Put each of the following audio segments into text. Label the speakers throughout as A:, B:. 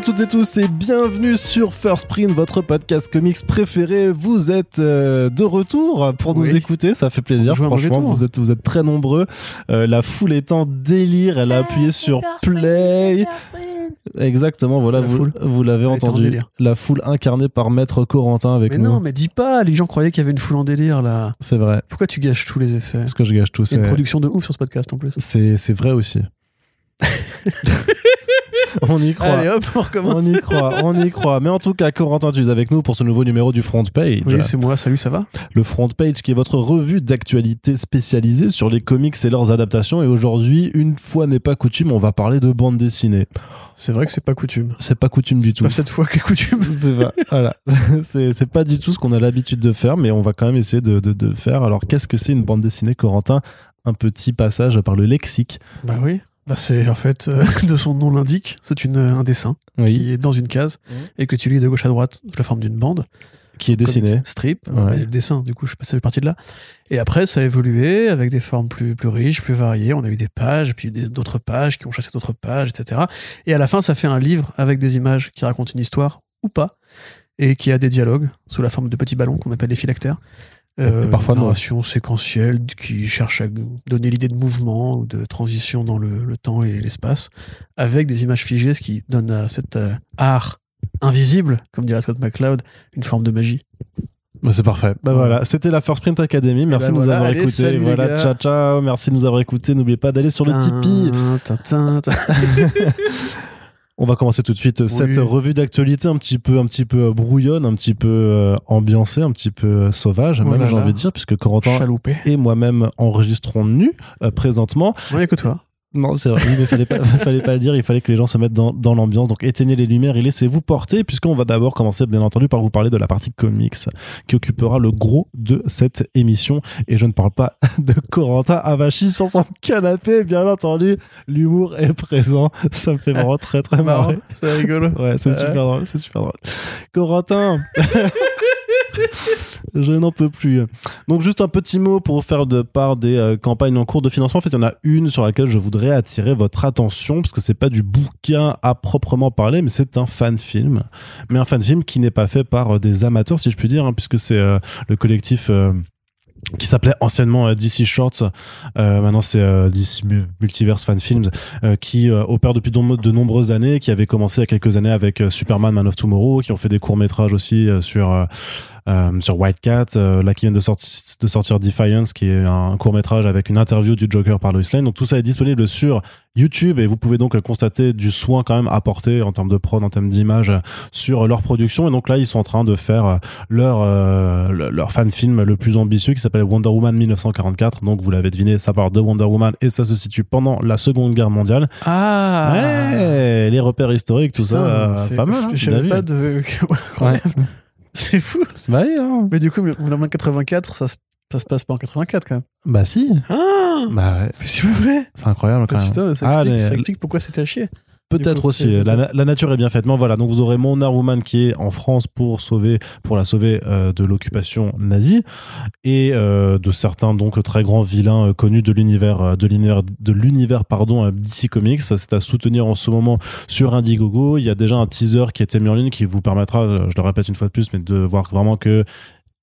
A: Bonjour à toutes et tous et bienvenue sur First Print, votre podcast comics préféré. Vous êtes euh, de retour pour nous
B: Oui.
A: écouter, ça fait plaisir.
B: Bonjour
A: Franchement, vous êtes vous êtes très nombreux. Euh, la foule est en délire. Elle a appuyé sur play. Exactement. Voilà, vous, l'avez entendu. La foule incarnée par Maître Corentin avec
B: Mais
A: nous.
B: non, mais dis pas, les gens croyaient qu'il y avait une foule en délire là.
A: C'est vrai.
B: Pourquoi tu gâches tous les effets
A: Parce que je gâche tout.
B: C'est une production de ouf sur ce podcast en plus.
A: c'est c'est vrai aussi. on y croit.
B: Allez hop, on recommence.
A: On y croit, on y croit. Mais en tout cas, Corentin, tu es avec nous pour ce nouveau numéro du Front Page.
B: Oui, c'est moi, salut, ça va?
A: Le Front Page qui est votre revue d'actualité spécialisée sur les comics et leurs adaptations. Et aujourd'hui, une fois n'est pas coutume, on va parler de bande dessinée.
B: C'est vrai que c'est pas coutume.
A: C'est pas coutume du tout.
B: Pas cette fois qu'est coutume.
A: C'est pas, voilà. c'est, c'est pas du tout ce qu'on a l'habitude de faire, mais on va quand même essayer de, de, de faire. Alors, qu'est-ce que c'est une bande dessinée, Corentin? Un petit passage par le lexique.
B: Bah oui. Bah c'est en fait, euh, de son nom l'indique, c'est une, un dessin
A: Oui.
B: qui est dans une case
A: Mhm.
B: et que tu lis de gauche à droite sous la forme d'une bande.
A: Qui est dessiné.
B: Comics Strip,
A: Ouais.
B: mais le dessin, du coup, je partie de là. Et après, ça a évolué avec des formes plus, plus riches, plus variées. On a eu des pages, puis d'autres pages qui ont chassé d'autres pages, etc. Et à la fin, ça fait un livre avec des images qui racontent une histoire ou pas, et qui a des dialogues sous la forme de petits ballons qu'on appelle les phylactères. Euh,
A: Et parfois, non.
B: narration séquentielle qui cherche à donner l'idée de mouvement ou de transition dans le, le temps et l'espace, avec des images figées, ce qui donne à cet euh, art invisible, comme dirait Scott McCloud, une forme de magie.
A: Bah, c'est parfait. Bah voilà, c'était la First Print Academy. Merci
B: ben
A: de nous
B: voilà,
A: avoir
B: allez,
A: écoutés. Voilà, ciao ciao. Merci de nous avoir écoutés. N'oubliez pas d'aller sur le Tipeee.
B: Tin, tin.
A: On va commencer tout de suite cette revue d'actualité un petit peu, un petit peu euh, brouillonne, un petit peu euh, ambiancée, un petit peu euh, sauvage,
B: Oh
A: même j'ai envie de dire, puisque Corentin
B: Chaloupé.
A: et moi-même enregistrons euh, présentement.
B: Ouais, que toi.
A: Non, c'est vrai, mais fallait pas, fallait pas le dire, il fallait que les gens se mettent dans, dans l'ambiance. Donc éteignez les lumières et laissez-vous porter, puisqu'on va d'abord commencer, bien entendu, par vous parler de la partie comics, qui occupera le gros de cette émission. Et je ne parle pas de Corentin Avachi sur son canapé, bien entendu. L'humour est présent. Ça me fait vraiment très très marrer.
B: C'est rigolo.
A: Ouais, c'est super drôle, c'est super drôle. Corentin Je n'en peux plus. Donc juste un petit mot pour faire de part des euh, campagnes en cours de financement. En fait, il y en a une sur laquelle je voudrais attirer votre attention, parce que c'est pas du bouquin à proprement parler, mais c'est un fan film. Mais un fan film qui n'est pas fait par euh, des amateurs, si je puis dire, hein, puisque c'est euh, le collectif... qui s'appelait anciennement DC Shorts, maintenant c'est DC Mu- Multiverse Fan Films, qui opère depuis de, nombreuses années, qui avait commencé il y a quelques années avec Superman Man of Tomorrow, qui ont fait des courts métrages aussi sur euh, euh, sur White Cat, euh, là qui vient de, sorti- de sortir Defiance, qui est un court métrage avec une interview du Joker par Lois Lane. Donc tout ça est disponible sur YouTube et vous pouvez donc euh, constater du soin quand même apporté en termes de prod, en termes d'image euh, sur leur production. Et donc là ils sont en train de faire euh, leur euh, le- leur fan film le plus ambitieux qui s'appelle Wonder Woman 1944. Donc vous l'avez deviné, ça parle de Wonder Woman et ça se situe pendant la Seconde Guerre mondiale.
B: Ah
A: Ouais, les repères historiques, tout ça, euh,
B: c'est-
A: pas mal. hein,
B: Je savais pas de.
A: Ouais.
B: C'est fou.
A: C'est vrai, hein.
B: Mais du coup, a moins de 84, ça, se- ça se passe pas en 84 quand même.
A: Bah si.
B: Ah
A: Bah ouais,
B: C'est
A: incroyable quand même.
B: Putain, ça
A: Ah, les-
B: ça explique pourquoi c'était à chier.
A: Peut-être aussi.
B: c'est-
A: La, la nature est bien faite. Mais voilà, donc vous aurez Wonder Woman qui est en France pour sauver, pour la sauver euh, de l'occupation nazie et euh, de certains donc très grands vilains euh, connus de l'univers, euh, de l'univers, de l'univers pardon euh, DC Comics. C'est à soutenir en ce moment sur Indiegogo. Il y a déjà un teaser qui a été mis en ligne qui vous permettra, euh, je le répète une fois de plus, mais de voir vraiment que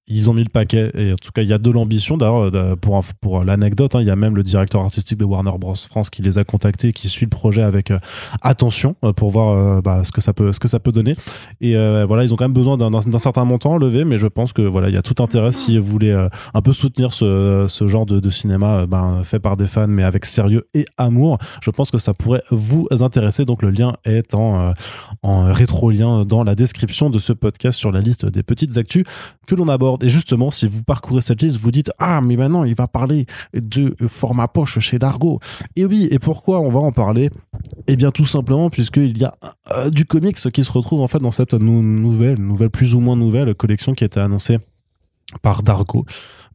A: ils ont mis le paquet. Et en tout cas il y a de l'ambition. D'ailleurs euh, pour pour l'anecdote hein, il y a même le directeur artistique de Warner Bros. France qui les a contactés qui suit le projet avec euh, attention euh, pour voir euh, bah, ce que ça peut ce que ça peut donner. Et euh, voilà ils ont quand même besoin d'un certain montant levé mais je pense que voilà il y a tout intérêt si vous voulez euh, un peu soutenir ce, ce genre de, cinéma euh, ben, fait par des fans mais avec sérieux et amour. Je pense que ça pourrait vous intéresser. Donc le lien est en, euh, en rétro-lien dans la description de ce podcast sur la liste des petites actus que l'on aborde et justement si vous parcourez cette liste vous dites ah mais maintenant il va parler de format poche chez Dargo. Et oui et pourquoi on va en parler? Eh bien, tout simplement, puisqu'il y a euh, du comics qui se retrouve en fait dans cette nou- nouvelle, nouvelle plus ou moins nouvelle collection qui a été annoncée par Dargo,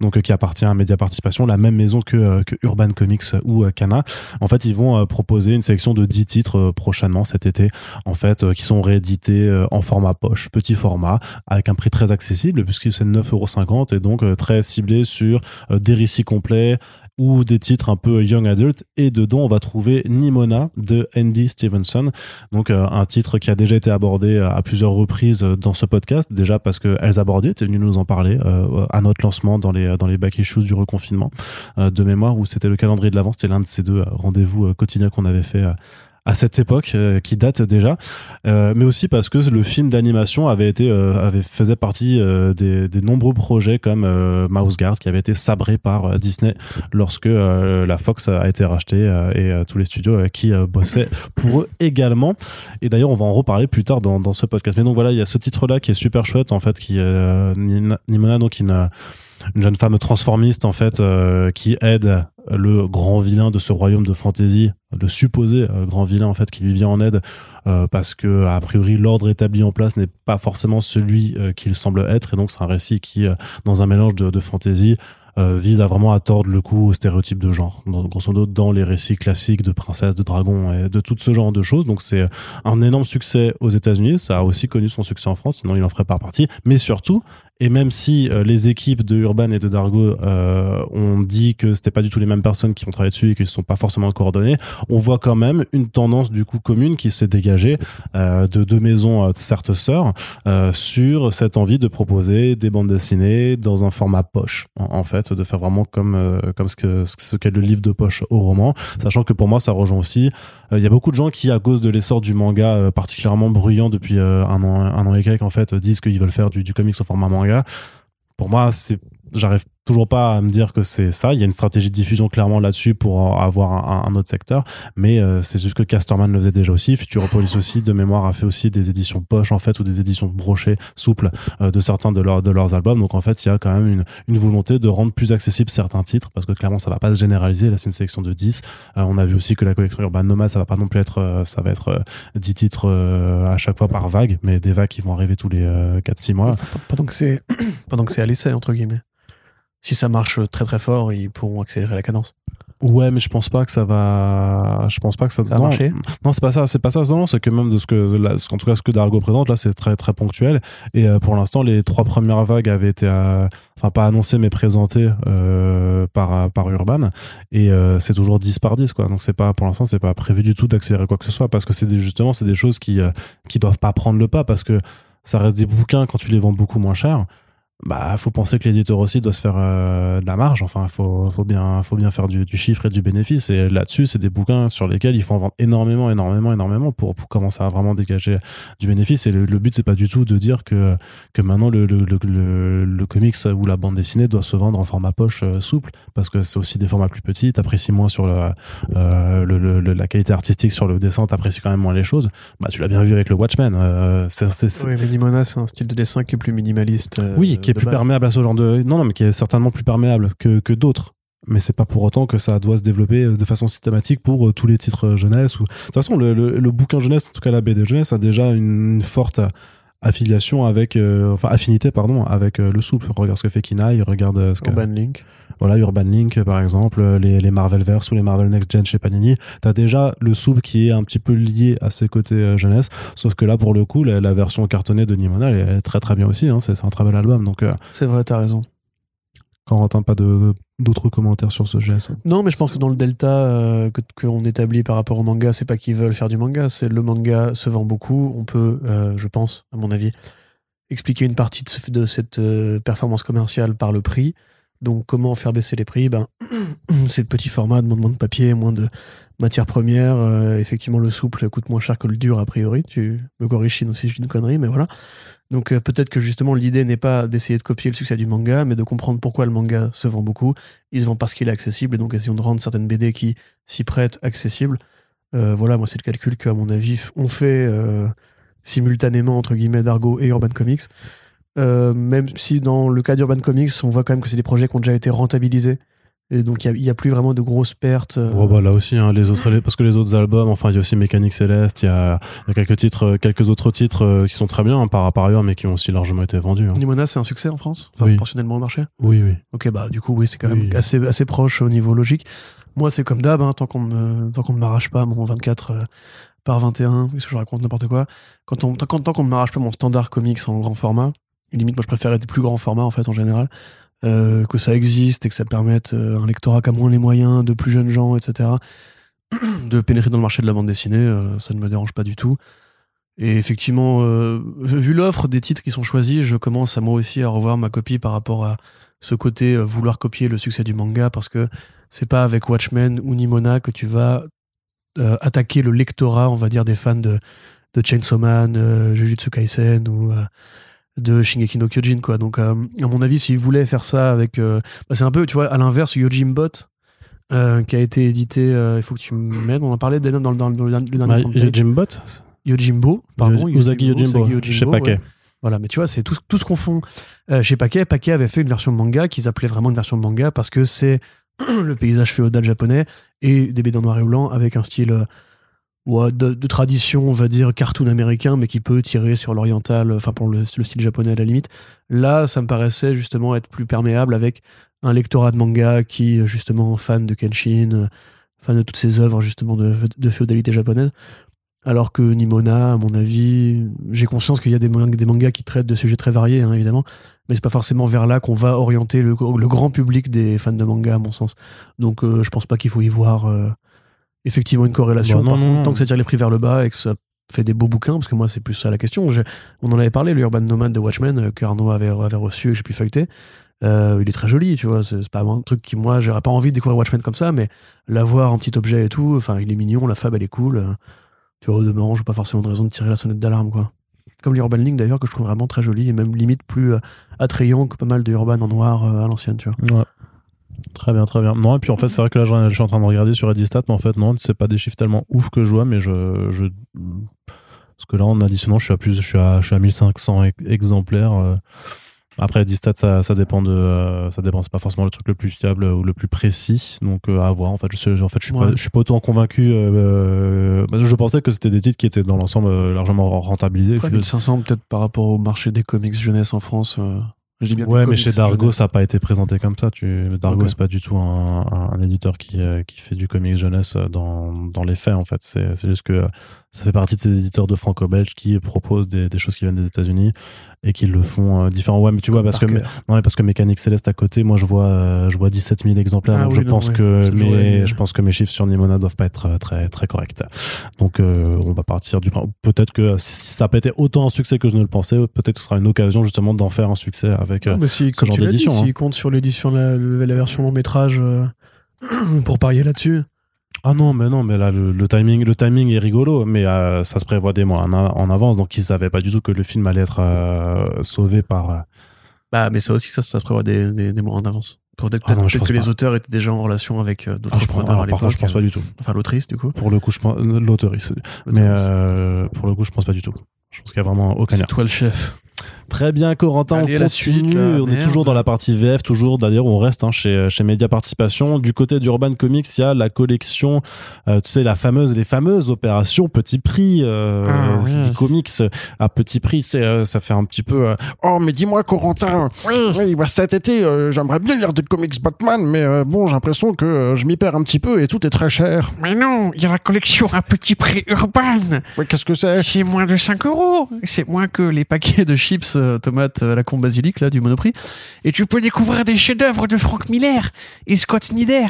A: donc euh, qui appartient à Media Participation, la même maison que, euh, que Urban Comics ou euh, Kana. En fait, ils vont euh, proposer une sélection de 10 titres euh, prochainement cet été, en fait, euh, qui sont réédités euh, en format poche, petit format, avec un prix très accessible, puisque c'est 9,50€ et donc euh, très ciblé sur euh, des récits complets ou des titres un peu young adult. Et dedans, on va trouver Nimona de Andy Stevenson. Donc, euh, un titre qui a déjà été abordé à plusieurs reprises dans ce podcast. Déjà parce que Elsa Bordier était venue nous en parler euh, à notre lancement dans les, dans les back issues du reconfinement euh, de mémoire où c'était le calendrier de l'avance. C'était l'un de ces deux rendez-vous quotidiens qu'on avait fait à cette époque euh, qui date déjà, euh, mais aussi parce que le film d'animation avait été euh, avait faisait partie des, des, nombreux projets comme Mouse Guard qui avait été sabré par Disney lorsque la Fox a été rachetée et tous les studios qui bossaient pour eux également. Et d'ailleurs, on va en reparler plus tard dans, dans ce podcast. Mais donc voilà, il y a ce titre là qui est super chouette en fait, qui Nimona donc une une jeune femme transformiste en fait qui aide le grand vilain de ce royaume de fantasy, le supposé euh, grand vilain en fait qui lui vient en aide euh, parce que a priori l'ordre établi en place n'est pas forcément celui euh, qu'il semble être. Et donc c'est un récit qui dans un mélange de, de fantasy vise à vraiment à tordre le cou aux stéréotypes de genre. Grosso modo dans les récits classiques de princesses de dragons et de tout ce genre de choses. Donc c'est un énorme succès aux États-Unis. Ça a aussi connu son succès en France sinon il en ferait pas partie. Mais surtout et même si euh, les équipes de Urban et de Dargo euh, ont dit que c'était pas du tout les mêmes personnes qui ont travaillé dessus et qu'ils ne sont pas forcément coordonnés, on voit quand même une tendance du coup commune qui s'est dégagée euh, de deux maisons certes sœurs sur cette envie de proposer des bandes dessinées dans un format poche, en, fait, de faire vraiment comme comme ce que ce qu'est le livre de poche au roman, sachant que pour moi ça rejoint aussi il y a beaucoup de gens qui, à cause de l'essor du manga particulièrement bruyant depuis un an, un an et quelques, en fait, disent qu'ils veulent faire du, du comics au format manga. Pour moi, c'est j'arrive toujours pas à me dire que c'est ça. Il y a une stratégie de diffusion clairement là-dessus pour avoir un, autre secteur, mais euh, c'est juste que Casterman le faisait déjà aussi. Futuropolis aussi, de mémoire, a fait aussi des éditions poche en fait ou des éditions brochées souples euh, de certains de, leurs de leurs albums. Donc en fait, il y a quand même une, une volonté de rendre plus accessibles certains titres parce que clairement, ça va pas se généraliser. Là, c'est une sélection de 10. Euh, on a vu aussi que la collection Urban Nomad, ça va pas non plus être, ça va être 10 titres à chaque fois par vague, mais des vagues qui vont arriver tous les 4-6 mois.
B: C'est pendant que c'est à l'essai entre guillemets si ça marche très très fort, ils pourront accélérer la cadence.
A: Ouais, mais je pense pas que ça va. Je pense pas que ça,
B: va marcher.
A: Non, c'est pas ça. C'est pas ça. Non, c'est que même de ce que, en tout cas, ce que Dargo présente là, c'est très très ponctuel. Et euh, pour l'instant, les trois premières vagues avaient été, euh, enfin pas annoncées mais présentées euh, par par Urban. Et c'est toujours 10 par 10 quoi. Donc c'est pas, pour l'instant, c'est pas prévu du tout d'accélérer quoi que ce soit parce que c'est justement c'est des choses qui qui doivent pas prendre le pas parce que ça reste des bouquins quand tu les vends beaucoup moins cher bah faut penser que l'éditeur aussi doit se faire euh, de la marge. Enfin faut faut bien faut bien faire du, du chiffre et du bénéfice. Et là-dessus c'est des bouquins sur lesquels il faut en vendre énormément énormément énormément pour, pour commencer à vraiment dégager du bénéfice. Et le, le but c'est pas du tout de dire que que maintenant le le, le, le, comics ou la bande dessinée doit se vendre en format poche euh, souple. Parce que c'est aussi des formats plus petits. T'apprécies moins sur le, euh, le, la qualité artistique sur le dessin. T'apprécies quand même moins les choses. Bah tu l'as bien vu avec le Watchmen. Euh,
B: c'est, oui mais Nimona c'est un style de dessin qui est plus minimaliste
A: oui qui plus perméable à ce genre de. Non, non, mais qui est certainement plus perméable que, que d'autres. Mais c'est pas pour autant que ça doit se développer de façon systématique pour euh, tous les titres jeunesse. Ou... De toute façon, le, le, bouquin jeunesse, en tout cas la BD jeunesse, a déjà une, forte affiliation avec. Euh, enfin, affinité, pardon, avec euh, le soupe. Regarde ce que fait Kinaï, regarde ce que.
B: Urban Link.
A: Voilà, Urban Link, par exemple, les, les Marvelverse ou les Marvel Next Gen chez Panini. T'as déjà le soupe qui est un petit peu lié à ses côtés jeunesse. Sauf que là, pour le coup, la, version cartonnée de Nimona, elle, est très très bien aussi. Hein, c'est un très bel album. Donc,
B: c'est vrai, t'as raison.
A: Quand pas de d'autres commentaires sur ce geste?
B: Non, mais je pense que dans le delta euh, qu'on établit par rapport au manga, c'est pas qu'ils veulent faire du manga, c'est le manga se vend beaucoup. On peut, euh, je pense, à mon avis, expliquer une partie de, cette euh, performance commerciale par le prix. Donc, comment faire baisser les prix? Ben, C'est le petit format, moins de papier, moins de matières premières. effectivement, le souple coûte moins cher que le dur, a priori. Tu me corriges si je dis une connerie, mais voilà. Donc euh, peut-être que justement l'idée n'est pas d'essayer de copier le succès du manga, mais de comprendre pourquoi le manga se vend beaucoup. Il se vend parce qu'il est accessible, et donc essayons de rendre certaines BD qui s'y prêtent accessibles. Euh, voilà, moi c'est le calcul que, à mon avis, on fait euh, simultanément entre guillemets Dargo et Urban Comics. Même si dans le cas d'Urban Comics, on voit quand même que c'est des projets qui ont déjà été rentabilisés et donc, il n'y a, plus vraiment de grosses pertes.
A: Euh. bah, là aussi, hein, les autres, parce que les autres albums, enfin, il y a aussi Mécanique Céleste, il y a, quelques titres, euh, quelques autres titres euh, qui sont très bien hein, par, par ailleurs, mais qui ont aussi largement été vendus. Hein.
B: Nimona, c'est un succès en France? Enfin, Proportionnellement au marché?
A: Oui, oui.
B: Ok, bah, du coup, oui, c'est quand même assez, assez proche au niveau logique. Moi, c'est comme d'hab, tant qu'on ne qu'on ne m'arrache pas mon 24 par 21, parce que je raconte n'importe quoi. Quand on, tant qu'on ne m'arrache pas mon standard comics en grand format, limite, moi, je préfère être plus grand format, en fait, en général. euh, que ça existe et que ça permette euh, un lectorat qui a moins les moyens, de plus jeunes gens, etc., de pénétrer dans le marché de la bande dessinée, euh, ça ne me dérange pas du tout. Et effectivement, vu l'offre des titres qui sont choisis, je commence à moi aussi à revoir ma copie par rapport à ce côté vouloir copier le succès du manga parce que c'est pas avec Watchmen ou Nimona que tu vas attaquer le lectorat, on va dire, des fans de, de Chainsaw Man, Jujutsu Kaisen ou de Shingeki no Kyojin, quoi. Donc, euh, à mon avis, s'ils voulaient faire ça avec. euh, bah, c'est un peu, tu vois, à l'inverse, Yojimbot, euh, qui a été édité, euh, il faut que tu m'aides, on en parlait dans, dans, dans le dernier
A: Bah. Jimbot
B: Yojimbo, pardon.
A: Usagi Yojimbo,
B: Usagi
A: chez Paquet.
B: ouais. Voilà, mais tu vois, c'est tout, tout ce qu'on fond. Chez Paquet, Paquet avait fait une version manga qu'ils appelaient vraiment une version manga parce que c'est le paysage féodal japonais et des BD en noir et blanc avec un style ouais, de, tradition, on va dire, cartoon américain, mais qui peut tirer sur l'oriental, enfin pour le, le style japonais à la limite. Là, ça me paraissait justement être plus perméable avec un lectorat de manga qui, justement, fan de Kenshin, euh, fan de toutes ces œuvres, justement, de, de féodalité japonaise. Alors que Nimona, à mon avis, j'ai conscience qu'il y a des, man- des mangas qui traitent de sujets très variés, hein, évidemment, mais c'est pas forcément vers là qu'on va orienter le, grand public des fans de manga, à mon sens. Donc, euh, je pense pas qu'il faut y voir euh, effectivement une corrélation.
A: Bah non,
B: Par
A: non,
B: contre,
A: non.
B: tant que ça tire les prix vers le bas et que ça fait des beaux bouquins, parce que moi, c'est plus ça la question. On en avait parlé, le Urban Nomad de Watchmen, euh, que Arnaud avait, avait reçu et que j'ai pu feuilleter. Euh, il est très joli, tu vois. C'est pas un truc qui, moi, j'aurais pas envie de découvrir Watchmen comme ça, mais l'avoir en petit objet et tout, enfin, il est mignon, la fab, elle est cool. euh, tu vois, au demeurant, j'ai pas forcément de raison de tirer la sonnette d'alarme, quoi. Comme l'Urban Link, d'ailleurs, que je trouve vraiment très joli et même limite plus euh, attrayant que pas mal de Urban en noir à l'ancienne, tu vois.
A: Ouais. Très bien, très bien. Non, et puis en fait, c'est vrai que là, je je suis en train de regarder sur Edistat, mais en fait, non, c'est pas des chiffres tellement ouf que je vois, mais je. je... Parce que là, en additionnant, je suis à plus, je suis à, je suis à 1500 ex- exemplaires. euh. Après, Edistat, ça, ça dépend de. euh, ça dépend, c'est pas forcément le truc le plus fiable ou le plus précis, donc euh, à voir. En fait, je, en fait, je suis,
B: Ouais.
A: pas, je suis pas autant convaincu. euh, je pensais que c'était des titres qui étaient dans l'ensemble largement rentabilisés.
B: Après, 1500 peut-être par rapport au marché des comics jeunesse en France. Je dis bien
A: Ouais, mais chez Dargo,
B: jeunesse.
A: ça n'a pas été présenté comme ça. Tu... Dargo, c'est pas du tout un, un- un éditeur qui, euh, qui fait du comics jeunesse euh, dans, dans les faits, en fait. C'est c'est juste que ça fait partie de ces éditeurs de franco-belge qui proposent des, des choses qui viennent des États-Unis et qui le font euh, différent. Ouais, mais tu vois, parce que, non, mais parce que Mécanique Céleste à côté, moi, je vois, euh, je vois 17 000 exemplaires.
B: Ah
A: donc
B: oui,
A: je,
B: non,
A: pense
B: ouais.
A: que mes, je pense que mes chiffres sur Nimona doivent pas être euh, très, très corrects. Donc, euh, on va partir du. Peut-être que si ça n'a pas été autant un succès que je ne le pensais, peut-être que ce sera une occasion justement d'en faire un succès avec.
B: Non, mais si,
A: ce genre d'édition, hein.
B: s'ils comptent sur l'édition, la, la version long métrage pour parier là-dessus.
A: Ah non, mais non, mais là, le, le timing, le timing est rigolo, mais euh, ça se prévoit des mois en, avance, donc ils savaient pas du tout que le film allait être euh, sauvé par. euh,
B: Bah, mais ça aussi, ça, ça se prévoit des, des, des mois en avance. Peut-être
A: Ah pense
B: que les auteurs étaient déjà en relation avec d'autres
A: Ah, je pense,
B: preneurs à
A: alors, par contre, je
B: l'époque.
A: pense pas du tout.
B: Enfin, l'autrice, du coup.
A: Pour le coup, je pense. Mais
B: L'autrice.
A: euh, pour le coup, je pense pas du tout. Je pense qu'il y a vraiment aucun.
B: C'est toi le chef.
A: Très bien, Corentin,
B: Allez,
A: on continue.
B: suite, là,
A: on est toujours dans la partie VF, toujours. D'ailleurs, on reste hein, chez, chez Média Participation. Du côté d'Urban Comics, il y a la collection, euh, tu sais, la fameuse, les fameuses opérations petit prix, euh,
B: Ah, oui.
A: c'est des comics à petit prix. Tu sais, euh, ça fait un petit peu. euh,
C: Oh, mais dis-moi, Corentin, oui, bah, cet été, euh, j'aimerais bien lire des comics Batman, mais euh, bon, j'ai l'impression que euh, je m'y perds un petit peu et tout est très cher.
D: Mais non, il y a la collection à petit prix urbain.
C: Ouais, Qu'est-ce que c'est?
D: C'est moins de 5 euros.
B: C'est moins que les paquets de chips euh, tomates à la con basilic, là, du Monoprix.
D: Et tu peux découvrir des chefs-d'œuvre de Frank Miller et Scott Snyder.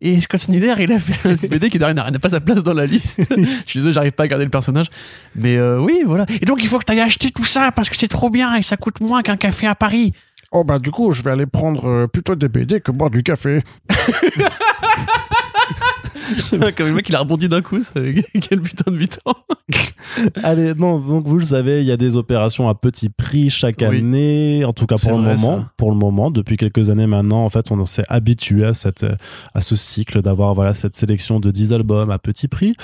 B: Et Scott Snyder, il a fait un BD qui n'a pas sa place dans la liste. Je suis désolé, j'arrive pas à garder le personnage. Mais euh, oui, voilà.
D: Et donc il faut que tu ailles acheter tout ça parce que c'est trop bien et ça coûte moins qu'un café à Paris.
C: Oh, bah, du coup, je vais aller prendre euh, plutôt des BD que boire du café.
B: Comme le mec, il a rebondi d'un coup. ça- Quel putain de mi-temps.
A: Allez, non, donc vous le savez, il y a des opérations à petit prix chaque
B: Oui.
A: année, en tout cas pour le
B: vrai,
A: moment.
B: ça.
A: Pour le moment, depuis quelques années maintenant, en fait, on s'est habitué à cette, à ce cycle d'avoir voilà cette sélection de 10 albums à petit prix.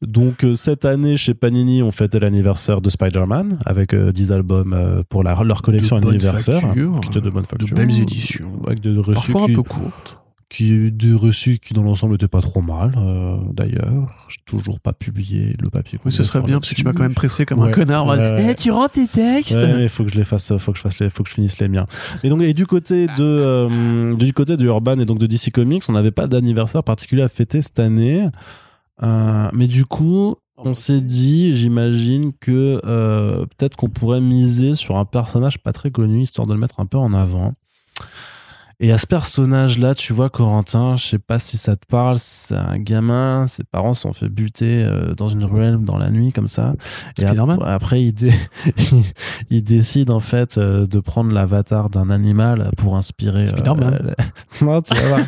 A: Donc euh, cette année chez Panini, on fêtait l'anniversaire de Spider-Man avec euh, 10 albums euh, pour la- leur collection
B: De
A: anniversaire,
B: facture,
A: qui était de bonne
B: de
A: facture,
B: belles éditions.
A: avec des reçus
B: Parfois
A: qui,
B: un peu courte.
A: Qui des reçus qui dans l'ensemble n'étaient pas trop mal. euh, D'ailleurs, j'ai toujours pas publié le papier.
B: Oui, ce serait bien parce que tu m'as quand même pressé comme un connard. Eh, tu rends tes textes
A: Ouais, mais il faut que je les fasse, faut que je fasse les, faut que je finisse les miens. Et donc, et du côté de, euh, du côté de Urban et donc de DC Comics, on n'avait pas d'anniversaire particulier à fêter cette année. Euh, mais du coup, on s'est dit, j'imagine que euh, peut-être qu'on pourrait miser sur un personnage pas très connu, histoire de le mettre un peu en avant. Et à ce personnage-là, tu vois, Corentin, je sais pas si ça te parle, c'est un gamin, ses parents sont fait buter euh, dans une ruelle dans la nuit, comme ça. Et ap- après, il, dé- il décide, en fait, euh, de prendre l'avatar d'un animal pour inspirer... euh, non, tu vas voir.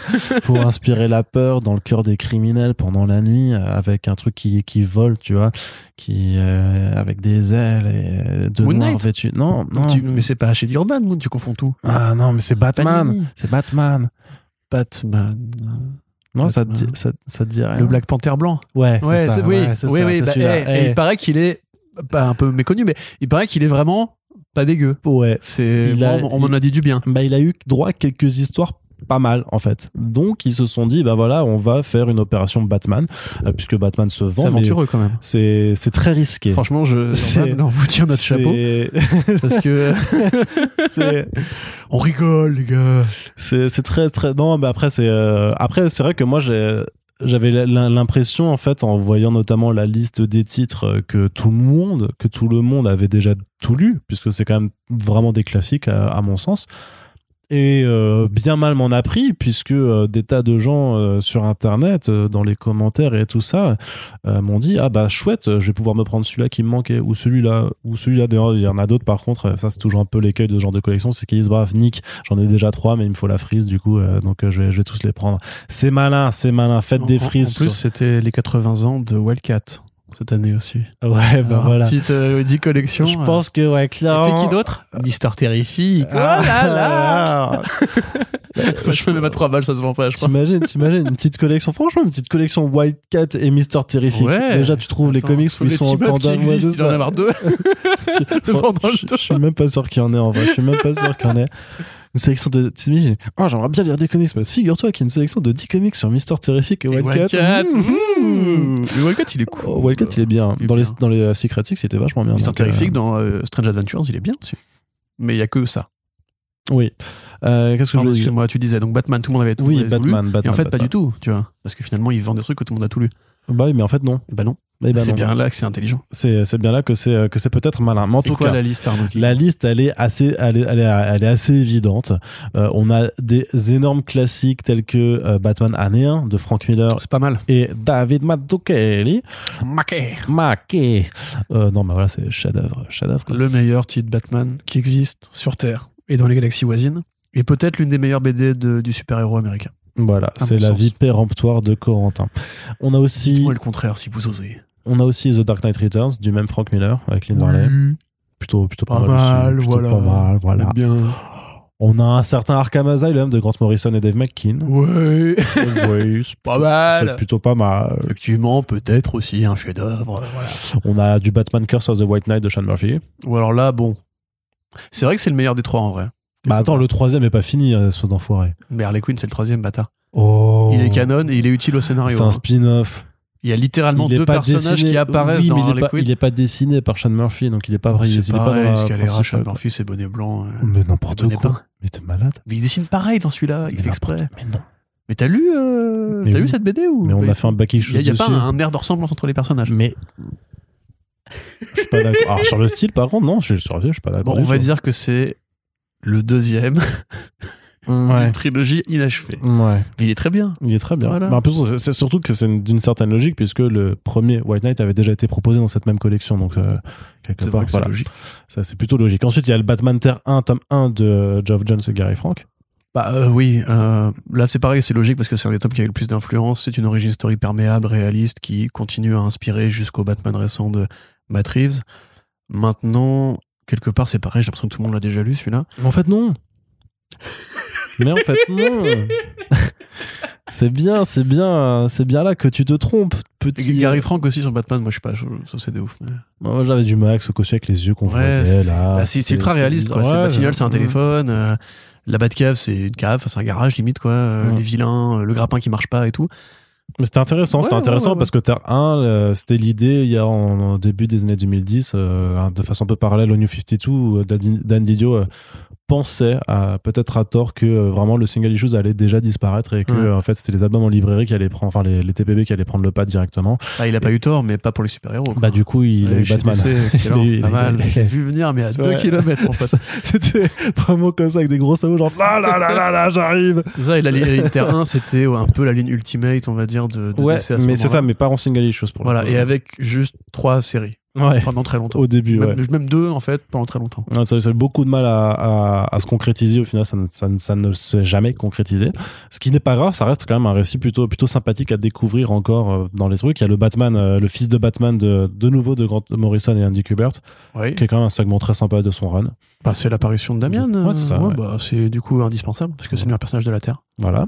A: pour inspirer la peur dans le cœur des criminels pendant la nuit, euh, avec un truc qui, qui vole, tu vois, qui, euh, avec des ailes et euh, de
B: Moon
A: noir vêtu. Non, non.
B: Tu- mais c'est pas chez Urban, Moon, tu confonds tout.
A: Ah non, mais c'est Batman. C'est Batman.
B: Batman.
A: Non, ça te, dit, ça, ça te dit rien.
B: Le Black Panther blanc.
A: Ouais,
B: Ouais,
A: ça.
B: oui,
A: ouais,
B: oui, oui. bah, eh, et
A: Eh,
B: il paraît qu'il est pas un peu méconnu, mais il paraît qu'il est vraiment pas dégueu.
A: ouais.
B: C'est, bon, on m'en a dit du bien.
A: Bah, il a eu droit à quelques histoires pas mal en fait. Donc ils se sont dit bah voilà, on va faire une opération Batman euh, puisque Batman se
B: C'est
A: vend mais
B: aventureux quand même.
A: c'est c'est très risqué.
B: Franchement, je,
A: C'est-
B: on vous tire notre chapeau
A: C'est-
B: parce que
A: c'est
B: on rigole, les gars.
A: c'est c'est très très non mais après c'est euh, après c'est vrai que moi j'ai j'avais l'im- l'impression en fait en voyant notamment la liste des titres euh, que tout le monde que tout le monde avait déjà tout lu puisque c'est quand même vraiment des classiques à, à mon sens et euh, bien mal m'en a pris puisque euh, des tas de gens euh, sur internet euh, dans les commentaires et tout ça euh, m'ont dit ah bah chouette je vais pouvoir me prendre celui-là qui me manquait ou celui-là ou celui-là d'ailleurs il y en a d'autres par contre ça c'est toujours un peu l'écueil de ce genre de collection c'est qu'ils disent bref Nick j'en ai déjà trois mais il me faut la frise du coup euh, donc je, vais, je vais tous les prendre c'est malin c'est malin faites des frises
B: En plus,
A: sur-
B: c'était les 80 ans de Wildcat cette année aussi.
A: ouais bah
B: Alors,
A: voilà
B: Petite euh, 10 collection.
A: je pense que ouais clairement
B: sais qui d'autre? Mister Terrific.
A: Ah,
B: oh là là
A: ah.
B: Je peux même à 3 balles, ça se vend pas, je pense.
A: T'imagines, t'imagines une petite collection, franchement, une petite collection Wildcat et Mister Terrific.
B: Ouais.
A: Déjà, tu trouves les comics où ils sont en tandem. c'est
B: il en avoir deux.
A: Je suis même pas sûr qu'il y en ait en vrai. Je suis même pas sûr qu'il y en ait. Une sélection de. T'imagines Oh, j'aimerais bien lire des comics, mais figure-toi qu'il y a une sélection de 10 comics sur Mister Terrific et Wildcat.
B: Wildcat.
A: Mmh.
B: mmh. Le Wildcat, il est cool.
A: Oh, Wildcat, il est bien.
B: Il est
A: Dans les, dans les euh, Secret Six, il était vachement bien.
B: Mister
A: donc, euh,
B: Terrific dans euh, Strange Adventures, il est bien aussi. Mais il y a que ça.
A: Oui. Euh, Qu'est-ce que je dire
B: excuse-moi, tu disais donc Batman, tout le monde avait tout
A: Oui. Batman, Batman.
B: Et en fait, pas du tout, tu vois. Parce que finalement, ils vendent des trucs que tout le monde a tout lu.
A: Bah oui, mais en fait, non.
B: Et bah non.
A: Eh ben
B: c'est bien là que c'est intelligent.
A: C'est bien là que c'est que c'est peut-être malin. Mais en
B: C'est
A: tout
B: quoi
A: cas,
B: la liste, Arnaud
A: La liste, elle est assez, elle est, elle est, elle est assez évidente. Euh, on a des énormes classiques tels que euh, Batman année 1 de Frank Miller
B: C'est pas mal.
A: et David Mazzucchelli.
B: Maquet.
A: Maquet. Euh, non, mais voilà, c'est chef-d'œuvre, chef-d'œuvre.
B: Le meilleur titre Batman qui existe sur Terre et dans les galaxies voisines. Et peut-être l'une des meilleures BD de- du super-héros américain.
A: Voilà, c'est la vie péremptoire de Corentin. On a aussi,
B: Dites-moi le contraire si vous osez.
A: On a aussi The Dark Knight Returns du même Frank Miller avec Lynn Varley. Plutôt, plutôt pas,
B: Pas
A: mal. aussi.
B: mal,
A: Plutôt
B: voilà.
A: Pas mal, voilà.
B: bien.
A: On a un certain Arkham Asylum de Grant Morrison et Dave McKean.
B: Ouais.
A: oui, c'est
B: Pas
A: c'est
B: mal.
A: plutôt pas mal.
B: Effectivement, peut-être aussi un chef-d'œuvre. Voilà.
A: On a du Batman Curse of the White Knight de Sean Murphy.
B: Ou alors là, bon. C'est vrai que c'est le meilleur des trois en vrai.
A: Bah attends, le troisième est pas fini, euh, espèce d'enfoiré.
B: Mais Harley Quinn, c'est le troisième bâtard.
A: Oh.
B: Il est canon et il est utile au scénario.
A: C'est un
B: hein.
A: spin-off.
B: Il y a littéralement deux
A: pas
B: personnages
A: dessiné-
B: qui apparaissent
A: oui,
B: dans Harley
A: pas,
B: Quinn.
A: il est pas dessiné par Sean Murphy, donc il est pas vrai. il
B: c'est
A: est pas
B: pareil,
A: dans la
B: Scalera. Sean Murphy, c'est bonnet blanc. euh.
A: Mais n'importe quoi. Mais t'es malade.
B: Mais il dessine pareil dans celui-là, il fait exprès.
A: Mais non.
B: Mais t'as lu, euh,
A: Mais oui.
B: lu cette BD ou
A: Mais on a fait un back
B: Il
A: issue
B: y a, a pas un air de ressemblance entre les personnages.
A: Mais. Je suis pas d'accord. Alors sur le style, par contre, non, je suis, je suis pas d'accord.
B: Bon, on va dire que c'est le deuxième
A: Ouais.
B: d'une trilogie inachevée.
A: Ouais.
B: Mais il est très bien.
A: Il est très bien.
B: Voilà.
A: Bah, en plus, c'est- surtout que c'est une- d'une certaine logique, puisque le premier White Knight avait déjà été proposé dans cette même collection. Donc, euh, quelque part, voilà.
B: logique.
A: Ça, c'est plutôt logique. Ensuite, il y a le Batman Terre 1, tome 1 de Geoff Jones et Gary Frank.
B: Bah euh, oui, euh, là c'est pareil, c'est logique parce que c'est un des tomes qui a eu le plus d'influence. C'est une origin story perméable, réaliste, qui continue à inspirer jusqu'au Batman récent de Matt Reeves. Maintenant, quelque part c'est pareil, j'ai l'impression que tout le monde l'a déjà lu celui-là.
A: Mais en fait, non. Mais en fait, non. c'est bien, c'est bien, c'est bien là que tu te trompes, petit.
B: Et Gary Frank aussi sur Batman, moi je sais pas, ça c'est de ouf. mais-
A: Moi, j'avais du avec ce costume avec les yeux qu'on
B: Ouais,
A: voyait là.
B: bah, c'est- ultra
A: C'était
B: réaliste quoi.
A: bizarre.
B: c'est
A: Ouais,
B: Batignolles, c'est un
A: ouais.
B: téléphone. euh, la Batcave, c'est une cave, c'est un garage limite quoi. euh,
A: Ouais.
B: Les vilains, euh, le grappin qui marche pas et tout.
A: Mais c'était intéressant, c'était
B: Ouais,
A: intéressant
B: ouais, ouais,
A: parce que Terre 1, euh, c'était l'idée il y a en, en début des années 2010, euh, de façon un peu parallèle au New 52, où Dan Dan Didio euh, pensais, à- peut-être à tort, que euh, vraiment le single issues allait déjà disparaître et que
B: Ouais.
A: en fait c'était les albums en librairie qui allaient prendre, enfin les, les TPB qui allaient prendre le pas directement.
B: Bah, il a pas eu tort, mais pas pour les super-héros. quoi.
A: Bah du coup il a eu Batman.
B: Excellent,
A: eu-
B: pas mal.
A: il
B: J'ai vu venir, mais à
A: Ouais.
B: 2 km, mon pote.
A: C'était vraiment comme ça avec des gros sabots genre là là là là là j'arrive.
B: Ça, et la ligne Inter 1, c'était ouais, un peu la ligne ultimate, on va dire, de, de
A: Ouais,
B: DC à ce
A: mais c'est ça, mais pas en single issues pour le
B: Voilà, et avec juste trois séries
A: ouais.
B: pendant très longtemps.
A: Au début, ouais.
B: Même, même deux, en fait, pendant très longtemps.
A: Ça, ça a eu beaucoup de mal à, à- à se concrétiser. Au final, ça ne, ça ne- ça ne s'est jamais concrétisé. Ce qui n'est pas grave, ça reste quand même un récit plutôt, plutôt sympathique à découvrir encore euh, dans les trucs. Il y a le Batman, euh, le fils de Batman de, de nouveau de Grant Morrison et Andy Kubert,
B: Oui.
A: qui est quand même un segment très sympa de son run.
B: Bah, c'est l'apparition de Damian.
A: Ouais, c'est ça,
B: euh,
A: ouais.
B: bah, c'est du coup indispensable, parce que c'est le meilleur personnage de la Terre.
A: Voilà.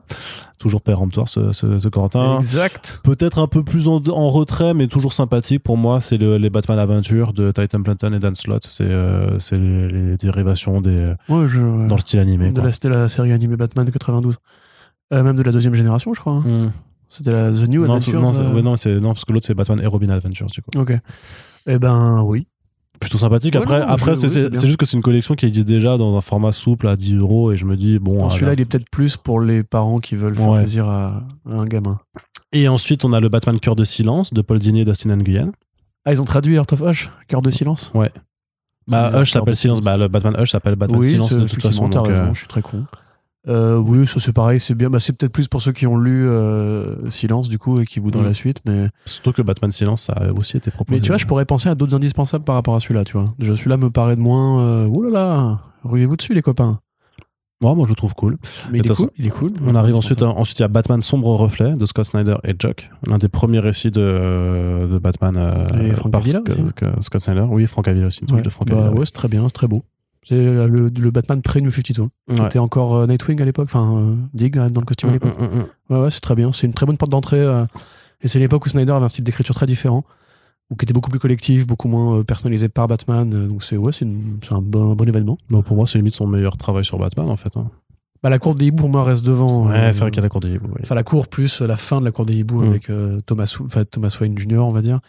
A: Toujours péremptoire, ce, ce, ce Corentin.
B: Exact.
A: Peut-être un peu plus en, en retrait, mais toujours sympathique pour moi. C'est le- les Batman Adventures de Titan Planton et Dan Slott. C'est euh, c'est les, les dérivations des,
B: Ouais, je...
A: dans le style animé.
B: de
A: quoi.
B: la, c'était la série animée Batman de 92. Euh, même de la deuxième génération, je crois. hein.
A: Hmm.
B: C'était la The New
A: Non,
B: Adventures.
A: non,
B: euh,
A: ouais, non, c'est- non, parce que l'autre c'est Batman et Robin Adventures du coup.
B: Ok. Eh ben oui.
A: Plutôt sympathique.
B: Ouais,
A: après,
B: non,
A: après c'est
B: oui,
A: juste que c'est une collection qui existe déjà dans un format souple à 10 euros et je me dis bon.
B: Celui-là, il est peut-être plus pour les parents qui veulent faire
A: Ouais.
B: plaisir à, à un gamin.
A: Et ensuite on a le Batman Cœur de silence de Paul Dini et Dustin Nguyen.
B: Ah, ils ont traduit Heart of Hush, Cœur de silence?
A: Bah
B: bizarre,
A: Hush s'appelle silence. Bah le Batman Hush s'appelle Batman
B: oui,
A: silence de toute façon. donc, euh,
B: je suis très con. Euh, oui, ça c'est pareil, c'est bien. Bah, c'est peut-être plus pour ceux qui ont lu euh, Silence du coup et qui voudraient
A: Mm.
B: la suite. Mais,
A: Surtout que Batman silence ça a aussi été proposé.
B: mais tu vois, je pourrais penser à d'autres indispensables par rapport à celui-là. Tu vois, déjà celui-là me paraît de moins. Euh, ouh là là, ruez-vous dessus les copains.
A: Ouais, moi je le trouve cool.
B: Mais il est cool. Il est cool.
A: On arrive ensuite, à- ensuite il y a Batman Sombre Reflet de Scott Snyder et Jock, l'un des premiers récits de, de Batman. euh,
B: Et Frank Avila aussi.
A: que- Scott Snyder, oui, Frank Avila aussi, une touche
B: Ouais,
A: de Frank
B: bah,
A: Avila.
B: ouais, c'est très bien, c'est très beau. C'est le, Batman pré-New 52.
A: Ouais.
B: C'était encore euh, Nightwing à l'époque, enfin euh, Dig euh, dans le costume à
A: Mm,
B: l'époque.
A: mm, mm, mm.
B: Ouais, ouais, c'est très bien. C'est une très bonne porte d'entrée. euh, et c'est l'époque où Snyder avait un style d'écriture très différent, ou qui était beaucoup plus collectif, beaucoup moins euh, personnalisé par Batman. euh, donc c'est ouais, c'est un bon, bon événement.
A: Bon, pour moi, c'est limite son meilleur travail sur Batman, en fait. hein.
B: Bah, la cour des hiboux, pour moi, reste devant.
A: Ouais,
B: euh,
A: c'est vrai qu'il y a la cour des hiboux. ouais.
B: Enfin, la cour plus la fin de la cour des hiboux avec euh, Thomas, enfin, Thomas Wayne Jr., on va dire.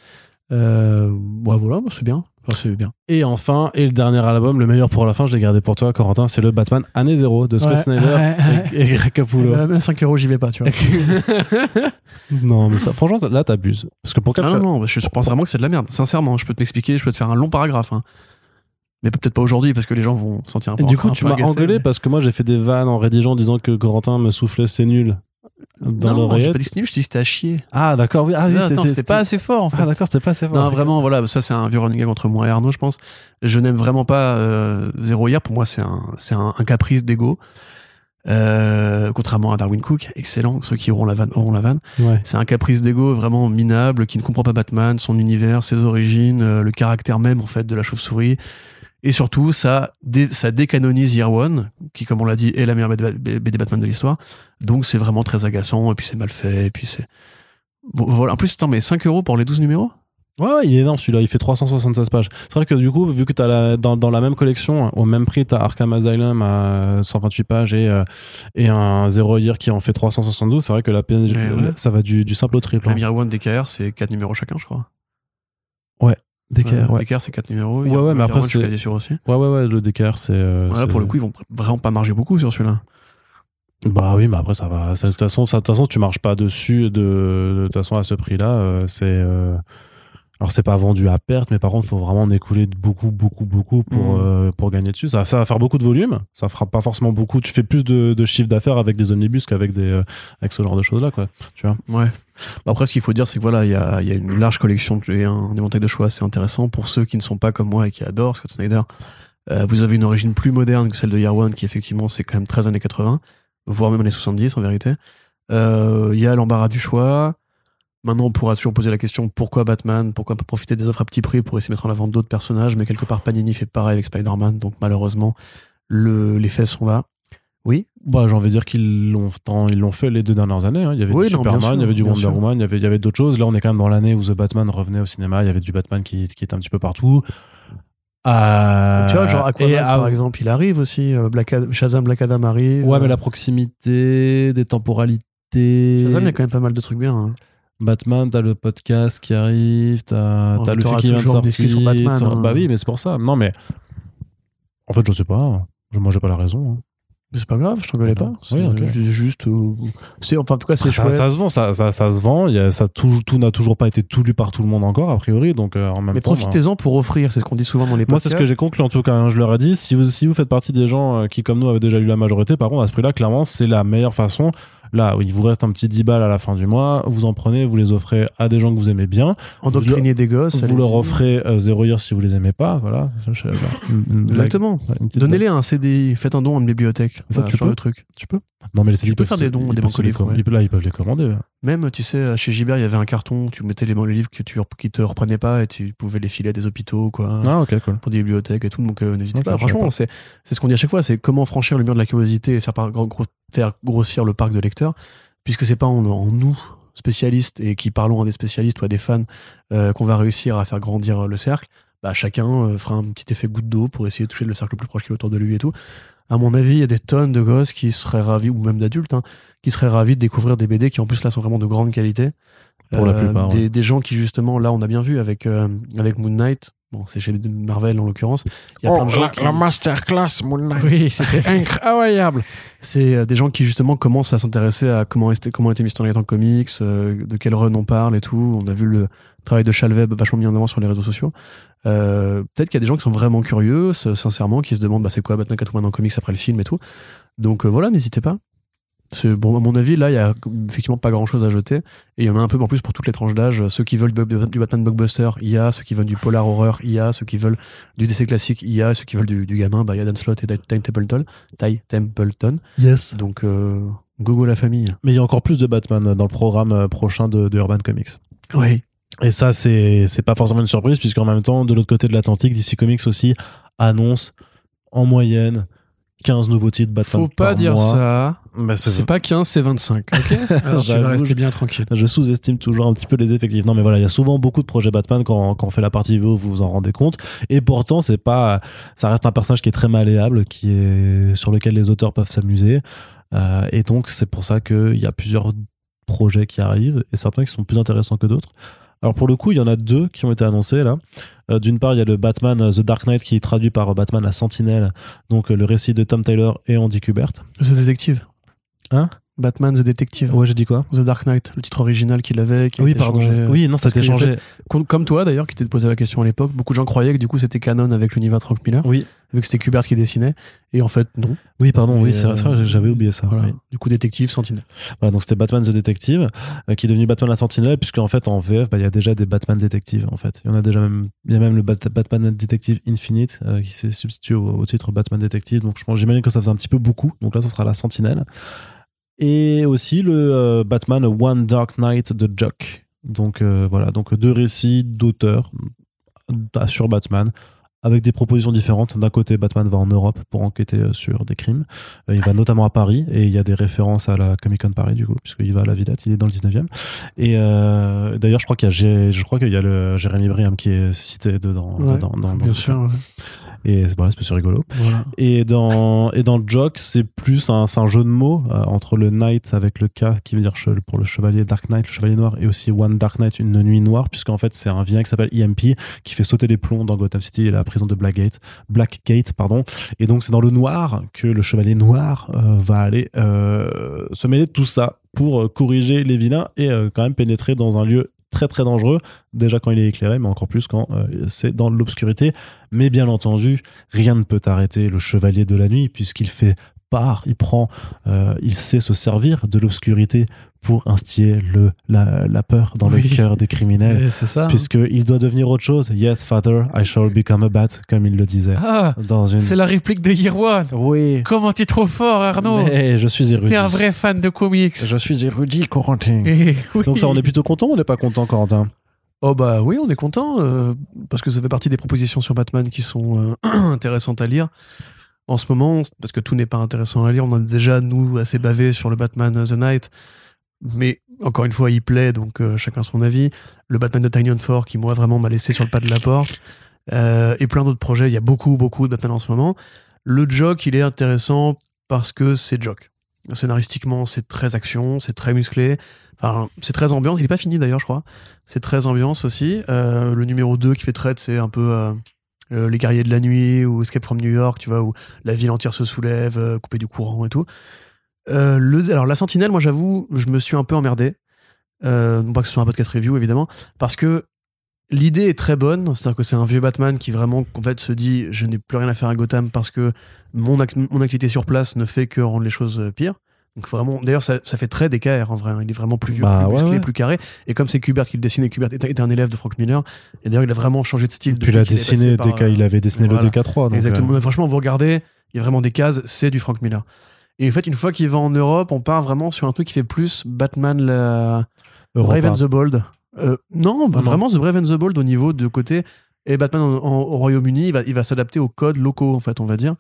B: Euh, ouais, voilà, c'est bien. Enfin, c'est bien.
A: Et enfin, et le dernier album, le meilleur pour la fin, je l'ai gardé pour toi, Corentin, c'est le Batman Année Zéro de Scott
B: Ouais,
A: Snyder
B: ouais, ouais.
A: et, et Greg Capullo.
B: Euh, même 5 euros, j'y vais pas, tu vois.
A: non, mais ça, franchement, là, t'abuses. Parce que pour
B: Ah
A: quatre
B: non, non, bah, je pense vraiment que c'est de la merde. Sincèrement, je peux te m'expliquer, je peux te faire un long paragraphe. hein. Mais peut-être pas aujourd'hui parce que les gens vont se sentir un peu
A: Et du coup, tu m'as engueulé
B: mais-
A: parce que moi, j'ai fait des vannes en rédigeant disant que Corentin me soufflait c'est nul dans
B: Non, j'ai pas dit nul, je que c'était à chier.
A: Ah, d'accord, oui. Ah, oui,
B: c'était pas assez fort en fait.
A: Ah, d'accord, c'était pas assez fort.
B: non, vraiment, voilà, ça c'est un vieux running gag entre moi et Arnaud, je pense. Je n'aime vraiment pas euh, Zéro hier. Pour moi, c'est un, c'est un, un caprice d'ego. Euh, contrairement à Darwin Cook, excellent, ceux qui auront la vanne auront la vanne.
A: Ouais.
B: C'est un caprice d'ego vraiment minable, qui ne comprend pas Batman, son univers, ses origines, euh, le caractère même en fait de la chauve-souris. Et surtout, ça, dé- ça décanonise Year One, qui, comme on l'a dit, est la meilleure BD Batman de l'histoire. Donc c'est vraiment très agaçant, et puis c'est mal fait, et puis c'est. Bon, voilà. En plus, attends, mais 5 euros pour les 12 numéros?
A: Ouais, ouais, il est énorme celui-là, il fait 376 pages. C'est vrai que du coup, vu que t'as la, dans, dans la même collection, au même prix, t'as Arkham Asylum à 128 pages et, euh, et un Zero Year qui en fait 372, c'est vrai que la peine,
B: Ouais, ouais.
A: ça va du, du simple au triple.
B: Même
A: hein.
B: Year One, DKR, c'est 4 numéros chacun, je crois.
A: DKR, ouais.
B: DKR, c'est 4 numéros.
A: Ouais, ouais, mais après,
B: je suis sûr aussi.
A: Ouais, ouais, ouais, le DKR, c'est. euh,
B: Voilà,
A: c'est-
B: pour le coup, ils vont vraiment pas marger beaucoup sur celui-là.
A: Bah oui, mais après, ça va. De toute façon, ça- de toute façon, tu marches pas dessus de, de toute façon à ce prix-là. euh, c'est. euh, Alors, c'est pas vendu à perte, mais par contre, il faut vraiment en écouler beaucoup, beaucoup, beaucoup pour,
B: Mm.
A: euh, pour gagner dessus. Ça, ça va faire beaucoup de volume. Ça fera pas forcément beaucoup. Tu fais plus de, de chiffre d'affaires avec des omnibus qu'avec des, euh, avec ce genre de choses-là, quoi. Tu vois.
B: Ouais. Bah, Après, ce qu'il faut dire, c'est que voilà, il y a, une large collection et un éventail de choix, c'est intéressant. Pour ceux qui ne sont pas comme moi et qui adorent Scott Snyder, euh, vous avez une origine plus moderne que celle de One, qui effectivement, c'est quand même 13 années 80, voire même années 70 en vérité. Euh, Il y a l'embarras du choix. Maintenant, on pourra toujours poser la question pourquoi Batman? Pourquoi profiter des offres à petit prix pour essayer de mettre en avant d'autres personnages? Mais quelque part, Panini fait pareil avec Spider-Man, donc malheureusement, le, les faits sont là.
A: Bah, j'ai envie de dire qu'ils l'ont, ils l'ont fait les deux dernières années. hein. Il y avait
B: Oui,
A: du
B: non,
A: Superman,
B: sûr,
A: il y avait du Wonder
B: sûr.
A: Woman, il y avait, il y avait d'autres choses. Là, on est quand même dans l'année où The Batman revenait au cinéma. Il y avait du Batman qui, qui était un petit peu partout. Euh,
B: tu vois, genre Aquaman,
A: et
B: par exemple, il arrive aussi. euh, Black Ad- Shazam, Black Adam arrive.
A: Ouais, mais la proximité, des temporalités.
B: Shazam, il y a quand même pas mal de trucs bien. hein.
A: Batman, t'as le podcast qui arrive, t'as
B: Oh, mais
A: le film qui vient de sortir.
B: discussion Batman, hein.
A: Bah oui, mais c'est pour ça. Non, mais en fait, je sais pas. Moi, j'ai pas la raison. hein.
B: Mais c'est pas grave, je t'engueulais pas.
A: Oui,
B: C'est
A: ok.
B: je dis juste. euh, c'est, enfin, en tout cas, c'est
A: ça,
B: chouette.
A: ça se vend, ça, ça, ça se vend. Il y a, ça, tout, tout n'a toujours pas été tout lu par tout le monde encore, a priori. Donc, euh, en même
B: Mais profitez-en pour offrir, c'est ce qu'on dit souvent dans les
A: Moi, c'est ce que j'ai conclu en tout cas. hein. Je leur ai dit, si vous, si vous faites partie des gens euh, qui, comme nous, avaient déjà lu la majorité, par contre, à ce prix-là, clairement, c'est la meilleure façon. Là, il vous reste un petit 10 balles à la fin du mois, vous en prenez, vous les offrez à des gens que vous aimez bien.
B: Endoctriner des gosses.
A: vous
B: allez-y.
A: leur offrez euh, Zero Year si vous les aimez pas. Voilà.
B: Exactement. Donnez-les un CDI, faites un don à une bibliothèque.
A: Ça,
B: Voilà,
A: tu peux
B: le truc.
A: Tu peux Non, mais les
B: Tu peux faire des dons
A: ils
B: des banques
A: les
B: livres,
A: com-
B: ouais.
A: Là, ils peuvent les commander.
B: Même, tu sais, chez Gibert, il y avait un carton, tu mettais les, les livres que tu, qui te reprenaient pas et tu pouvais les filer à des hôpitaux, quoi.
A: Ah, ok, cool.
B: Pour des bibliothèques et tout, donc euh, n'hésitez pas. Franchement,
A: pas.
B: c'est c'est ce qu'on dit à chaque fois, c'est comment franchir le mur de la curiosité et faire, par- gros- faire grossir le parc de lecteurs, puisque c'est pas en, en nous, spécialistes, et qui parlons à des spécialistes ou à des fans, euh, qu'on va réussir à faire grandir le cercle. Bah, chacun euh, fera un petit effet goutte d'eau pour essayer de toucher le cercle le plus proche qui est autour de lui et tout. À mon avis, il y a des tonnes de gosses qui seraient ravis, ou même d'adultes, hein, qui seraient ravis de découvrir des BD qui en plus là sont vraiment de grande qualité. Euh,
A: Pour la plupart,
B: des,
A: ouais.
B: des gens qui justement, là on a bien vu avec, euh, avec Moon Knight, bon c'est chez Marvel en l'occurrence, il y a
C: Oh,
B: plein de gens
C: la,
B: qui...
C: la masterclass Moon Knight.
B: Oui, c'était incroyable. C'est euh, des gens qui justement commencent à s'intéresser à comment était comment était Mr. Knight en comics, euh, de quel run on parle et tout. On a vu le travail de Chalweb vachement mis en avant sur les réseaux sociaux. Euh, Peut-être qu'il y a des gens qui sont vraiment curieux, sincèrement, qui se demandent bah, c'est quoi Batman Catwoman en comics après le film et tout. Donc euh, voilà, n'hésitez pas. Bon, à mon avis, là, il y a effectivement pas grand chose à jeter. Et il y en a un peu en plus pour toutes les tranches d'âge. Ceux qui veulent du Batman blockbuster, il y a. Ceux qui veulent du polar horror, il y a. Ceux qui veulent du DC classique, il y a. Ceux qui veulent du, du gamin, bah, il y a Dan Slott et Ty Templeton. Ty Templeton.
A: Yes.
B: Donc, euh, gogo la famille.
A: Mais il y a encore plus de Batman dans le programme euh, prochain de, de Urban Comics.
B: Oui.
A: Et ça, c'est c'est pas forcément une surprise, puisqu'en même temps, de l'autre côté de l'Atlantique, DC Comics aussi annonce en moyenne 15 nouveaux titres Batman.
B: Faut pas
A: par
B: dire
A: mois.
B: ça.
A: Bah, c'est-
B: pas 15, c'est 25. Ok Alors tu vas rester bien tranquille.
A: Je sous-estime toujours un petit peu les effectifs. Non, mais voilà, il y a souvent beaucoup de projets Batman quand, quand on fait la partie VO, vous vous en rendez compte. Et pourtant, c'est pas, ça reste un personnage qui est très malléable, qui est sur lequel les auteurs peuvent s'amuser. Euh, et donc, c'est pour ça qu'il y a plusieurs projets qui arrivent et certains qui sont plus intéressants que d'autres. Alors pour le coup, il y en a deux qui ont été annoncés là. Euh, D'une part, il y a le Batman euh, The Dark Knight qui est traduit par euh, Batman la Sentinelle, donc euh, le récit de Tom Taylor et Andy Kubert.
B: The Detective.
A: Hein?
B: Batman The Detective.
A: Ouais, j'ai dit quoi
B: The Dark Knight, le titre original qu'il avait. Qui a
A: Oui,
B: été
A: pardon.
B: changé.
A: Oui, non, ça a été changé.
B: Com- Comme toi d'ailleurs, qui t'es posé la question à l'époque, beaucoup de gens croyaient que du coup c'était canon avec l'univers de Frank Miller,
A: Oui,
B: vu que c'était Kubert qui dessinait. Et en fait, non.
A: oui, pardon. Oui, c'est vrai, vrai,
B: euh,
A: j'avais oublié ça.
B: Voilà.
A: oui.
B: Du coup, détective, sentinelle.
A: Voilà, donc c'était Batman the Detective, euh, qui est devenu Batman la Sentinelle, puisque en fait en VF, bah, il y a déjà des Batman Detectives. En fait, il y en a déjà même, il y a même le Bat- Batman Detective Infinite euh, qui s'est substitué au, au titre Batman Detective. Donc je pense, j'imagine que ça faisait un petit peu beaucoup. Donc là, ce sera la Sentinelle. Et aussi le euh, Batman One Dark Knight de Jock. Donc euh, voilà, donc deux récits d'auteurs euh, sur Batman. Avec des propositions différentes. D'un côté, Batman va en Europe pour enquêter sur des crimes. Il va notamment à Paris et il y a des références à la Comic Con Paris du coup, puisqu'il va à la Villette, il est dans le 19e. Et euh, d'ailleurs, je crois qu'il y a, je crois qu'il y a le Jérémy Briam qui est cité dedans.
B: Ouais,
A: dedans-
B: Bien sûr. ouais.
A: Et voilà, c'est c'est rigolo.
B: Voilà.
A: Et dans, et dans Jock, c'est plus un, un jeu de mots euh, entre le Knight avec le K qui veut dire pour le chevalier Dark Knight, le chevalier noir, et aussi One Dark Knight, une nuit noire, puisqu'en fait c'est un vilain qui s'appelle EMP qui fait sauter les plombs dans Gotham City et la prison de Blackgate, Blackgate, pardon. Et donc c'est dans le noir que le chevalier noir euh, va aller euh, se mêler de tout ça pour corriger les vilains et quand même pénétrer dans un lieu très très dangereux. Déjà quand il est éclairé mais encore plus quand euh, c'est dans l'obscurité. Mais bien entendu rien ne peut arrêter le chevalier de la nuit puisqu'il fait part il prend euh, il sait se servir de l'obscurité pour instiller le la, la peur dans
B: Oui.
A: le cœur des criminels
B: C'est ça. hein.
A: puisqu'il doit devenir autre chose yes father I shall become a bat comme il le disait
D: Ah,
A: dans une
D: c'est la réplique de Year One.
A: oui
D: Comment t'es trop fort, Arnaud?
A: Mais je suis érudit
D: T'es un vrai fan de comics.
A: je suis érudit Corentin
D: Eh, oui.
A: donc ça on est plutôt content ou on n'est pas content Corentin?
B: Oh bah oui, on est content euh, parce que ça fait partie des propositions sur Batman qui sont euh, intéressantes à lire. En ce moment, parce que tout n'est pas intéressant à lire, on en a déjà nous assez bavé sur le Batman euh, The Night, mais encore une fois, il plaît, donc euh, chacun son avis. Le Batman de Tiny Four qui moi vraiment m'a laissé sur le pas de la porte, Euh, et plein d'autres projets. Il y a beaucoup beaucoup de Batman en ce moment. Le Jock, il est intéressant parce que c'est Jock. Scénaristiquement, c'est très action, c'est très musclé. Enfin, c'est très ambiance. Il est pas fini d'ailleurs, je crois. C'est très ambiance aussi. Euh, le numéro 2 qui fait traite, c'est un peu euh, Les Guerriers de la Nuit ou Escape from New York, tu vois, où la ville entière se soulève, coupée du courant et tout. Euh, le, alors, La Sentinelle, moi, j'avoue, je me suis un peu emmerdé. Euh, non pas que ce soit un podcast review, évidemment, parce que l'idée est très bonne. C'est-à-dire que c'est un vieux Batman qui vraiment, en fait, se dit Je n'ai plus rien à faire à Gotham parce que mon, ac- mon activité sur place ne fait que rendre les choses euh, pires. Donc vraiment, d'ailleurs, ça, ça fait très DKR en vrai. hein. Il est vraiment plus vieux,
A: Bah,
B: plus
A: ouais,
B: musclé,
A: ouais.
B: plus carré. Et comme c'est Kubert qui le dessine, et Kubert était, un élève de Frank Miller, et d'ailleurs, il a vraiment changé de style.
A: Puis il
B: depuis
A: a dessiné
B: passé
A: DK,
B: par, euh,
A: il avait dessiné
B: voilà.
A: le DK3. donc,
B: Exactement.
A: euh,
B: Mais franchement, vous regardez, il y a vraiment des cases, c'est du Frank Miller. Et en fait, une fois qu'il va en Europe, on part vraiment sur un truc qui fait plus Batman la. Brave and the Bold. Euh, non, bah, vraiment The Brave and the Bold au niveau de côté. Et Batman en- en- au Royaume-Uni, il va, il va s'adapter aux codes locaux, en fait, on va dire.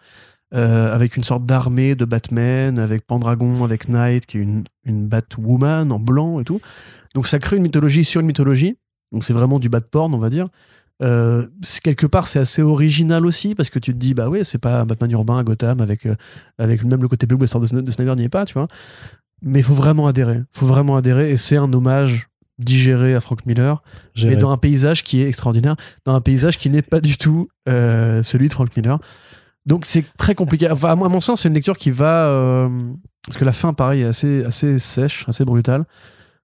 B: Euh, avec une sorte d'armée de Batman, avec Pendragon, avec Knight, qui est une, une Batwoman en blanc et tout. Donc ça crée une mythologie sur une mythologie. Donc c'est vraiment du Batporn, on va dire. Euh, quelque part, c'est assez original aussi, parce que tu te dis, bah ouais, c'est pas Batman urbain à Gotham, avec, euh, avec même le côté blockbuster de, de Snyder n'y est pas, tu vois. Mais il faut vraiment adhérer. Il faut vraiment adhérer, et c'est un hommage digéré à Frank Miller, mais dans un paysage qui est extraordinaire, dans un paysage qui n'est pas du tout euh, celui de Frank Miller. Donc c'est très compliqué. Enfin, à mon à mon sens, c'est une lecture qui va. euh, parce que la fin, pareil, est assez, assez sèche, assez brutale.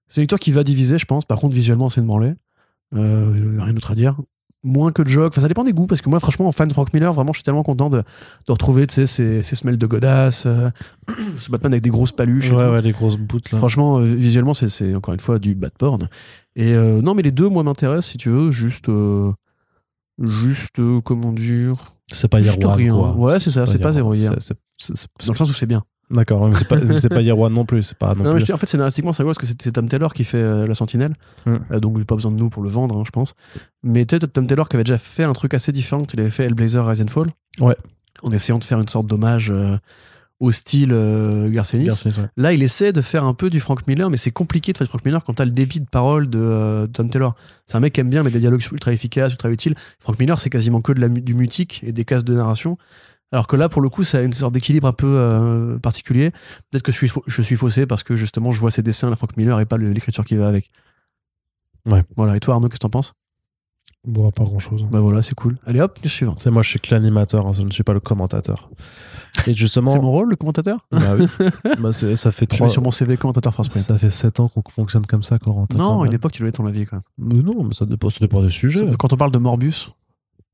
B: C'est une lecture qui va diviser, je pense. Par contre, visuellement, c'est une branlée. Euh, rien d'autre à dire. Moins que de jog. Enfin, ça dépend des goûts, parce que moi, franchement, en fan de Frank Miller, vraiment, je suis tellement content de, de retrouver tu sais, ces, ces semelles de godasses, euh, ce Batman avec des grosses paluches.
A: Ouais, ouais, les grosses bouts là.
B: Franchement, euh, visuellement, c'est- encore une fois du bad porn. Et euh, non, mais les deux, moi, m'intéressent, si tu veux, juste. euh, juste, comment dire.
A: C'est pas
B: Juste rien.
A: quoi.
B: Ouais, c'est ça, c'est pas zéro hier. Dans le sens où c'est bien.
A: D'accord, mais c'est pas, mais c'est pas non plus. C'est pas non,
B: Non, mais
A: plus.
B: je dis, en fait, scénaristiquement, c'est rigolo parce que c'est c'est Tom Taylor qui fait euh, La Sentinelle.
A: Hmm.
B: Euh, donc, pas besoin de nous pour le vendre, hein, je pense. Mais tu sais, Tom Taylor qui avait déjà fait un truc assez différent. Il avait fait Hellblazer Rise and Fall.
A: Ouais.
B: En essayant de faire une sorte d'hommage euh, au style euh, Garcenis.
A: Garcinis, ouais.
B: Là, il essaie de faire un peu du Frank Miller, mais c'est compliqué de faire du Frank Miller quand t'as le débit de parole de Tom Taylor. C'est un mec qui aime bien, mais des dialogues ultra efficaces, ultra utiles. Frank Miller, c'est quasiment que de la, mu- du mutique et des cases de narration. Alors que là, pour le coup, ça a une sorte d'équilibre un peu euh, particulier. Peut-être que je suis, je suis faussé parce que justement, je vois ses dessins, la Frank Miller, et pas l'écriture qui va avec.
A: Ouais.
B: Voilà. Et toi, Arnaud, qu'est-ce que t'en penses?
A: Bon, pas grand chose.
B: Bah voilà, c'est cool. Allez hop, news suivante.
A: C'est moi, je suis que l'animateur, hein, je ne suis pas le commentateur. Et justement,
B: C'est mon rôle, le commentateur?
A: Bah oui. Bah, ça fait
B: Je
A: trois,
B: mets sur mon CV commentateur print.
A: ça fait 7 ans qu'on fonctionne comme ça, Corentin.
B: Non, à une époque, tu donnais ton avis quand même.
A: Mais non, mais ça dépend, ça dépend des sujets.
B: Quand on parle de Morbus,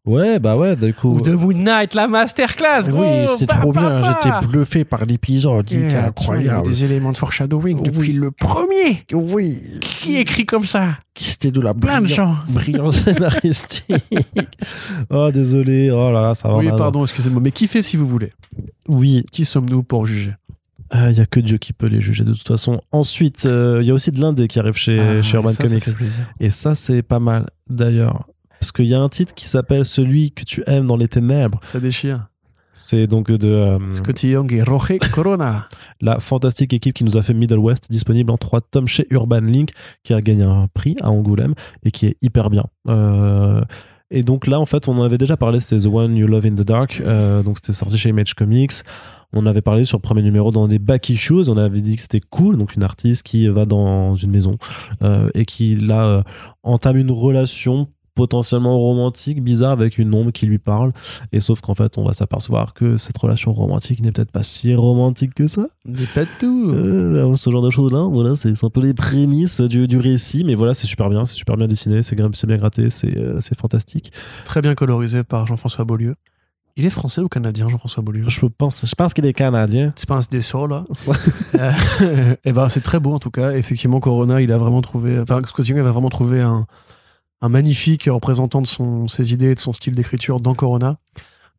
A: Ouais, bah ouais, du coup.
D: Ou de Moon Knight, la masterclass.
C: Oui,
D: oh,
C: c'est
D: pa,
C: trop bien. J'étais bluffé par l'épisode. Il était incroyable.
D: des éléments de foreshadowing depuis le premier.
C: Oui,
D: Qui écrit comme ça
C: c'était de la
D: Plein de gens.
C: brillance scénaristique.
A: Oh, désolé. Oh là là, ça va.
B: Oui,
A: on a-
B: pardon, excusez-moi. Mais kiffez si vous voulez.
A: Oui,
B: Qui sommes-nous pour juger
A: il n'y a que Dieu qui peut les juger de toute façon. Ensuite, il y a aussi de l'indé qui arrive chez,
B: Ah,
A: chez Urban
B: ça,
A: Comics.
B: fait.
A: Et ça, c'est pas mal, d'ailleurs. Parce qu'il y a un titre qui s'appelle Celui que tu aimes dans les ténèbres.
B: Ça déchire.
A: C'est donc de euh,
B: Scotty Young et Roger Corona.
A: la fantastique équipe qui nous a fait Middle West, disponible en trois tomes chez Urban Link, qui a gagné un prix à Angoulême et qui est hyper bien. Euh, et donc là, en fait, on en avait déjà parlé, c'était The One You Love in the Dark. Euh, donc c'était sorti chez Image Comics. On avait parlé sur le premier numéro dans des back issues. On avait dit que c'était cool. Donc une artiste qui va dans une maison et qui là entame une relation potentiellement romantique, bizarre, avec une ombre qui lui parle. Et sauf qu'en fait, on va s'apercevoir que cette relation romantique n'est peut-être pas si romantique que ça.
B: N'est pas tout.
A: Euh, ce genre de choses là voilà c'est un peu les prémices du, du récit mais voilà c'est super bien c'est super bien dessiné c'est bien gratté c'est euh, c'est fantastique
B: Très bien colorisé par Jean-François Beaulieu. Il est français ou canadien, Jean-François Beaulieu?
A: Je pense je pense qu'il est canadien
B: C'est pas un SDSO, là et ben c'est très beau en tout cas. Effectivement, Corona, il a vraiment trouvé. Enfin, Scott Young avait vraiment trouvé un, un magnifique représentant de son, ses idées et de son style d'écriture dans Corona.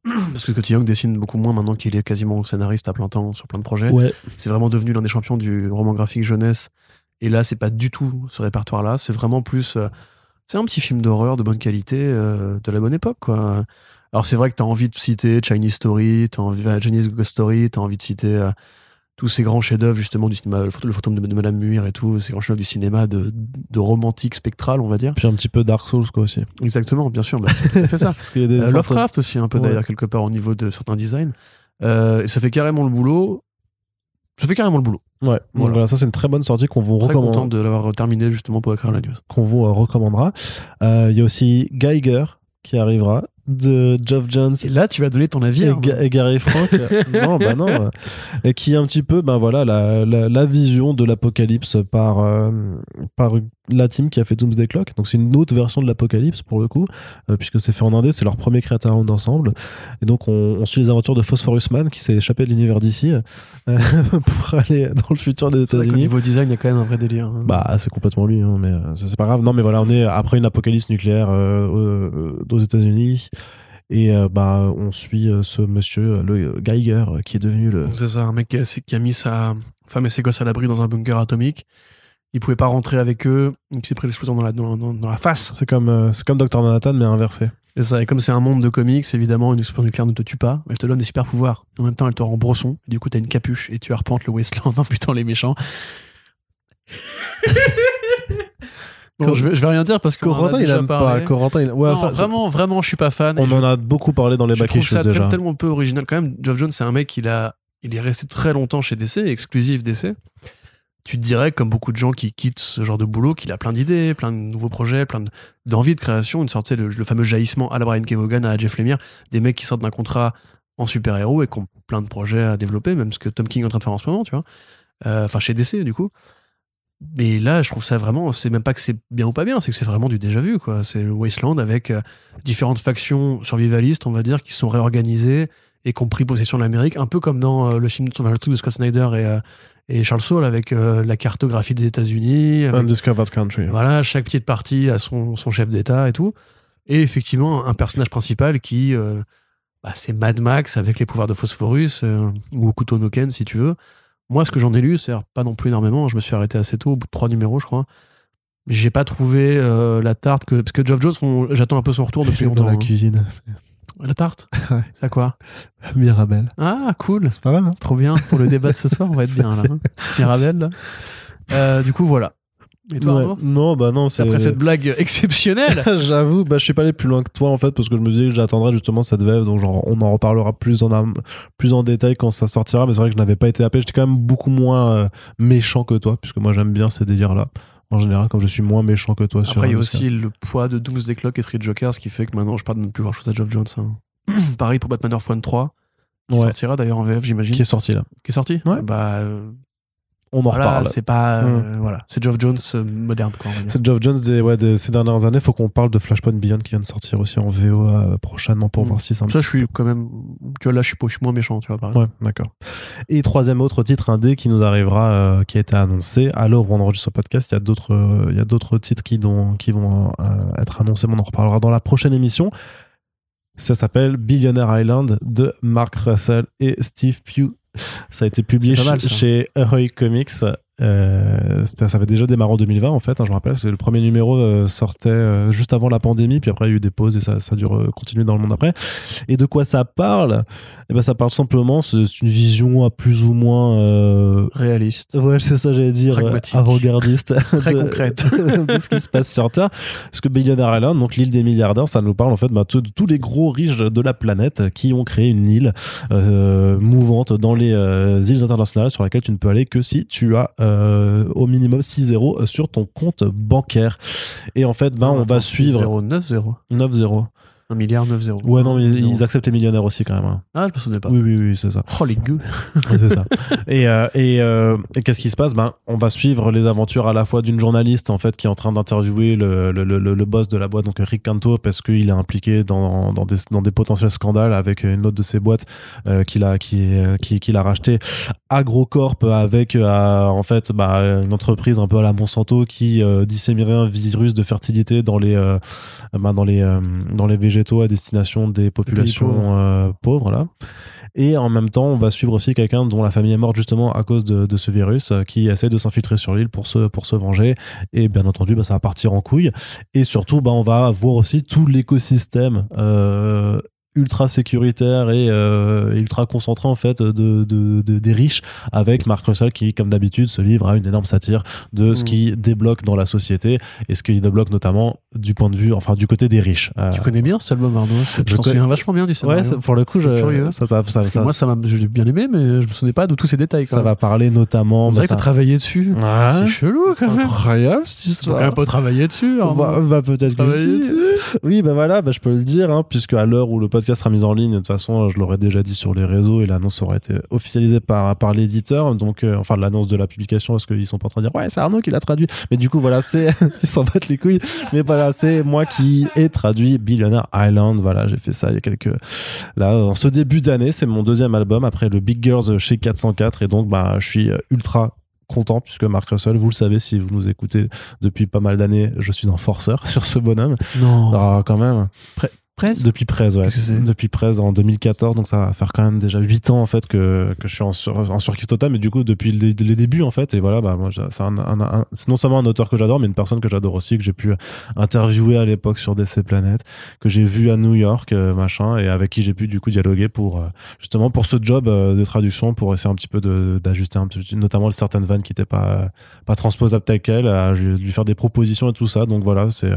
B: Parce que Scott Young dessine beaucoup moins maintenant qu'il est quasiment scénariste à plein temps sur plein de projets.
A: ouais
B: C'est vraiment devenu l'un des champions du roman graphique jeunesse. Et là, c'est pas du tout ce répertoire-là. C'est vraiment plus. euh, c'est un petit film d'horreur de bonne qualité euh, de la bonne époque, quoi. Alors, c'est vrai que t'as envie de citer Chinese Story, t'as envie Chinese Ghost Story, t'as envie de citer euh, tous ces grands chefs-d'œuvre, justement, du cinéma, le, fantôme de, de Madame Muir et tout, ces grands chefs-d'œuvre du cinéma de, de romantique spectral, on va dire.
A: puis un petit peu Dark Souls quoi aussi
B: Exactement, bien sûr. Bah, fait ça.
A: parce qu'il y a des
B: Euh. Lovecraft aussi, un peu
A: Ouais.
B: d'ailleurs, quelque part, au niveau de certains designs. Euh, et ça fait carrément le boulot. Ça fait carrément le boulot.
A: ouais donc
B: Voilà.
A: voilà. ça c'est une très bonne sortie qu'on vous
B: Très
A: recommande
B: content de l'avoir terminé justement pour écrire la news.
A: qu'on vous euh, recommandera il y a aussi Geiger qui arrivera de Geoff Jones
B: Et là, tu vas donner ton avis.
A: et,
B: hein.
A: Et Gary Frank. non, bah non. Et qui est un petit peu, ben voilà, la, la, la vision de l'apocalypse par, euh, par la team qui a fait Doomsday Clock. Donc c'est une autre version de l'apocalypse pour le coup, euh, puisque c'est fait en indé, c'est leur premier créateur round ensemble. Et donc on, on suit les aventures de Phosphorus Man qui s'est échappé de l'univers d'ici euh, pour aller dans le futur des États-Unis.
B: niveau design, il y a quand même un vrai délire. hein.
A: Bah, c'est complètement lui, hein, mais euh, c'est pas grave. Non, mais voilà, on est après une apocalypse nucléaire euh, aux États-Unis. Et euh, bah, on suit euh, ce monsieur, le Geiger, qui est devenu le.
B: C'est ça, un mec qui a, qui a mis sa femme et ses gosses à l'abri dans un bunker atomique. Il pouvait pas rentrer avec eux, donc il s'est pris l'explosion dans la, dans, la face.
A: C'est comme, euh, c'est comme Dr. Manhattan, mais inversé.
B: Et ça, et comme c'est un monde de comics, évidemment, une explosion nucléaire ne te tue pas, mais elle te donne des super pouvoirs. En même temps, elle te rend brosson. Et du coup, t'as une capuche et tu arpentes le wasteland en butant les méchants. bon, je vais, je vais rien dire parce que
A: Corentin, il aime pas. Corentin, il... Ouais,
B: Non,
A: ça- ça-
B: vraiment, vraiment, je suis pas fan.
A: On
B: je-
A: en a beaucoup parlé dans les
B: je
A: back
B: trouve
A: issues
B: ça
A: déjà.
B: tel- tellement peu original. Quand même, Geoff Jones, c'est un mec, il, a, il est resté très longtemps chez DC, exclusif DC. Tu te dirais, comme beaucoup de gens qui quittent ce genre de boulot, qu'il a plein d'idées, plein de nouveaux projets, plein de- d'envie de, création, une sorte, le, le fameux jaillissement à la Brian K. Vaughan, à Jeff Lemire, des mecs qui sortent d'un contrat en super-héros et qui ont plein de projets à développer, même ce que Tom King est en train de faire en ce moment, tu vois. Euh, Enfin, chez DC, du coup. Mais là, je trouve ça vraiment, c'est même pas que c'est bien ou pas bien, c'est que c'est vraiment du déjà vu, quoi. C'est le Wasteland avec euh, différentes factions survivalistes, on va dire, qui sont réorganisées et qui ont pris possession de l'Amérique, un peu comme dans euh, le film le truc de Scott Snyder et, et Charles Saul avec euh, la cartographie des États-Unis.
A: Undiscovered Country.
B: voilà, chaque petite partie a son, son chef d'État et tout. Et effectivement, un personnage principal qui, euh, bah, c'est Mad Max avec les pouvoirs de Phosphorus, euh, ou Couteau no Ken, si tu veux. Moi, ce que j'en ai lu, c'est pas non plus énormément. Je me suis arrêté assez tôt, au bout de trois numéros, je crois. J'ai pas trouvé la tarte que. Parce que Geoff Jones, on- j'attends un peu son retour depuis
A: Dans
B: longtemps.
A: la
B: hein.
A: cuisine.
B: La tarte
A: Ouais.
B: C'est à quoi
A: Mirabelle.
B: Ah, cool.
A: C'est pas mal, hein
B: Trop bien. Pour le débat de ce soir, on va être bien là. hein. Mirabelle, là. Euh, du coup, voilà. Et toi,
A: Ouais. Non, bah non, c'est.
B: Après cette blague exceptionnelle.
A: J'avoue, bah, je suis pas allé plus loin que toi en fait parce que je me disais que j'attendrais justement cette VF donc genre on en reparlera plus en am- plus en détail quand ça sortira mais c'est vrai que je n'avais pas été happé j'étais quand même beaucoup moins euh, méchant que toi puisque moi j'aime bien ces délires là en général comme je suis moins méchant que toi sur
B: Après, il y a
A: sur-
B: aussi le poids de Doomsday Clock et Three Jokers, ce qui fait que maintenant, je pardonne plus voir à Geoff Jones. hein. Pareil pour Batman Earth One 3, qui
A: Ouais.
B: sortira d'ailleurs en VF, j'imagine.
A: qui est sorti là
B: Qui est sorti?
A: Ouais.
B: Bah, euh,
A: on en
B: voilà,
A: reparle
B: c'est pas. euh,
A: Mm.
B: Voilà, c'est Geoff Jones euh, moderne,
A: c'est Geoff Jones des, ouais, de ces dernières années faut qu'on parle de Flashpoint Beyond qui vient de sortir aussi en VO euh, prochainement pour
B: Mm.
A: voir si c'est un
B: Ça,
A: petit
B: je suis quand même. Tu vois, là, je suis, pas- je suis moins méchant, tu vois, par.
A: Ouais, d'accord. Et troisième autre titre indé qui nous arrivera, euh, qui a été annoncé. À l'heure où on enregistre ce podcast, il y a d'autres, euh, il y a d'autres titres qui, dont- qui vont euh, être annoncés, mais on en reparlera dans la prochaine émission. Ça s'appelle Billionaire Island de Mark Russell et Steve Pugh. Ça a été publié
B: mal,
A: chez Ahoy Comics. Euh, ça avait déjà démarré en 2020 en fait, hein, je me rappelle. C'est le premier numéro euh, sortait euh, juste avant la pandémie, puis après il y a eu des pauses et ça, ça a dû euh, continuer dans le monde après. Et de quoi ça parle? Eh ben ça parle simplement, c'est une vision à plus ou moins
B: Réaliste.
A: Ouais, c'est ça, j'allais dire, avant-gardiste.
B: Très
A: de-
B: concrète.
A: de ce qui se passe sur Terre. Parce que Billionaire Island, donc l'île des milliardaires, ça nous parle en fait bah, de tous les gros riches de la planète qui ont créé une île mouvante dans les îles internationales sur laquelle tu ne peux aller que si tu as euh, au minimum 6 zéros sur ton compte bancaire. Et en fait, ben, on va suivre
B: 0, 9 0.
A: 9 zéros.
B: 1 milliard 9 0.
A: Ouais, non, mais ils acceptent les millionnaires aussi quand même. hein.
B: Ah, je me souvenais pas.
A: Oui, oui, oui, c'est ça.
B: Oh, les gueux.
A: Ouais, c'est ça. Et, euh, et, euh, et qu'est-ce qui se passe? Ben, On va suivre les aventures à la fois d'une journaliste en fait qui est en train d'interviewer le, le, le, le boss de la boîte, donc Rick Canto, parce qu'il est impliqué dans, dans, des, dans des potentiels scandales avec une autre de ses boîtes euh, qu'il a, qui, euh, qui, qu'il a racheté AgroCorp avec euh, en fait bah, une entreprise un peu à la Monsanto qui euh, disséminerait un virus de fertilité dans les, euh, bah, dans les, euh, dans les végétaux à destination des populations
B: pauvres.
A: euh, pauvres là. Et en même temps, on va suivre aussi quelqu'un dont la famille est morte justement à cause de, de ce virus, euh, qui essaie de s'infiltrer sur l'île pour se, pour se venger. Et bien entendu, bah, ça va partir en couille. Et surtout, bah, on va voir aussi tout l'écosystème euh, ultra sécuritaire et euh, ultra concentré en fait de, de- de- des riches avec Mark Russell qui comme d'habitude se livre à une énorme satire de ce
B: Mm.
A: qui débloque dans la société et ce qui débloque notamment du point de vue enfin du côté des riches Euh,
B: Tu connais bien cet album, Arnaud Tu
A: Je
B: t'en souviens vachement bien du
A: ouais
B: scénario.
A: c'est- pour le coup
B: C'est
A: je-
B: curieux.
A: ça, ça,
B: moi, ça m'a, j'ai bien aimé, mais je me souvenais pas de tous ces détails.
A: ça va parler notamment
B: On
A: bah,
B: dirait que t'as travaillé dessus.
A: Ouais.
B: C'est chelou
A: C'est
B: quand même.
A: incroyable cette histoire
B: un peu travaillé dessus. Arnaud.
A: bah, bah, peut-être que si. Oui, bah voilà, bah, je peux le dire, hein, puisque à l'heure où le podcast sera mis en ligne, de toute façon, je l'aurais déjà dit sur les réseaux et l'annonce aura été officialisée par, par l'éditeur, donc, euh, enfin, l'annonce de la publication, parce qu'ils sont pas en train de dire, ouais, c'est Arnaud qui l'a traduit. Mais du coup, voilà, c'est, ils s'en battent les couilles. Mais voilà, c'est moi qui ai traduit Billionaire Island. Voilà, j'ai fait ça il y a quelques, là, en ce début d'année, c'est mon deuxième album après le Big Girls chez 404 et donc, bah, je suis euh, ultra content puisque Mark Russell, vous le savez si vous nous écoutez depuis pas mal d'années, je suis un forceur sur ce bonhomme.
B: Non.
A: Ah, quand même.
B: Presque.
A: Depuis Prez, ouais. Depuis Prez en 2014, donc ça va faire quand même déjà 8 ans en fait que, que je suis en, sur, en surkiff total, mais du coup depuis le, les débuts en fait, et voilà, bah moi c'est un, un- un- non seulement un auteur que j'adore, mais une personne que j'adore aussi, que j'ai pu interviewer à l'époque sur DC Planet, que j'ai vu à New York, euh, machin, et avec qui j'ai pu du coup dialoguer pour euh, justement pour ce job euh, de traduction, pour essayer un petit peu de- d'ajuster un petit notamment certaines vannes qui n'étaient pas pas transposables telles quelles, à lui faire des propositions et tout ça, donc voilà, c'est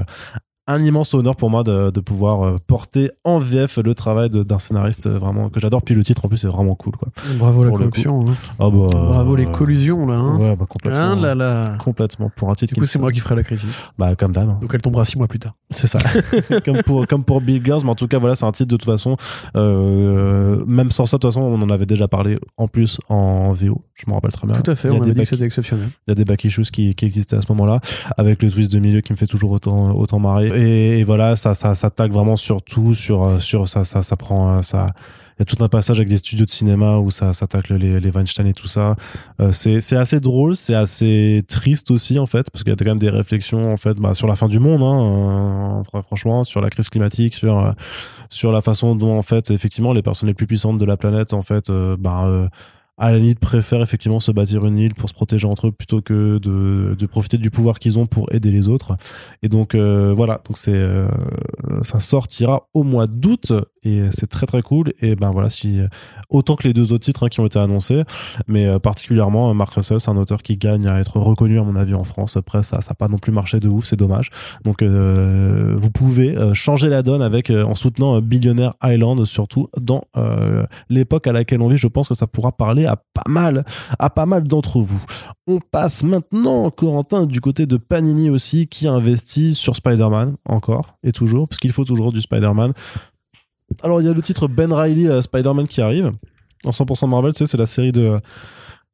A: un immense honneur pour moi de, de pouvoir euh, porter en VF le travail d'un scénariste euh, vraiment que j'adore. Puis le titre en plus est vraiment cool quoi.
B: Bravo la
A: Pour
B: collection. hein.
A: Ah bah,
B: Bravo les collusions là. hein.
A: Ouais, bah complètement.
B: Là, là.
A: Complètement pour un titre.
B: Du coup, c'est moi qui ferai la critique.
A: Bah comme d'hab. hein.
B: Donc elle tombera six mois plus tard.
A: C'est ça. comme pour comme pour Big Girls, mais en tout cas voilà, c'est un titre de toute façon. euh, même sans ça, de toute façon, on en avait déjà parlé en plus en VO. Je me rappelle très bien.
B: Tout à fait,
A: Il y a
B: on
A: des
B: avait dit que
A: back-
B: c'était exceptionnel.
A: Il y a des back issues qui, qui existaient à ce moment-là, avec le twist de milieu qui me fait toujours autant, autant marrer. Et, et voilà, ça, ça, ça tague vraiment sur tout, sur, euh, sur ça, ça, ça prend, euh, ça. Il y a tout un passage avec des studios de cinéma où ça, tacle les, les Weinstein et tout ça. Euh, c'est, assez drôle, c'est assez triste aussi en fait, parce qu'il y a quand même des réflexions en fait bah, sur la fin du monde, hein, euh, franchement, sur la crise climatique, sur euh, sur la façon dont en fait effectivement les personnes les plus puissantes de la planète en fait, euh, bah, à la préfèrent effectivement se bâtir une île pour se protéger entre eux plutôt que de, de profiter du pouvoir qu'ils ont pour aider les autres. Et donc euh, voilà, donc c'est euh, ça sortira au mois d'août et c'est très très cool. Et ben voilà, si autant que les deux autres titres hein, qui ont été annoncés, mais euh, particulièrement euh, Mark Russell, c'est un auteur qui gagne à être reconnu à mon avis en France. Après ça, ça n'a pas non plus marché de ouf, c'est dommage. Donc euh, vous pouvez euh, changer la donne avec euh, en soutenant euh, Billionaire Island, surtout dans euh, l'époque à laquelle on vit. Je pense que ça pourra parler à pas mal, à pas mal d'entre vous. On passe maintenant, Corentin, du côté de Panini aussi, qui investit sur Spider-Man, encore et toujours, parce qu'il faut toujours du Spider-Man. Alors, il y a le titre Ben Riley euh, Spider-Man qui arrive. En 100% Marvel, tu sais, c'est la série de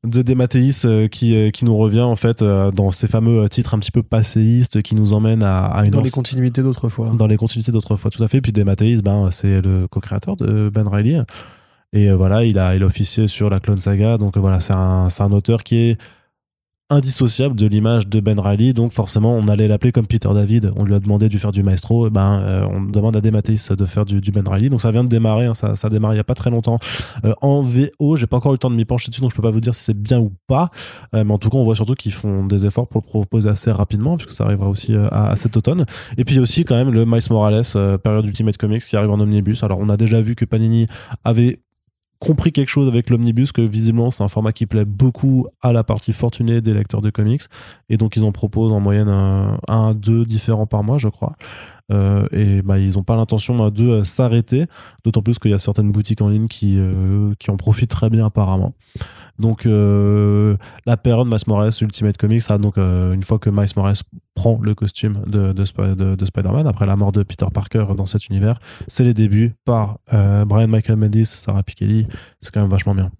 A: de Dematteis euh, qui, euh, qui nous revient en fait euh, dans ces fameux titres un petit peu passéistes qui nous emmènent à, à une
B: Dans les continuités d'autrefois.
A: dans les continuités d'autrefois, tout à fait. Puis Dematteis, ben, c'est le co-créateur de Ben Riley. Et voilà, il a, il a officié sur la Clone Saga. Donc voilà, c'est un, c'est un auteur qui est indissociable de l'image de Ben Riley. Donc forcément, on allait l'appeler comme Peter David. On lui a demandé de faire du maestro. Et ben, euh, on demande à Dematteis de faire du, Ben Riley. Donc ça vient de démarrer. hein, ça, ça a démarré il y a pas très longtemps euh, en VO. J'ai pas encore eu le temps de m'y pencher dessus, donc je peux pas vous dire si c'est bien ou pas. Euh, mais en tout cas, on voit surtout qu'ils font des efforts pour le proposer assez rapidement, puisque ça arrivera aussi à, cet automne. Et puis aussi quand même le Miles Morales période Ultimate Comics qui arrive en omnibus. Alors on a déjà vu que Panini avait compris quelque chose avec l'omnibus que visiblement c'est un format qui plaît beaucoup à la partie fortunée des lecteurs de comics. Et donc ils en proposent en moyenne un, deux différents par mois je crois. Euh, et bah, ils n'ont pas l'intention de s'arrêter. D'autant plus qu'il y a certaines boutiques en ligne qui, euh, qui en profitent très bien apparemment donc euh, la période Miles Morales Ultimate Comics a donc euh, une fois que Miles Morales prend le costume de, de, Sp- de- de Spider-Man après la mort de Peter Parker dans cet univers c'est les débuts par euh, Brian Michael Bendis Sarah Piketty c'est quand même vachement bien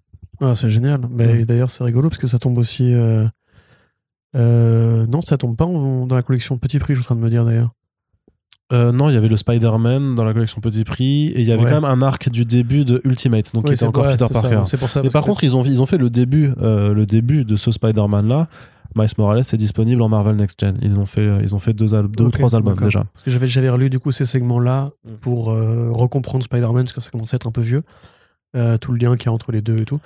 B: Ah, c'est génial. Mais d'ailleurs, c'est rigolo parce que ça tombe aussi. non, ça tombe pas dans la collection Petit Prix, je suis en train de me dire d'ailleurs.
A: Euh, non, il y avait le Spider-Man dans la collection Petit Prix et il y avait
B: Ouais.
A: quand même un arc du début de Ultimate, donc qui était encore
B: ouais,
A: Peter Parker.
B: C'est pour ça.
A: Mais par contre, ils ont, ils ont fait le début, euh, le début de ce Spider-Man là. Miles Morales est disponible en Marvel Next Gen. Ils ont fait, ils ont fait deux, deux ou trois albums déjà.
B: J'avais, j'avais relu du coup ces segments-là
A: Mm.
B: pour euh, recomprendre Spider-Man parce que ça commençait à être un peu vieux. Euh, tout le lien qu'il y a entre les deux et tout.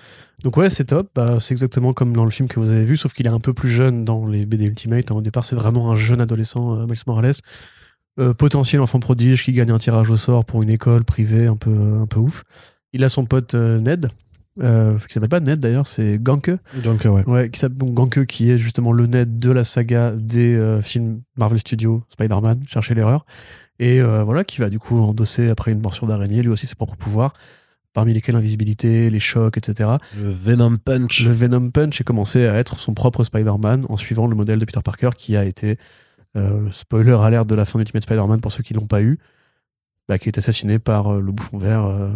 B: Donc ouais, c'est top. Bah, c'est exactement comme dans le film que vous avez vu, sauf qu'il est un peu plus jeune dans les BD Ultimate. hein. Au départ, c'est vraiment un jeune adolescent, Miles Morales. Euh, potentiel enfant prodige qui gagne un tirage au sort pour une école privée un peu, un peu ouf. Il a son pote euh, Ned, euh, qui s'appelle pas Ned d'ailleurs, c'est Ganke.
A: Euh, ouais.
B: Ouais, qui donc Ganke, qui est justement le Ned de la saga des euh, films Marvel Studios, Spider-Man, chercher l'erreur. Et voilà, qui va du coup endosser après une morsure d'araignée, lui aussi ses propres pouvoirs, parmi lesquels l'invisibilité, les chocs, etc.
A: Le Venom Punch.
B: Le Venom Punch est commencé à être son propre Spider-Man en suivant le modèle de Peter Parker qui a été, euh, spoiler alerte de la fin d'Ultimate Spider-Man pour ceux qui l'ont pas eu, bah, qui est assassiné par euh, le bouffon vert, euh,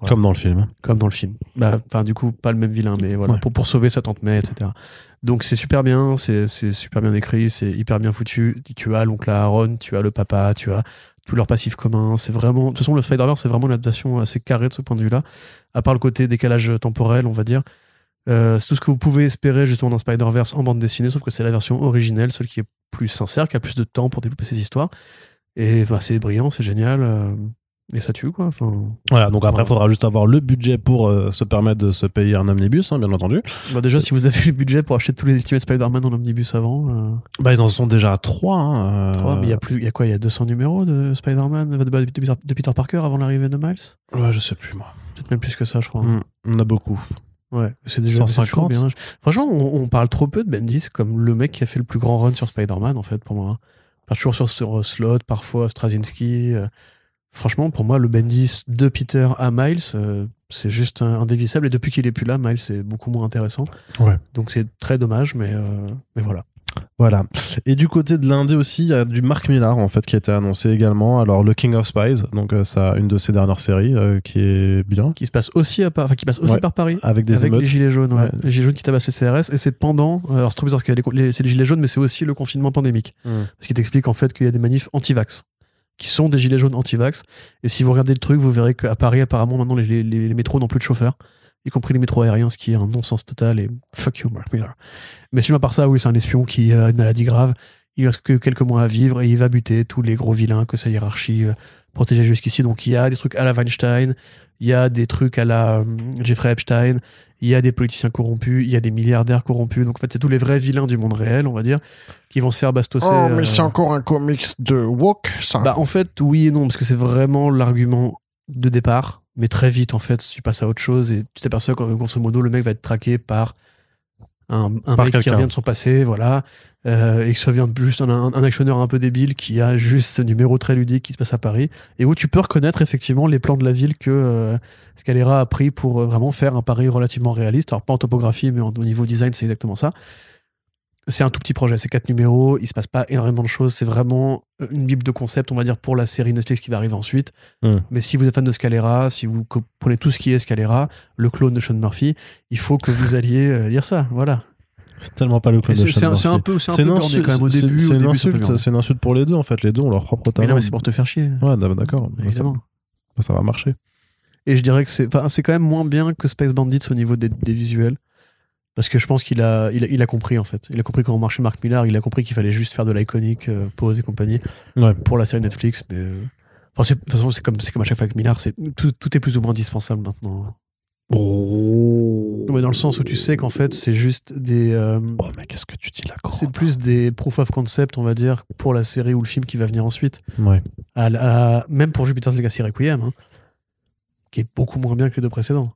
B: voilà.
A: Comme dans le film.
B: comme dans le film. Bah, du coup, pas le même vilain, mais voilà,
A: Ouais.
B: pour, pour sauver sa tante May, etc. Donc c'est super bien, c'est c'est super bien écrit, c'est hyper bien foutu. Tu as l'oncle Aaron, tu as le papa, tu as tous leurs passifs communs. C'est vraiment, de toute façon, le Spider-Verse, c'est vraiment une adaptation assez carrée de ce point de vue-là. À part le côté décalage temporel, on va dire. Euh, c'est tout ce que vous pouvez espérer justement d'un Spider-Verse en bande dessinée, sauf que c'est la version originelle, celle qui est plus sincère, qui a plus de temps pour développer ses histoires. Et bah, c'est brillant, c'est génial. euh, et ça tue, quoi. Enfin,
A: Voilà, donc après, il faudra juste avoir le budget pour euh, se permettre de se payer un omnibus, hein, bien entendu.
B: bah, déjà, si vous avez le budget pour acheter tous les Ultimate Spider-Man en omnibus avant.
A: Bah, ils en sont déjà à trois. hein,
B: Trois, mais il y a plus, il y a quoi Il y a 200 numéros de Spider-Man, de, de- de Peter- Parker avant l'arrivée de Miles?
A: Ouais, je sais plus, moi.
B: Peut-être même plus que ça, je crois.
A: Mm, on a beaucoup.
B: Ouais, c'est déjà c'est
A: 150.
B: toujours bien. Franchement, on, on parle trop peu de Bendis comme le mec qui a fait le plus grand run sur Spider-Man, en fait, pour moi. On parle toujours sur, sur euh, Slot, parfois Straczynski. euh. Franchement, pour moi, le Bendis de Peter à Miles, euh, c'est juste indévissable. Et depuis qu'il est plus là, Miles, c'est beaucoup moins intéressant.
A: Ouais.
B: Donc c'est très dommage, mais, euh, mais voilà.
A: Voilà. Et du côté de l'Indé aussi, il y a du Mark Millar en fait qui a été annoncé également. Alors le King of Spies, donc euh, ça une de ses dernières séries euh, qui est bien
B: Qui se passe aussi, à par, enfin, qui passe aussi
A: Ouais.
B: par Paris.
A: avec des
B: avec
A: émeutes.
B: les gilets jaunes, ouais.
A: Ouais.
B: Les gilets jaunes qui tabassent les CRS. Et c'est pendant. euh, Alors c'est trop bizarre parce que les- c'est les gilets jaunes, mais c'est aussi le confinement pandémique.
A: Mm.
B: Ce qui t'explique en fait qu'il y a des manifs anti-vax qui sont des gilets jaunes anti-vax. Et si vous regardez le truc, vous verrez qu'à Paris, apparemment, maintenant, les, les- les métros n'ont plus de chauffeurs, y compris les métros aériens, ce qui est un non-sens total. Et fuck you, Mark Miller. Mais sinon, à part ça, oui, c'est un espion qui a une maladie grave. Il reste que quelques mois à vivre et il va buter tous les gros vilains que sa hiérarchie euh, protégeait jusqu'ici. Donc il y a des trucs à la Weinstein, il y a des trucs à la euh, Jeffrey Epstein, il y a des politiciens corrompus, il y a des milliardaires corrompus. Donc en fait, c'est tous les vrais vilains du monde réel, on va dire, qui vont se faire bastonner.
C: Oh, mais
B: euh,
C: c'est encore un comics de woke, ça.
B: bah, en fait, oui et non, parce que c'est vraiment l'argument de départ. Mais très vite, en fait, tu passes à autre chose et tu t'aperçois que, grosso modo, le mec va être traqué par un, un
A: Par
B: mec qui revient de son passé, voilà, euh, et que ça vient de juste un, un, un actionneur un peu débile qui a juste ce numéro très ludique qui se passe à Paris et où tu peux reconnaître effectivement les plans de la ville que euh, Scalera a pris pour euh, vraiment faire un Paris relativement réaliste. Alors, pas en topographie, mais en- au niveau design, c'est exactement ça. C'est un tout petit projet, c'est quatre numéros, il se passe pas énormément de choses, c'est vraiment une bible de concept, on va dire, pour la série Netflix qui va arriver ensuite.
A: Hmm.
B: Mais si vous êtes fan de Scalera, si vous comprenez tout ce qui est Scalera, le clone de Sean Murphy, il faut que vous alliez euh, lire ça, voilà.
A: C'est tellement pas le club de Sean
B: un, c'est un
A: Murphy.
B: peu, c'est un
A: C'est
B: peu quand même au
A: c'est-
B: début.
A: c'est
B: au
A: une insulte,
B: borné.
A: c'est une insulte pour les deux en fait. Les deux ont leur propre
B: Mais
A: talent.
B: non, mais c'est pour te faire chier,
A: Ouais, d'accord. Mais ça,
B: évidemment.
A: ça va marcher.
B: Et je dirais que c'est enfin, c'est quand même moins bien que Space Bandits au niveau des, des visuels. Parce que je pense qu'il a, il a, il a compris en fait. Il a compris comment marchait Mark Millar. Il a compris qu'il fallait juste faire de l'iconique, euh, pose et compagnie
A: Ouais.
B: pour la série Netflix. Mais euh, enfin, de toute façon, c'est comme, à chaque fois avec Millar. Tout, tout est plus ou moins indispensable maintenant. Ouais, dans le sens où tu sais qu'en fait, c'est juste des. euh,
A: Oh, mais qu'est-ce que tu dis là,
B: c'est plus des proof of concept, on va dire, pour la série ou le film qui va venir ensuite.
A: Ouais.
B: À la- à- même pour Jupiter's Legacy Requiem, hein, qui est beaucoup moins bien que les deux précédents.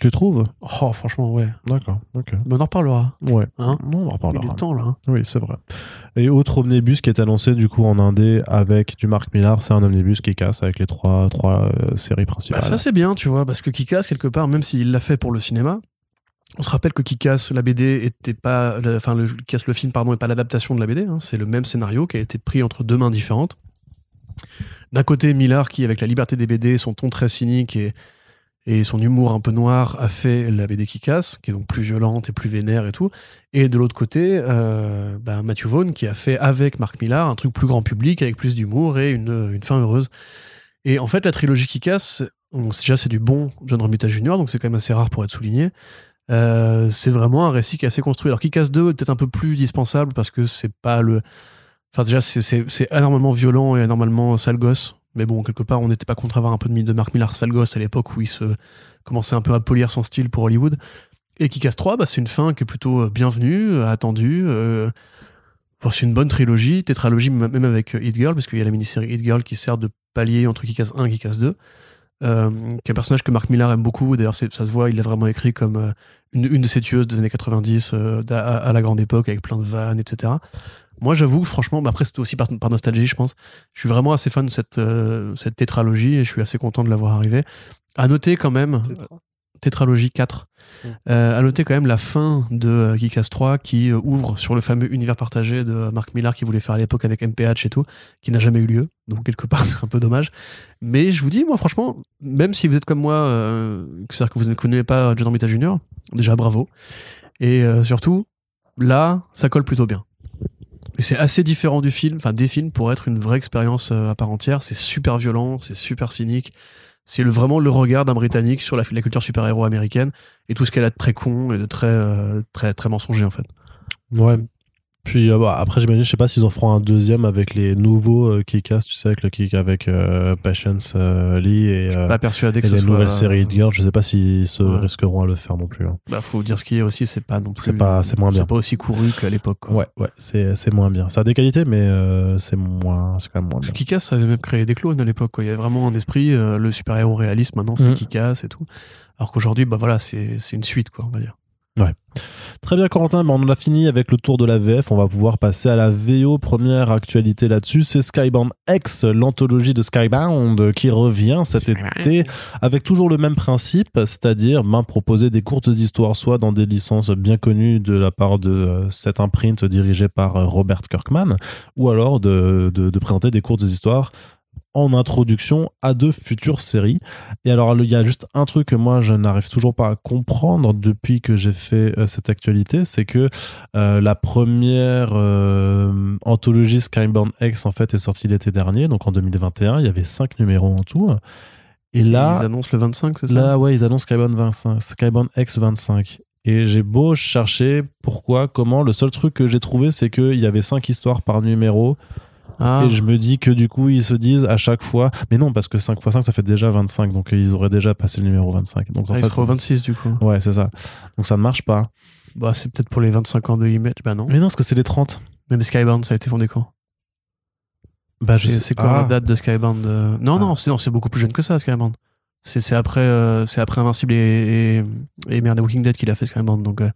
A: Tu trouves
B: Oh, franchement, ouais.
A: D'accord. Ok.
B: Mais on en reparlera.
A: Ouais.
B: Hein
A: Non, on en
B: Il
A: reparlera.
B: est temps, là. hein.
A: Oui, c'est vrai. Et autre omnibus qui est annoncé du coup en indé avec du Mark Millar, c'est un omnibus qui casse avec les trois, trois euh, séries
B: Bah,
A: principales.
B: ça, c'est bien, tu vois, parce que Kikas, quelque part, même s'il l'a fait pour le cinéma, on se rappelle que Kikas, la BD, était pas. Enfin, le, le film, pardon, est pas l'adaptation de la BD. hein, c'est le même scénario qui a été pris entre deux mains différentes. D'un côté, Millard, qui, avec la liberté des BD, son ton très cynique et, et son humour un peu noir, a fait la BD Kikas, qui est donc plus violente et plus vénère et tout. Et de l'autre côté, euh, bah, Matthew Vaughn, qui a fait avec Mark Millar un truc plus grand public, avec plus d'humour et une, une fin heureuse. Et en fait, la trilogie Kikas, on- déjà, c'est du bon John Romita Jr., donc c'est quand même assez rare pour être souligné. Euh, c'est vraiment un récit qui est assez construit. Alors, Kikas 2 est peut-être un peu plus dispensable parce que c'est pas le. Enfin, déjà, c'est- anormalement violent et anormalement sale gosse. Mais bon, quelque part, on n'était pas contre avoir un peu de, de Mark Millar sale à l'époque où il se commençait un peu à polir son style pour Hollywood. Et Kikas 3, bah, c'est une fin qui est plutôt euh, bienvenue, euh, attendue. euh, c'est une bonne trilogie, tétralogie, même avec euh, Hit Girl, parce qu'il y a la mini-série Hit Girl qui sert de palier entre Kick-Ass 1 et Kick-Ass 2. Euh, qui est un personnage que Mark Millar aime beaucoup. D'ailleurs, ça se voit, il l'a vraiment écrit comme euh, une, une de ces tueuses des années 90, euh, d'à- à, à la grande époque, avec plein de vannes, etc. Moi, j'avoue, franchement, bah après, c'était aussi par, par nostalgie, je pense. Je suis vraiment assez fan de cette, euh, cette tétralogie et je suis assez content de l'avoir arrivé. À noter quand même, tétralogie 4.
A: Mm.
B: Euh, à noter quand même la fin de euh, Geek-Ass 3 qui ouvre sur le fameux univers partagé de Mark Millar qui voulait faire à l'époque avec MPH et tout, qui n'a jamais eu lieu. Donc quelque part c'est un peu dommage. Mais je vous dis, moi franchement, même si vous êtes comme moi, euh, c'est-à-dire que vous ne connaissez pas John Romita Jr., déjà bravo. Et surtout, là, ça colle plutôt bien. C'est assez différent du film, enfin des films pour être une vraie expérience euh, à part entière. C'est super violent, c'est super cynique. C'est vraiment le regard d'un Britannique sur la, la culture super-héros américaine et tout ce qu'elle a de très con et de très, euh, très, très mensonger en fait.
A: Ouais. Puis euh, bah, après, j'imagine, je sais pas s'ils en feront un deuxième avec les nouveaux euh, Kick-Ass, tu sais, avec le kick avec euh, Patience euh, Lee et, euh,
B: Pas persuadé que ce
A: les
B: soit.
A: nouvelles séries Hit Girl. Je sais pas s'ils se
B: Ouais.
A: risqueront à le faire non plus. hein.
B: Bah, faut dire ce qui est aussi, c'est pas non plus.
A: C'est pas- c'est moins bien.
B: C'est pas aussi couru qu'à l'époque.
A: Ouais, ouais, c'est moins bien. Ça a des qualités, mais c'est moins, c'est quand même moins bien.
B: Kikas, ça avait même créé des clones à l'époque. Il y avait vraiment un esprit, le super-héros réaliste, maintenant c'est
A: Mhm.
B: Kikas et tout. Alors qu'aujourd'hui, bah voilà, c'est c'est une suite, quoi, on va dire.
A: Très bien, Corentin. Ben, on en a fini avec le tour de la VF. On va pouvoir passer à la VO. Première actualité là-dessus, c'est Skybound X, l'anthologie de Skybound qui revient cet été avec toujours le même principe, c'est-à-dire ben, proposer des courtes histoires, soit dans des licences bien connues de la part de euh, cet imprint dirigé par euh, Robert Kirkman, ou alors de, de- de présenter des courtes histoires en introduction à de futures séries. Et alors, il y a juste un truc que moi, je n'arrive toujours pas à comprendre depuis que j'ai fait euh, cette actualité, c'est que euh, la première euh, anthologie Skybound X, en fait, est sortie l'été dernier, donc en 2021. Il y avait cinq numéros en tout. Et là,
B: Ils annoncent le 25, c'est ça?
A: Là, ouais, ils annoncent Skybound, 25, Skybound X 25. Et j'ai beau chercher pourquoi, comment, le seul truc que j'ai trouvé, c'est qu'il y avait 5 histoires par numéro.
B: Ah,
A: Et je me dis que du coup, ils se disent à chaque fois. Mais non, parce que 5 x 5, ça fait déjà 25. Donc ils auraient déjà passé le numéro 25. Donc en
B: ah,
A: fait.
B: au 26 du coup.
A: Ouais, c'est ça. Donc ça ne marche pas.
B: Bah, c'est peut-être pour les 25 ans de Image. Bah non.
A: Mais non, parce que c'est les 30.
B: Même Skybound, ça a été fondé quand?
A: Bah,
B: C'est quoi
A: Ah.
B: la date de Skybound euh? Non,
A: Ah.
B: non, c'est beaucoup plus jeune que ça, Skybound. C'est c'est après, euh, c'est après Invincible et, et, et merde, Walking Dead qu'il a fait Skybound. Donc, euh,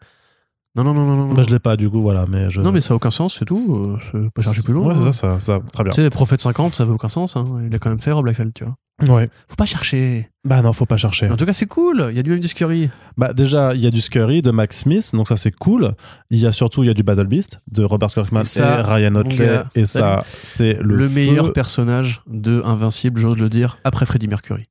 B: non, non, non, non, non.
A: Bah, je l'ai pas, du coup, voilà. Mais je...
B: Non, mais ça n'a aucun sens, c'est tout. Euh, c'est pas chercher plus loin.
A: Ouais, c'est
B: hein.
A: ça, ça, ça, très bien.
B: Tu sais, Prophète 50, ça avait aucun sens. Hein. Il a quand même fait Rob Liefeld, tu vois.
A: Ouais.
B: Faut pas chercher.
A: Bah non, faut pas chercher.
B: En tout cas, c'est cool. Il y a du même du Scurry.
A: Bah déjà, il y a du Scurry de Max Smith, donc ça c'est cool. Il y a surtout il y a du Battle Beast de Robert Kirkman
B: Et ça,
A: et Ryan Otley et ça c'est le,
B: Le, meilleur personnage de Invincible, j'ose le dire, après Freddie Mercury.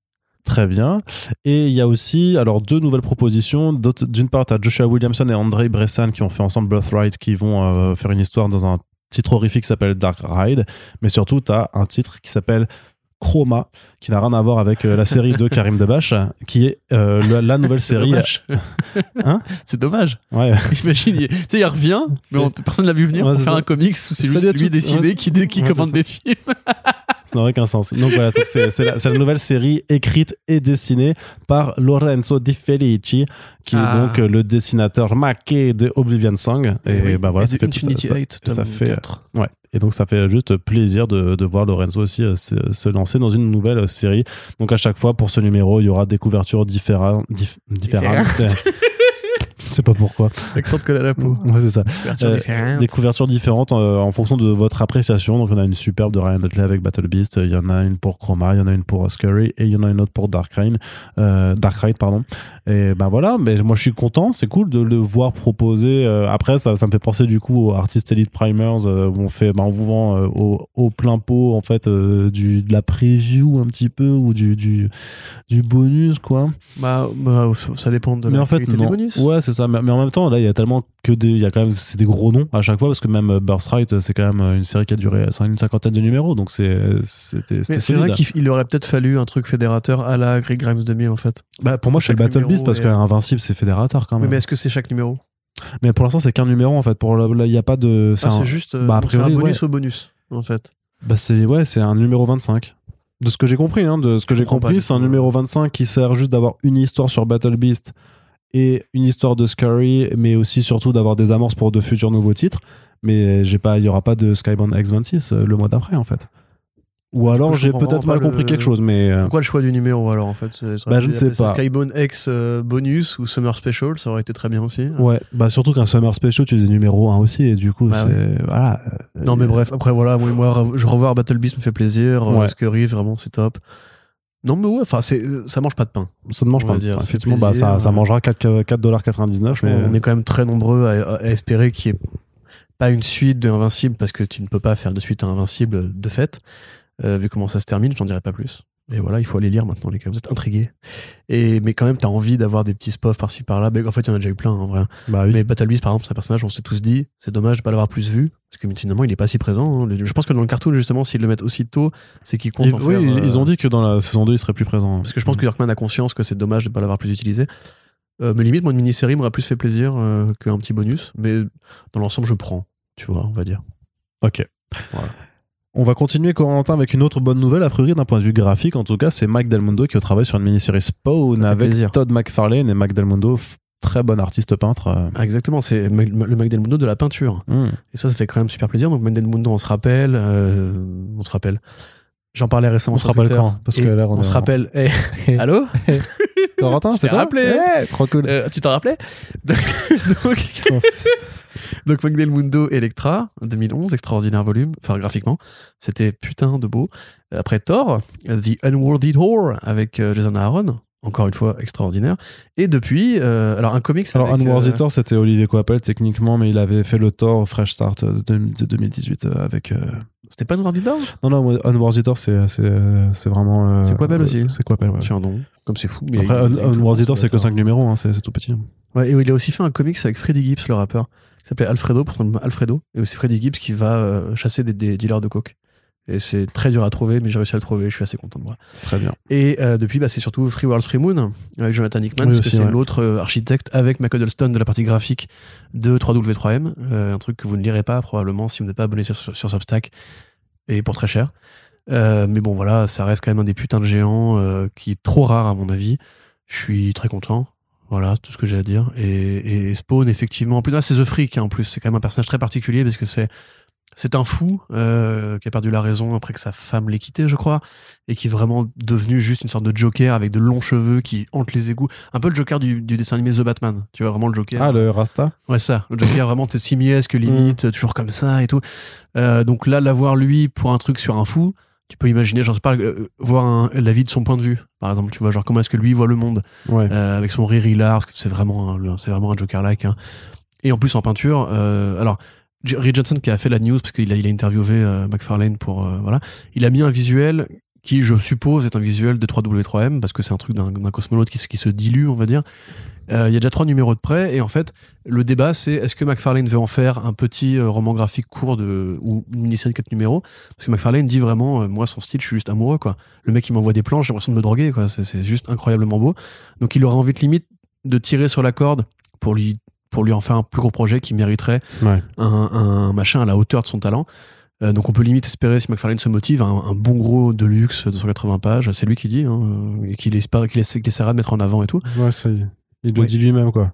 A: Très bien. Et il y a aussi alors deux nouvelles propositions. D'une part, tu as Joshua Williamson et André Bressan qui ont fait ensemble Birthright, qui vont euh, faire une histoire dans un titre horrifique qui s'appelle Dark Ride. Mais surtout, tu as un titre qui s'appelle Chroma, qui n'a rien à voir avec euh, la série de Karim Debache, qui est euh, la, la nouvelle série. Hein?
B: C'est dommage.
A: Ouais.
B: Imagine, il- tu sais, il revient, mais on- personne l'a vu venir
A: Ouais,
B: pour faire
A: ça.
B: un comics où c'est juste lui
A: tout-
B: dessiné
A: ouais,
B: qui, dé- qui
A: ouais,
B: commande des films.
A: Ça n'a aucun sens. Donc voilà, c'est la, nouvelle série écrite et dessinée par Lorenzo Di Felici, qui
B: Ah.
A: est donc euh, le dessinateur maqué de Oblivion Song. Et,
B: oui.
A: bah voilà,
B: Et
A: ça fait
B: Infinity
A: ça- ça- fait,
B: 4.
A: ouais. Et donc ça fait juste plaisir de, de voir Lorenzo aussi euh, se, se lancer dans une nouvelle série. Donc à chaque fois pour ce numéro, il y aura des couvertures différentes. dif- différentes. Je sais pas pourquoi.
B: Accent de colle à la peau.
A: Ouais, c'est ça. Euh. Des couvertures différentes euh, en fonction de votre appréciation. Donc, on a une superbe de Ryan Dudley avec Battle Beast. Il y en a une pour Chroma, il y en a une pour Scurry et il y en a une autre pour Dark Ride. Euh, Dark Ride, pardon. Et ben voilà, mais moi je suis content. C'est cool de le voir proposer. Euh, après, ça, ça me fait penser du coup aux Artist Elite Primers euh, où on fait, ben, on vous vend euh, au, au plein pot en fait euh, du, de la preview un petit peu ou du, du, du bonus quoi.
B: Bah, bah, ça- dépend de
A: mais
B: la
A: en fait,
B: qualité des
A: non.
B: bonus.
A: Ouais, c'est ça. Mais, mais en même temps, là, il y a tellement que des. Il y a quand même. C'est des gros noms à chaque fois parce que même euh, Birthright, euh, c'est quand même euh, une série qui a duré une cinquantaine de numéros. Donc c'est.
B: C'est vrai qu'il il aurait peut-être fallu un truc fédérateur à la Greg Grimes 2000 en fait.
A: Bah, pour moi, je fais le
B: chaque
A: Battle Beast parce
B: est-
A: que Invincible, c'est fédérateur quand même.
B: mais est-ce que c'est chaque numéro?
A: Mais pour l'instant, c'est qu'un numéro en fait. Pour il n'y a pas de. C'est
B: Ah, juste
A: bah,
B: c'est un bonus
A: ouais.
B: au bonus en fait.
A: bah, c'est ouais, c'est un numéro 25. De ce que j'ai compris, hein, de ce que j'ai compris, c'est un numéro 25 qui sert juste d'avoir une histoire sur Battle Beast et une histoire de Scary, mais aussi surtout d'avoir des amorces pour de futurs nouveaux titres. Mais j'ai pas, il y aura pas de Skybound X26 euh, le mois d'après en fait. Ou alors j'ai peut-être mal compris
B: le-
A: quelque chose, mais euh,
B: Pourquoi le choix du numéro alors en fait
A: Bah, je ne sais pas.
B: Skybone X euh, bonus ou Summer Special, ça aurait été très bien aussi.
A: ouais, bah surtout qu'un Summer Special tu faisais numéro 1 aussi et du coup
B: Bah
A: c'est voilà.
B: Non mais bref, après voilà, moi, moi je revoir Battle Beast me fait plaisir,
A: Ouais.
B: ouais. Scurry vraiment c'est top. Non mais ouais, enfin c'est ça mange pas de pain.
A: Ça ne mange
B: On
A: pas.
B: va dire,
A: Effectivement, bah, ça, ça
B: euh.
A: mangera 4 4,99$.
B: Mais
A: Mais...
B: on est quand même très nombreux à, à espérer qu'il n'y ait pas une suite de Invincible parce que tu ne peux pas faire de suite à Invincible de fait. Euh, vu comment ça se termine, j'en dirai pas plus. Et voilà, il faut aller lire maintenant, les gars. Vous êtes intrigués. Et, mais quand même, t'as envie d'avoir des petits spofs par-ci par-là. Mais en fait, il y en a déjà eu plein, en vrai.
A: Bah oui.
B: Mais Battle Beast, par exemple, c'est un personnage, on s'est tous dit, c'est dommage de pas l'avoir plus vu. Parce que finalement, il est pas si présent. hein. Je pense que dans le cartoon, justement, s'ils le mettent aussi tôt, c'est qu'ils comptent en
A: oui,
B: faire,
A: ils-
B: euh,
A: ils ont dit que dans la saison 2, il serait plus présent.
B: parce que je pense que Yorkman a conscience que c'est dommage de ne pas l'avoir plus utilisé. Euh, mais limite, moi, une mini-série m'aurait plus fait plaisir euh, qu'un petit bonus. Mais dans l'ensemble, je prends, tu vois, on va dire.
A: Ok.
B: Voilà.
A: On va continuer, Corentin, avec une autre bonne nouvelle, a priori, d'un point de vue graphique. En tout cas, c'est Mike Del Mundo qui travaille sur une mini-série Spawn avec
B: plaisir.
A: Todd McFarlane et Mike Del Mundo, f- très bon artiste peintre. euh.
B: Ah, exactement, c'est le Magdal Mundo de la peinture.
A: Hmm.
B: Et ça, ça fait quand même super plaisir. Donc, Magdal Mundo, on se rappelle. euh, on se rappelle. J'en parlais récemment
A: On se
B: sur
A: rappelle
B: Twitter.
A: quand? Parce que
B: Et
A: là,
B: on, se rappelle. Eh, allô?
A: Corentin, c'est toi?
B: rappelé.
A: Trop cool.
B: Euh, Tu t'en rappelais? Donc, donc Magdal Mundo Electra, 2011, extraordinaire volume, enfin graphiquement, c'était putain de beau. Après Thor, The Unworthy Thor avec euh, Jason Aaron, encore une fois extraordinaire. Et depuis, euh, alors un comics.
A: Alors,
B: avec,
A: Unworthy
B: euh,
A: Thor, c'était Olivier Coapel, techniquement, mais il avait fait le Thor Fresh Start de, de 2018 euh, avec. euh,
B: C'était pas Unworthy Thor
A: Non, non, Unworthy Thor, c'est c'est, c'est vraiment. euh,
B: C'est Coapel aussi
A: C'est Coapel, ouais.
B: Tiens donc, comme c'est fou. mais
A: Après, Unworthy Thor, c'est que
B: Thor.
A: 5 numéros, hein, c'est c'est tout petit.
B: Ouais, et il a aussi fait un comics avec Freddie Gibbs, le rappeur, qui s'appelait Alfredo, pour son nom Alfredo. Et aussi Freddie Gibbs qui va euh, chasser des, des dealers de coke. Et c'est très dur à trouver, mais j'ai réussi à le trouver, je suis assez content de moi.
A: Très bien.
B: Et euh, depuis, bah, c'est surtout Free World Free Moon, avec Jonathan Hickman,
A: Oui,
B: parce
A: aussi,
B: que c'est
A: ouais.
B: l'autre euh, architecte avec Michael de la partie graphique de 3W3M. euh, un truc que vous ne lirez pas probablement si vous n'êtes pas abonné sur, sur, sur Substack, et pour très cher. Euh, mais bon, voilà, ça reste quand même un des putains de géants euh, qui est trop rare à mon avis. Je suis très content. Voilà, c'est tout ce que j'ai à dire. Et, et Spawn, effectivement, en plus, ah, c'est The Freak, hein, en plus, c'est quand même un personnage très particulier parce que c'est c'est un fou euh, qui a perdu la raison après que sa femme l'ait quitté, je crois, et qui est vraiment devenu juste une sorte de Joker avec de longs cheveux qui hantent les égouts. Un peu le Joker du, du dessin animé The Batman. Tu vois, vraiment le Joker.
A: Ah, le Rasta?
B: Ouais, ça. Le Joker vraiment t'es simiesque, limite, toujours comme ça et tout. Euh, donc là, l'avoir lui pour un truc sur un fou, tu peux imaginer, j'en sais pas, euh, voir un- la vie de son point de vue, par exemple. Tu vois, genre comment est-ce que lui voit le monde
A: Ouais.
B: euh, avec son rire hilar, parce que c'est vraiment, c'est vraiment un Joker-like. hein. Et en plus en peinture, euh, alors Ray Johnson qui a fait la news parce qu'il a, il a interviewé McFarlane pour voilà, il a mis un visuel qui, je suppose, est un visuel de 3W3M parce que c'est un truc d'un cosmonaute qui se dilue, on va dire. Euh, Il y a déjà trois numéros de près et en fait, le débat c'est est-ce que McFarlane veut en faire un petit euh, roman graphique court de, ou une mini-série de quatre numéros? Parce que McFarlane dit vraiment, euh, moi son style, je suis juste amoureux quoi. Le mec il m'envoie des planches, j'ai l'impression de me droguer quoi. C'est juste incroyablement beau. Donc il aurait envie de limite de tirer sur la corde pour lui pour lui en faire un plus gros projet qui mériterait
A: Ouais.
B: un, un machin à la hauteur de son talent. Euh, donc on peut limite espérer, si McFarlane se motive, un, un bon gros deluxe de 280 pages. C'est lui qui dit, hein, et qu'il essaiera de mettre en avant et tout.
A: Ouais, ça y est. Il le
B: Ouais.
A: dit lui-même, quoi.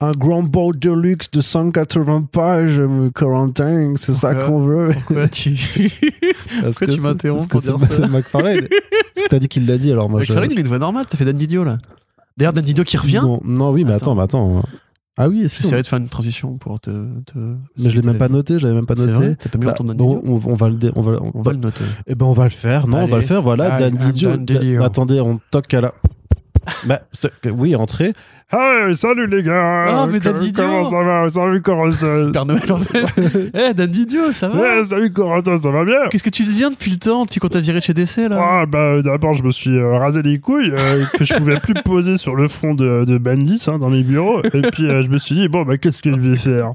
A: Un grand beau deluxe de 180 pages, euh, Corentin, c'est ça qu'on veut.
B: Pourquoi tu...
A: Parce
B: Pourquoi
A: que
B: tu
A: c'est-
B: m'interromps
A: parce
B: pour
A: que
B: dire
A: c'est-
B: ça
A: C'est McFarlane. Parce que t'as dit qu'il l'a dit, alors moi je...
B: McFarlane, il a une voix normale. T'as fait Dan Didio là. D'ailleurs, Dan Didio qui revient.
A: Non, non, oui, mais attends, mais attends. Ah oui, si.
B: J'essaierai de faire une transition pour te. te
A: Mais je l'ai même pas noté, je l'avais même pas
B: C'est
A: noté.
B: vrai T'as pas mis
A: Bah,
B: ton Dan
A: bon,
B: Didio
A: on, on va le dé- on va, on
B: On
A: va-
B: va le noter.
A: Eh ben on va le faire. Non, on va le faire. Voilà, Dan Didio. Attendez, on toque à la. Bah, oui, entrez.
C: Hey, salut les gars
B: Ah, mais Didio
C: Comment ça va Salut Corentin
B: Père Noël en fait. Eh, Dan Didio, ça va
C: Ouais, salut Corentin, ça va bien
B: Qu'est-ce que tu deviens depuis le temps, depuis qu'on t'a viré de chez DC là?
C: Ah bah d'abord je me suis euh, rasé les couilles euh, que je pouvais plus poser sur le front de, de Bandit hein, dans mes bureaux et puis euh, je me suis dit bon bah qu'est-ce que je vais faire?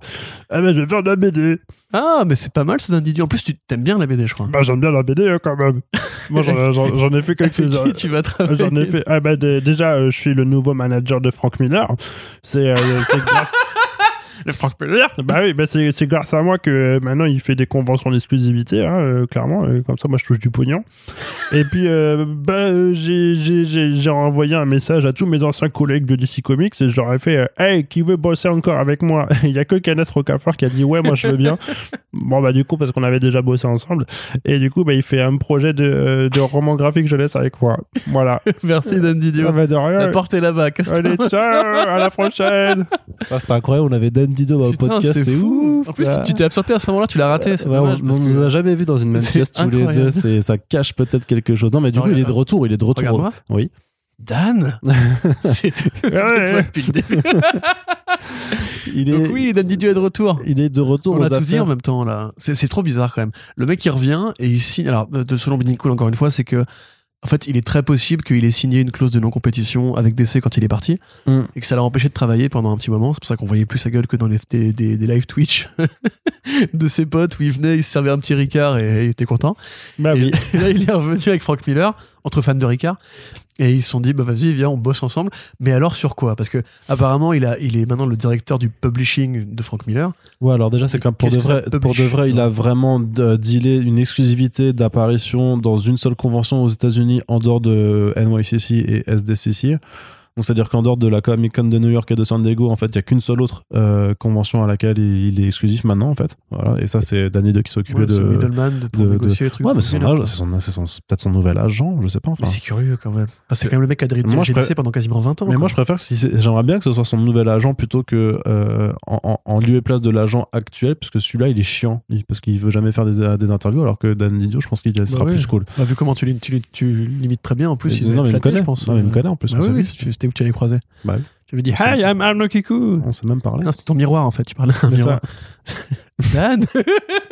C: Ah bah je vais faire de la BD
B: Ah, mais c'est pas mal ce Dan Didio. En plus, tu t'aimes bien la BD, je crois.
C: Bah j'aime bien la BD hein, quand même Moi j'en j'en- j'en ai fait quelques-uns
B: tu vas travailler
C: J'en ai fait. Ah bah dé- déjà, euh, je suis le nouveau manager de Frank Miller. C'est euh, c'est grâce,
B: Le Frank Miller
C: Bah oui, bah c'est c'est grâce à moi que euh, maintenant il fait des conventions d'exclusivité, hein, euh, clairement. euh, comme ça, moi je touche du pognon. Et puis, euh, bah, euh, j'ai- j'ai j'ai- j'ai envoyé un message à tous mes anciens collègues de DC Comics et je leur ai fait euh, Hey, qui veut bosser encore avec moi? Il y a que Kenneth Rocafort qui a dit Ouais, moi je veux bien. bon, bah du coup, parce qu'on avait déjà bossé ensemble. Et du coup, bah, il fait un projet de, de roman graphique jeunesse avec moi. Voilà.
B: Merci Dan Didio.
C: Ah, bah, de rien.
B: La porte est là-bas, casse-toi.
C: Allez, ciao, à la prochaine.
A: Ah, C'était incroyable, on avait Dan Dido dans le
B: Putain,
A: podcast, c'est
B: fou.
A: ouf.
B: En plus, tu t'es absenté à ce moment-là, tu l'as raté. C'est
A: Ouais,
B: dommage,
A: on
B: que-
A: nous a jamais vu dans une même
B: C'est
A: pièce tous les deux. C'est, ça cache peut-être quelque chose. Non, mais du
B: Non,
A: coup, il est de retour. Il est de retour.
B: Regarde-moi.
A: Oui.
B: Dan
C: Ouais.
B: toi depuis le début.
A: Il est,
B: Donc oui, Dan Didio est de retour.
A: il est de retour
B: On
A: aux
B: a tout dit en même temps là. C'est c'est trop bizarre quand même. Le mec il revient et il signe. Alors de, de selon Benny Cool encore une fois, c'est que en fait il est très possible qu'il ait signé une clause de non compétition avec DC quand il est parti
A: Mm.
B: et que ça l'a empêché de travailler pendant un petit moment. C'est pour ça qu'on voyait plus sa gueule que dans les, des, des, des live Twitch de ses potes où il venait, il se servait un petit Ricard et il était content.
C: Bah
B: et,
C: oui.
B: et là il est revenu avec Frank Miller entre fans de Ricard. Et ils se sont dit, bah vas-y, viens, on bosse ensemble. Mais alors sur quoi? Parce que apparemment, il, a, il est maintenant le directeur du publishing de Frank Miller.
A: Ouais, alors déjà, c'est comme pour de vrai, pour de vrai, il a vraiment euh, dealé une exclusivité d'apparition dans une seule convention aux États-Unis en dehors de NYCC et SDCC. Donc, c'est-à-dire qu'en dehors de la Comic Con de New York et de San Diego, en fait, il y a qu'une seule autre euh, convention à laquelle il, il est exclusif maintenant, en fait. Voilà. Et ça, c'est Danny De qui s'occupait
B: Ouais,
A: de.
B: de,
A: de-
B: négocier les trucs.
A: Ouais, mais c'est son, peut-être son nouvel agent, je sais pas. Enfin.
B: Mais c'est curieux quand même. Enfin, c'est quand même le mec qui a dirigé
A: Moi, je
B: GDC
A: pré-
B: pendant quasiment 20 ans.
A: Mais
B: quoi.
A: moi, je préfère si j'aimerais bien que ce soit son nouvel agent plutôt que euh, en, en- lieu et place de l'agent actuel, parce que celui-là, il est chiant, parce qu'il veut jamais faire des, des interviews, alors que Dan Didio, je pense qu'il sera
B: Bah ouais.
A: plus cool.
B: Bah, vu comment tu, tu, tu limites très bien en plus, il
A: non, mais il me connaît.
B: je pense.
A: Non, mais il me connaît, en plus,
B: Bah oui. C'était où tu allais croiser.
A: Bah oui.
B: Tu avais dit Hi, I'm Arno Kiku.
A: On s'est même parlé.
B: Non, c'était ton miroir en fait, tu parlais d'un
A: Mais
B: miroir.
A: ça-
B: Dan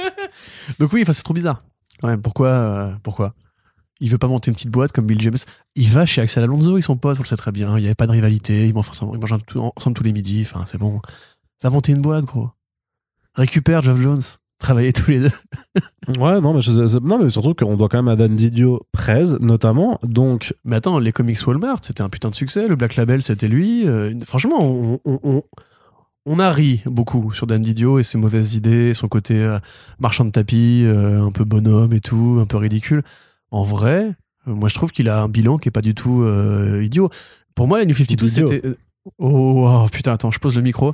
B: Donc oui, c'est trop bizarre. Quand même, pourquoi, euh, pourquoi? Il veut pas monter une petite boîte comme Bill James. Il va chez Axel Alonso, ils sont potes, on le sait très bien. Il y avait pas de rivalité, ils mangent ensemble, ils mangent un ensemble tous les midis. Enfin, c'est bon. Va monter une boîte, gros. Récupère Geoff Jones. Travailler tous les deux.
A: Ouais, non, mais, je- je- non, mais surtout qu'on doit quand même à Dan Didio Prez, notamment. Donc,
B: Mais attends, les comics Walmart, c'était un putain de succès. Le Black Label, c'était lui. Euh, franchement, on, on, on, on a ri beaucoup sur Dan Didio et ses mauvaises idées, son côté euh, marchand de tapis, euh, un peu bonhomme et tout, un peu ridicule. En vrai, moi, je trouve qu'il a un bilan qui est pas du tout idiot. Pour moi, la New 52,
A: Idiot.
B: c'était. Oh, oh, putain, attends, je pose le micro.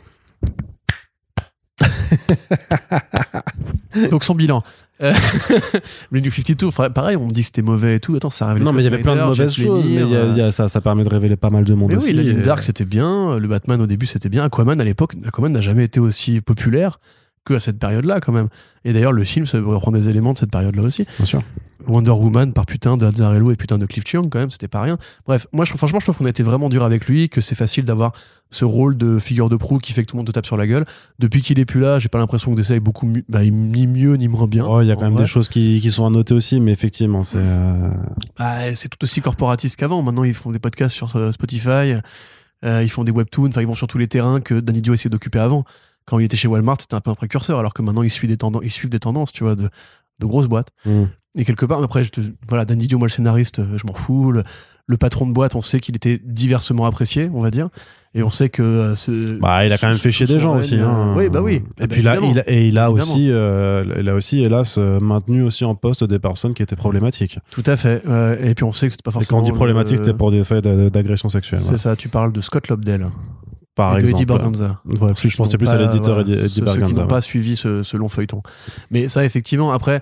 B: Donc, son bilan. Euh, le New 52, fra- pareil, on me dit que c'était mauvais et tout. Attends, ça révèle
A: non, mais il y avait plein de mauvaises choses, mais il y a- il y a- ça, ça permet de révéler pas mal de monde
B: mais
A: aussi.
B: oui, la Dark c'était bien, le Batman au début c'était bien, Aquaman à l'époque, Aquaman n'a jamais été aussi populaire que à cette période-là quand même. Et d'ailleurs le film ça reprend des éléments de cette période-là aussi.
A: Bien sûr.
B: Wonder Woman par putain de Azzarello et putain de Cliff Chiang quand même, c'était pas rien. Bref, moi je franchement je trouve qu'on a été vraiment dur avec lui, que c'est facile d'avoir ce rôle de figure de proue qui fait que tout le monde te tape sur la gueule. Depuis qu'il est plus là, j'ai pas l'impression que est beaucoup mieux, bah, ni mieux ni moins bien.
A: Oh, il y a quand même
B: vrai.
A: des choses qui, qui sont à noter aussi, mais effectivement, c'est. euh,
B: Bah, c'est tout aussi corporatiste qu'avant. Maintenant, ils font des podcasts sur euh, Spotify, euh, ils font des webtoons, enfin, ils vont sur tous les terrains que Danny Dio essayait d'occuper avant. Quand il était chez Walmart, c'était un peu un précurseur, alors que maintenant, ils suivent des, tendances, ils suivent des tendances, tu vois, de, de grosses boîtes.
A: hmm.
B: Et quelque part, après, je te- voilà, Dio, moi, le scénariste, euh, je m'en fous. Le, le patron de boîte, on sait qu'il était diversement apprécié, on va dire. Et on sait que. euh, ce-
A: Bah, il a quand même fait chier des gens aussi. hein.
B: Oui, bah oui.
A: Et
B: Eh ben,
A: puis là, il a, et il a
B: Évidemment.
A: aussi, euh, il a aussi, hélas, maintenu aussi en poste des personnes qui étaient problématiques.
B: Tout à fait. Euh, et puis, on sait que c'était pas
A: Et quand
B: forcément.
A: on dit problématique, c'était pour des faits d'a- d'agression sexuelle.
B: C'est
A: ouais.
B: ça, tu parles de Scott Lobdell.
A: Par
B: et de
A: exemple.
B: Eddie.
A: Ouais, je pensais plus à l'éditeur Eddie, Eddie
B: ceux, ceux qui n'ont pas suivi ce, ce long feuilleton. Mais ça, effectivement, après,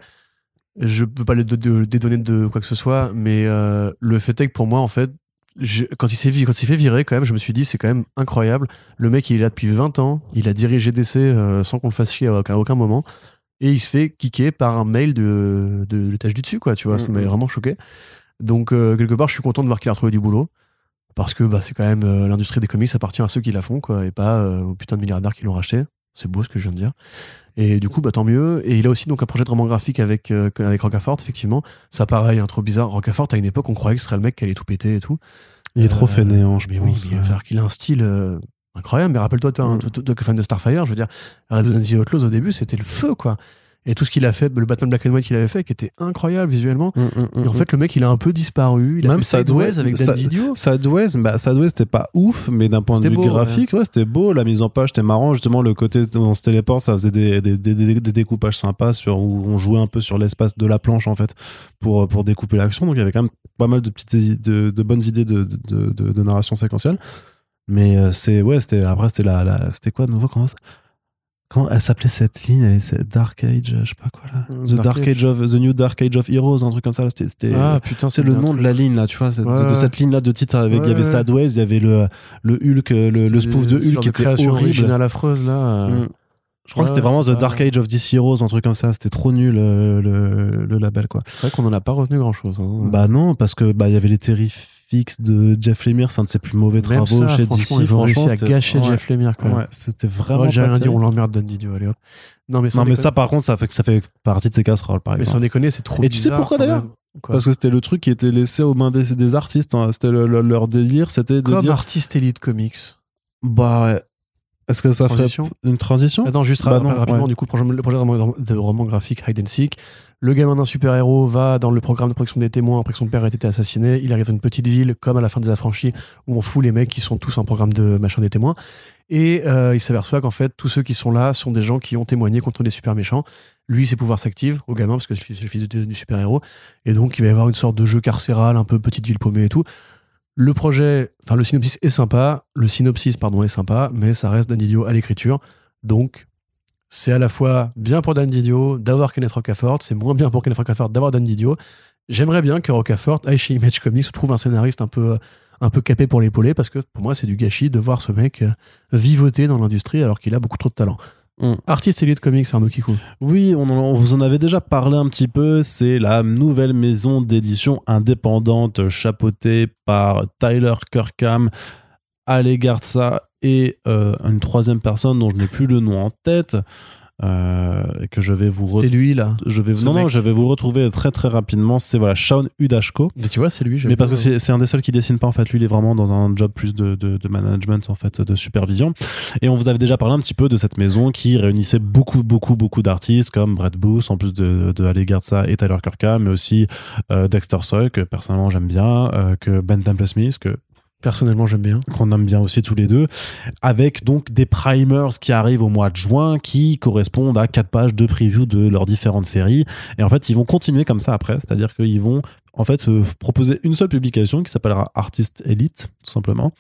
B: je peux pas les de- de- dédonner de quoi que ce soit, mais euh, le fait est que pour moi, en fait, je- quand il s'est fait virer, quand même, je me suis dit, c'est quand même incroyable. Le mec, il est là depuis 20 ans, il a dirigé DC euh, sans qu'on le fasse chier à aucun, à aucun moment, et il se fait kicker par un mail de, de l'étage du dessus, quoi, tu vois, ça m'a
A: Mhm.
B: vraiment choqué. Donc, euh, quelque part, je suis content de voir qu'il a retrouvé du boulot. Parce que bah, c'est quand même euh, l'industrie des comics appartient à ceux qui la font, quoi, et pas euh, aux putain de milliardaires qui l'ont racheté. C'est beau ce que je viens de dire. Et du coup, bah, tant mieux. Et il a aussi donc un projet de roman graphique avec, euh, avec Rocafort, effectivement. Ça, pareil, hein, trop bizarre. Rocafort, à une époque, on croyait que ce serait le mec qui allait tout péter et tout.
A: Il est trop
B: Euh,
A: fainéant, je
B: mais oui,
A: pense.
B: mais alors qu'il a un style euh, incroyable. Mais rappelle-toi, toi, hein,
A: Mm.
B: fan de Starfire, je veux dire, Red Dead Outlaws au début, c'était le feu, quoi. Et tout ce qu'il a fait, le Batman Black and White qu'il avait fait, qui était incroyable visuellement.
A: Mm, mm,
B: Et en
A: mm,
B: fait, le mec, il a un peu disparu. Il a
A: Même
B: fait
A: Sideways,
B: Sideways avec Dan Didio.
A: Sideways, bah, c'était pas ouf, mais d'un point de vue
B: beau,
A: graphique, ouais, c'était beau. La mise en page, c'était marrant. Justement, le côté où on se téléporte, ça faisait des, des, des, des- des découpages sympas sur, où on jouait un peu sur l'espace de la planche, en fait, pour, pour découper l'action. Donc, il y avait quand même pas mal de petites, de, de bonnes idées de, de, narration séquentielle. Mais euh, c'est, ouais, c'était, après, c'était la, la, c'était quoi de nouveau? Comment ça- Comment elle s'appelait cette ligne? Elle est Dark Age, je sais pas quoi là.
B: Mm,
A: The
B: Dark
A: Dark,
B: Age.
A: Age of, The New Dark Age of Heroes, un truc comme ça. là. C'était, c'était,
B: Ah putain,
A: c'est le nom de la ligne là, tu vois,
B: Ouais,
A: de, cette ligne là de titre avec il y avait. Sideways, il y avait le le Hulk, euh, le, le spoof de Hulk qui était horrible.
B: affreuse là.
A: Mm. Je crois
B: Ouais,
A: que c'était vraiment The Dark Age of DC Heroes, un truc comme ça. C'était trop nul euh, le, le label quoi.
B: C'est vrai qu'on en a pas retenu grand chose.
A: Bah non, parce que bah il y avait les Terrifics de Jeff Lemire, c'est un de ses plus mauvais
B: Même
A: travaux
B: ça,
A: chez
B: franchement,
A: DC.
B: ils ont réussi à gâcher
A: ouais,
B: Jeff Lemire quand même.
A: Ouais, c'était vraiment.
B: Ouais, j'ai rien dit, on l'emmerde Dan Didio, allez hop. Non mais
A: mais ça par contre, ça fait ça fait partie de ses casseroles par
B: mais
A: exemple.
B: sans déconner, c'est trop
A: Et tu sais pourquoi, d'ailleurs.
B: Quoi
A: Parce que c'était le truc qui était laissé aux mains des, des artistes. hein. C'était le- le- leur délire, c'était de
B: Comme
A: dire
B: artiste élite comics.
A: bah ouais. Est-ce que ça
B: Transition.
A: ferait une transition
B: Attends, juste
A: Bah
B: rapidement,
A: ouais.
B: du coup, le projet, le projet de roman graphique Hide and Seek. Le gamin d'un super-héros va dans le programme de protection des témoins après que son père ait été assassiné. Il arrive dans une petite ville, comme à la fin des affranchis, où on fout les mecs qui sont tous en programme de machin des témoins. Et euh, il s'aperçoit qu'en fait, tous ceux qui sont là sont des gens qui ont témoigné contre des super méchants. Lui, ses pouvoirs s'activent au gamin, parce que c'est le fils du, super-héros. Et donc, il va y avoir une sorte de jeu carcéral, un peu petite ville paumée et tout. Le projet, enfin, le synopsis est sympa. Le synopsis, pardon, est sympa, mais ça reste d'un idiot à l'écriture. Donc, c'est à la fois bien pour Dan Didio d'avoir Kenneth Rocafort, c'est moins bien pour Kenneth Rocafort d'avoir Dan Didio. J'aimerais bien que Rocafort aille chez Image Comics, trouve un scénariste un peu, un peu capé pour l'épauler, parce que pour moi, c'est du gâchis de voir ce mec euh, vivoter dans l'industrie alors qu'il a beaucoup trop de talent.
A: Mm.
B: Artiste élite comics, Arnaud Kikou.
A: Oui, on, en- on vous en avait déjà parlé un petit peu. C'est la nouvelle maison d'édition indépendante chapeautée par Tyler Kirkham, Ale Garza et euh, une troisième personne dont je n'ai plus le nom en tête. euh, que je vais vous
B: C'est lui, là.
A: je vais
B: ce
A: non non je vais vous retrouver très très rapidement c'est voilà Shaun Udashko
B: Mais tu vois, c'est lui.
A: mais parce que c'est un des seuls qui dessine pas en fait lui il est vraiment dans un job plus de, de, de management en fait de supervision et on vous avait déjà parlé un petit peu de cette maison qui réunissait beaucoup beaucoup beaucoup d'artistes comme Brett Booth en plus de, de Garza et Tyler Kirkham mais aussi euh, Dexter Soy que personnellement j'aime bien euh, que Ben Temple Smith que
B: Personnellement, j'aime bien.
A: qu'on aime bien aussi tous les deux, avec donc des primers qui arrivent au mois de juin, qui correspondent à quatre pages de preview de leurs différentes séries. Et en fait, ils vont continuer comme ça après, c'est-à-dire qu'ils vont en fait euh, proposer une seule publication qui s'appellera Artist Elite, tout simplement,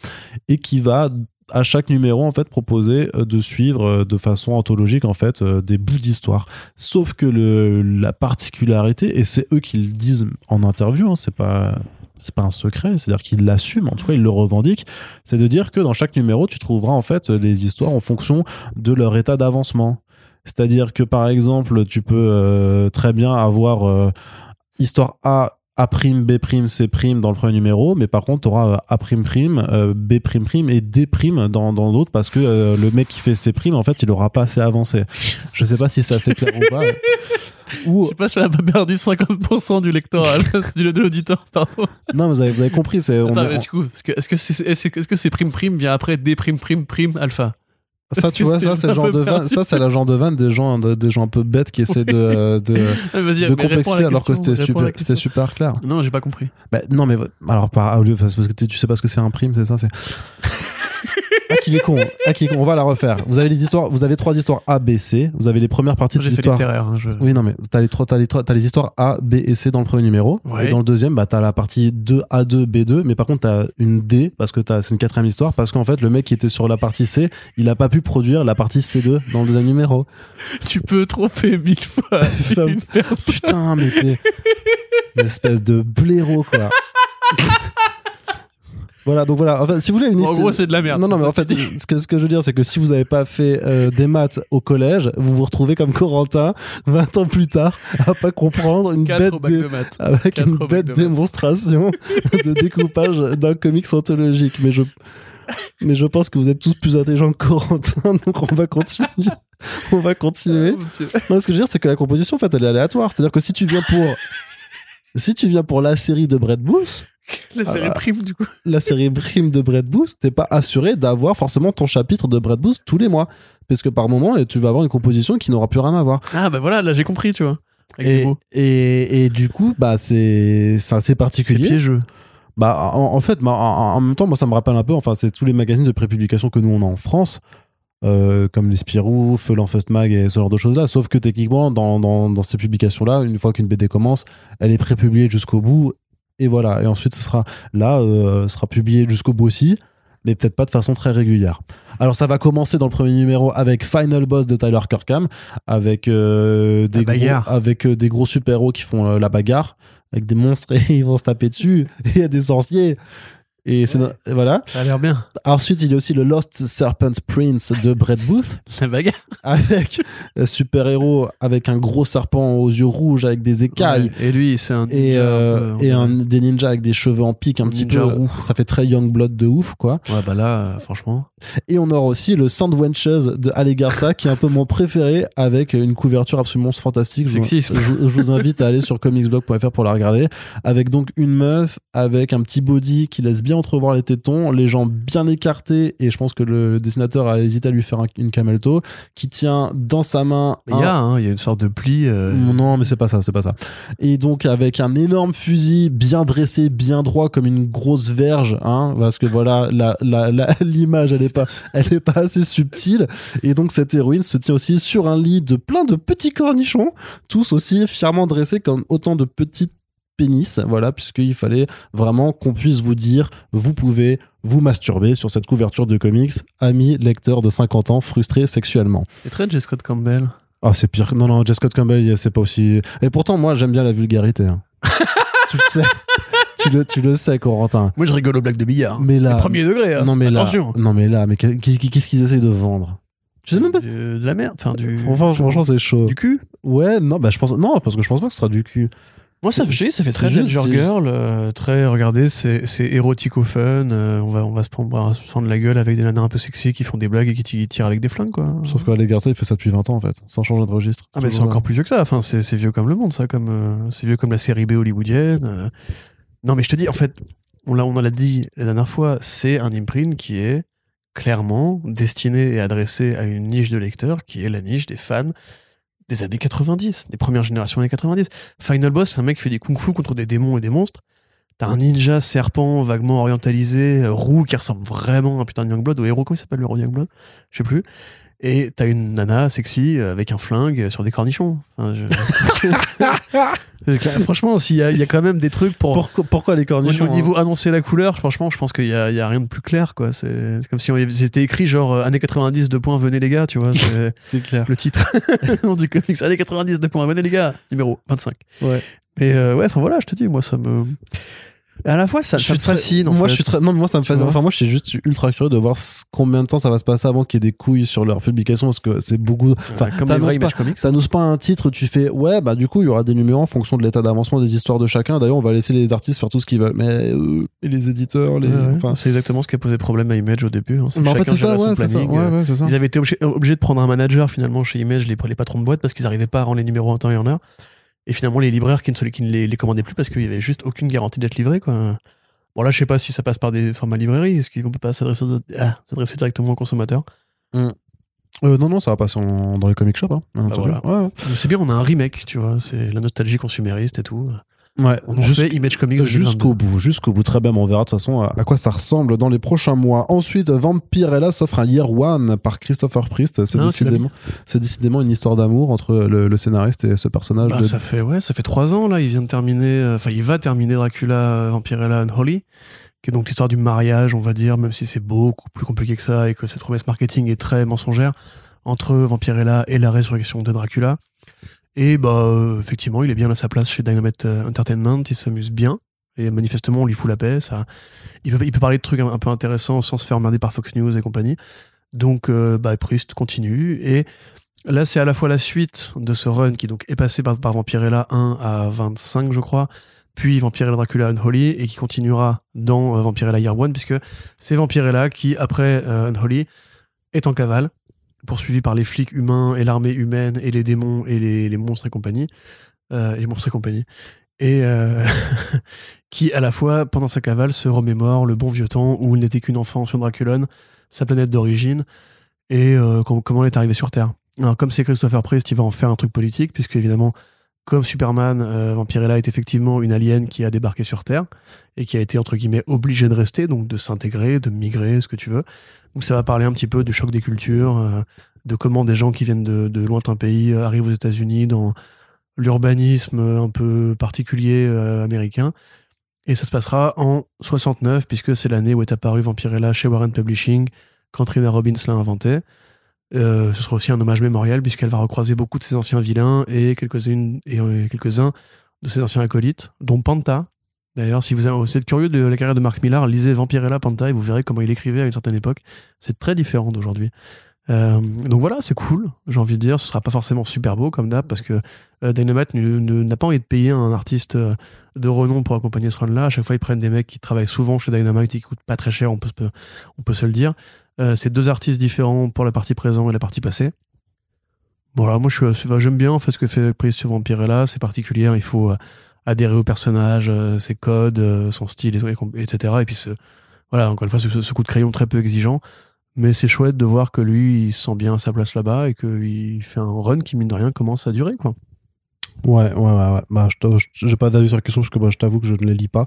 A: et qui va à chaque numéro en fait proposer euh, de suivre euh, de façon anthologique en fait des bouts d'histoire sauf que la particularité et c'est eux qui le disent en interview hein, c'est pas c'est pas un secret, c'est-à-dire qu'ils l'assument, en tout cas ils le revendiquent, c'est de dire que dans chaque numéro, tu trouveras en fait les histoires en fonction de leur état d'avancement. C'est-à-dire que par exemple, tu peux euh, très bien avoir euh, histoire A, A', B', C' dans le premier numéro, mais par contre, tu auras A', euh, B', et D' dans, dans l'autre parce que le mec qui fait C', en fait, il aura pas assez avancé. Je sais pas si c'est assez clair ou pas. Ou,
B: Je sais pas si on a pas perdu 50% du lectorat, du- de l'auditeur, pardon.
A: non, mais vous avez, vous avez compris, c'est,
B: Attends,
A: est-
B: mais du coup, est-ce que est-ce que c'est est-ce que est-ce que c'est prime prime vient après D prime prime prime alpha?
A: Ça, tu vois, ça, c'est le genre de vanne, ça, c'est la genre de vanne des gens, de- des gens un peu bêtes qui essaient de, de,
B: Vas-y,
A: de
B: la
A: complexifier alors que c'était super, c'était super clair.
B: Non, j'ai pas compris.
A: Bah, non, mais alors, par, au lieu, parce que tu, tu sais pas ce que c'est un prime, c'est ça, c'est. Ah, qu'il est con, ah, qu'il est con, on va la refaire. Vous avez les histoires, vous avez trois histoires A, B, C. Vous avez les premières parties de l'histoire.
B: littéraire. hein, je-
A: Oui, non, mais t'as les, trois, t'as les, trois- t'as les histoires A, B et C dans le premier numéro.
B: Ouais.
A: Et dans le deuxième, bah, t'as la partie 2A2, B2. Mais par contre, t'as une D, parce que t'as, c'est une quatrième histoire, parce qu'en fait, le mec qui était sur la partie C, il a pas pu produire la partie C2 dans le deuxième numéro.
B: Tu peux tromper mille fois.
A: Putain, mais t'es une espèce de blaireau, quoi. voilà, donc voilà. Enfin, si vous voulez une
B: En
A: histoire-
B: gros, c'est de la merde.
A: Non, non, mais en fait, ce que, ce que je veux dire, c'est que si vous n'avez pas fait euh, des maths au collège, vous vous retrouvez comme Corentin, 20 ans plus tard, à pas comprendre une bête, dé-
B: de maths.
A: avec une bête
B: de
A: démonstration de découpage d'un comics anthologique. Mais je, mais je pense que vous êtes tous plus intelligents que Corentin, donc on va continuer. On va continuer.
B: Oh, Dieu.
A: Non, ce que je veux dire, c'est que la composition, en fait, elle est aléatoire. C'est-à-dire que si tu viens pour, si tu viens pour la série de Brett Booth,
B: La série
A: Ah.
B: prime, du coup.
A: la série Prime de Bread Boost, t'es pas assuré d'avoir forcément ton chapitre de Bread Boost tous les mois. Parce que par moment, tu vas avoir une composition qui n'aura plus rien à voir.
B: Ah, bah voilà, là, j'ai compris, tu vois.
A: Et, et, et du coup, bah, c'est c'est assez
B: C'est
A: particulier.
B: piégeux.
A: Bah, en, en fait, bah, en, en même temps, moi, ça me rappelle un peu, enfin, c'est tous les magazines de prépublication que nous, on a en France, euh, comme les Spirou, Feu Mag et ce genre de choses-là. Sauf que techniquement, dans, dans, dans ces publications-là, une fois qu'une BD commence, elle est prépubliée jusqu'au bout. Et voilà. Et ensuite, ce sera là, euh, ce sera publié jusqu'au bout aussi, mais peut-être pas de façon très régulière. Alors, ça va commencer dans le premier numéro avec Final Boss de Tyler Kirkham, avec, euh, des, gros, avec euh, des gros super-héros qui font euh, la bagarre avec des monstres et ils vont se taper dessus. Et il y a des sorciers. Et c'est et voilà.
B: Ça a l'air bien.
A: Ensuite, il y a aussi le Lost Serpent Prince de Brett Booth
B: La bagarre.
A: avec un super héros avec un gros serpent aux yeux rouges avec des écailles.
B: Ouais. Et lui, c'est un.
A: Et,
B: ninja
A: euh,
B: un peu,
A: et un,
B: dirait.
A: des ninjas avec des cheveux en pique un petit peu
B: roux.
A: ça fait très young blood de ouf quoi
B: Ouais, bah là, euh, franchement.
A: et on aura aussi le Sandwenches de Ale Garza qui est un peu mon préféré avec une couverture absolument fantastique je, je vous invite à aller sur comicsblog.fr pour la regarder avec donc une meuf avec un petit body qui laisse bien entrevoir les tétons les jambes bien écartées et je pense que le dessinateur a hésité à lui faire un- une camel toe qui tient dans sa main
B: il y a, hein, il y a une sorte de pli. euh,
A: non, mais c'est pas ça, c'est pas ça. Et donc avec un énorme fusil bien dressé, bien droit comme une grosse verge, hein, parce que voilà, la- la- la- l'image elle est pas, elle est pas assez subtile. Et donc cette héroïne se tient aussi sur un lit de plein de petits cornichons, tous aussi fièrement dressés comme autant de petits pénis, voilà, puisqu'il fallait vraiment qu'on puisse vous dire, vous pouvez vous masturber sur cette couverture de comics, amis lecteurs de 50 ans frustrés sexuellement.
B: C'est très J. Scott Campbell.
A: Ah, c'est pire. Non, non, Jess Scott Campbell, c'est pas aussi. Et pourtant, moi, j'aime bien la vulgarité. hein. tu le sais. Tu le, tu le sais, Corentin.
B: Moi, je rigole aux blagues de billard.
A: Mais là.
B: Le premier degré. hein.
A: non, mais là.
B: Attention.
A: Non, mais là, mais qu'est- qu'est-ce qu'ils essayent de vendre? Tu sais même pas.
B: Du- de la merde. Enfin, du.
A: Enfin, franchement, c'est chaud.
B: Du cul.
A: Ouais, non, bah, je pense. Non, parce que je pense pas que ce sera du cul.
B: Moi, ça, je dis, ça fait très
A: juste-
B: Danger Girl, euh, très, regardez, c'est c'est érotique au fun, euh, on, va, on va se prendre, on va se prendre la gueule avec des nanas un peu sexy qui font des blagues et qui ti- tirent avec des flingues, quoi.
A: Sauf que les garçons, il fait ça depuis 20 ans, en fait, sans changer de registre.
B: Ah, mais c'est encore plus vieux que ça, enfin, c'est vieux comme le monde, ça, comme, euh, c'est vieux comme la série B hollywoodienne. euh. Non, mais je te dis, en fait, on l'a on en l'a dit la dernière fois, c'est un imprint qui est clairement destiné et adressé à une niche de lecteurs qui est la niche des fans des années 90, des premières générations des années 90. Final Boss, c'est un mec qui fait des kung-fu contre des démons et des monstres. T'as un ninja serpent vaguement orientalisé, euh, roux, qui ressemble vraiment à un putain de Youngblood, au héros, comment il s'appelle le Youngblood? Je sais plus. Et t'as une nana sexy euh, avec un flingue euh, sur des cornichons. Enfin, je- Franchement, s'il y, a- il y a quand même des trucs pour,
A: Pourquoi, pourquoi les cornichons
B: au niveau annoncer la couleur, franchement, je pense qu'il y a, rien de plus clair, quoi. C'est comme si on- c'était écrit genre euh, années 90, deux points, venez les gars, tu vois. c'est-
A: clair.
B: le titre du comics, années 90, deux points, venez les gars, numéro 25.
A: Ouais.
B: Mais euh, ouais, enfin voilà, je te dis, moi ça me. Et à la fois, ça,
A: Je
B: ça me
A: suis très-
B: fascine. en
A: moi,
B: fait.
A: je suis très. Non, mais moi, ça me
B: vois
A: Enfin, moi, je suis juste ultra curieux de voir combien de temps ça va se passer avant qu'il y ait des couilles sur leur publication parce que c'est beaucoup. Enfin,
B: comme les vrais
A: pas-
B: Image Comics.
A: T'annonces pas un titre, tu fais ouais, bah du coup, il y aura des numéros en fonction de l'état d'avancement des histoires de chacun. D'ailleurs, on va laisser les artistes faire tout ce qu'ils veulent. Mais euh, et les éditeurs, les.
B: Ouais, ouais.
A: enfin,
B: C'est exactement ce qui a posé problème à Image au début. hein.
A: Mais en fait, c'est ça, ouais, ça. Ouais,
B: euh,
A: ouais, ça.
B: Ils avaient été obligés, obligés de prendre un manager finalement chez Image, les, les patrons de boîte, parce qu'ils n'arrivaient pas à rendre les numéros en temps et en heure. Et finalement, les libraires qui ne, les- qui ne les, les commandaient plus parce qu'il n'y avait juste aucune garantie d'être livré. Quoi. Bon, là, je sais pas si ça passe par des formats librairie. Est-ce qu'ils vont pas s'adresser ah, directement aux consommateurs
A: Euh, non, non, ça va passer en- dans les comic shops. Hein.
B: Bah voilà.
A: Ouais,
B: C'est bien, on a un remake, tu vois. C'est la nostalgie consumériste et tout.
A: Ouais.
B: On fait Image Comics
A: Jusqu'au bout, jusqu'au bout. Très bien, mais on verra de toute façon à quoi ça ressemble dans les prochains mois. Ensuite, Vampirella s'offre un Year One par Christopher Priest. C'est
B: Ah,
A: décidément, c'est décidément une histoire d'amour entre le, le scénariste et ce personnage.
B: Bah,
A: de...
B: ça fait ouais, ça fait trois ans là. Il vient de terminer, euh, enfin il va terminer Dracula, Vampirella and Holly, qui est donc l'histoire du mariage, on va dire, même si c'est beaucoup plus compliqué que ça et que cette promesse marketing est très mensongère entre Vampirella et la résurrection de Dracula. Et bah euh, effectivement, il est bien à sa place chez Dynamite euh, Entertainment. Il s'amuse bien. Et manifestement, on lui fout la paix. Ça, il peut, il peut parler de trucs un, peu intéressants sans se faire emmerder par Fox News et compagnie. Donc, euh, bah, Priest continue. Et Là, c'est à la fois la suite de ce run qui donc est passé par, par Vampirella 1 à 25, je crois, puis Vampirella Dracula Unholy, et qui continuera dans Vampirella Year One, puisque c'est Vampirella qui, après euh, Unholy, est en cavale, poursuivi par les flics humains et l'armée humaine et les démons et les, monstres et compagnie. Euh, les monstres et compagnie. et euh, qui, à la fois, pendant sa cavale, se remémore le bon vieux temps où il n'était qu'une enfant sur Draculon, sa planète d'origine, et euh, com- comment il est arrivé sur Terre. Comme c'est Christopher Priest, il va en faire un truc politique, puisque évidemment, comme Superman, euh, Vampirella est effectivement une alien qui a débarqué sur Terre et qui a été entre guillemets obligée de rester, donc de s'intégrer, de migrer, ce que tu veux. Donc ça va parler un petit peu du choc des cultures, euh, de comment des gens qui viennent de, de lointains pays euh, arrivent aux États-Unis dans l'urbanisme un peu particulier américain. Et ça se passera en 69, puisque c'est l'année où est apparu Vampirella chez Warren Publishing, quand Trina Robbins l'a inventé. Euh, ce sera aussi un hommage mémorial, puisqu'elle va recroiser beaucoup de ses anciens vilains et euh, quelques-uns de ses anciens acolytes, dont Panta. D'ailleurs, si vous êtes curieux de la carrière de Mark Millar, lisez Vampirella Panta et vous verrez comment il écrivait à une certaine époque. C'est très différent d'aujourd'hui. Euh, donc voilà, c'est cool, j'ai envie de dire. Ce sera pas forcément super beau comme d'hab, parce que Dynamite n'a pas envie de payer un artiste de renom pour accompagner ce run-là. À chaque fois, ils prennent des mecs qui travaillent souvent chez Dynamite et qui coûtent pas très cher, on peut se le dire. Euh, c'est deux artistes différents pour la partie présente et la partie passée. Voilà, moi je suis j'aime bien en fait ce que fait Priest sur Vampirella, c'est particulier, il faut euh, adhérer au personnage, euh, ses codes, son style, et- et- etc. Et puis voilà, encore une fois, ce, coup de crayon très peu exigeant. Mais c'est chouette de voir que lui, il se sent bien à sa place là-bas et qu'il fait un run qui, mine de rien, commence à durer. Quoi.
A: Ouais, ouais, ouais. Bah, je j'ai pas d'avis sur la question parce que bah, je t'avoue que je ne les lis pas.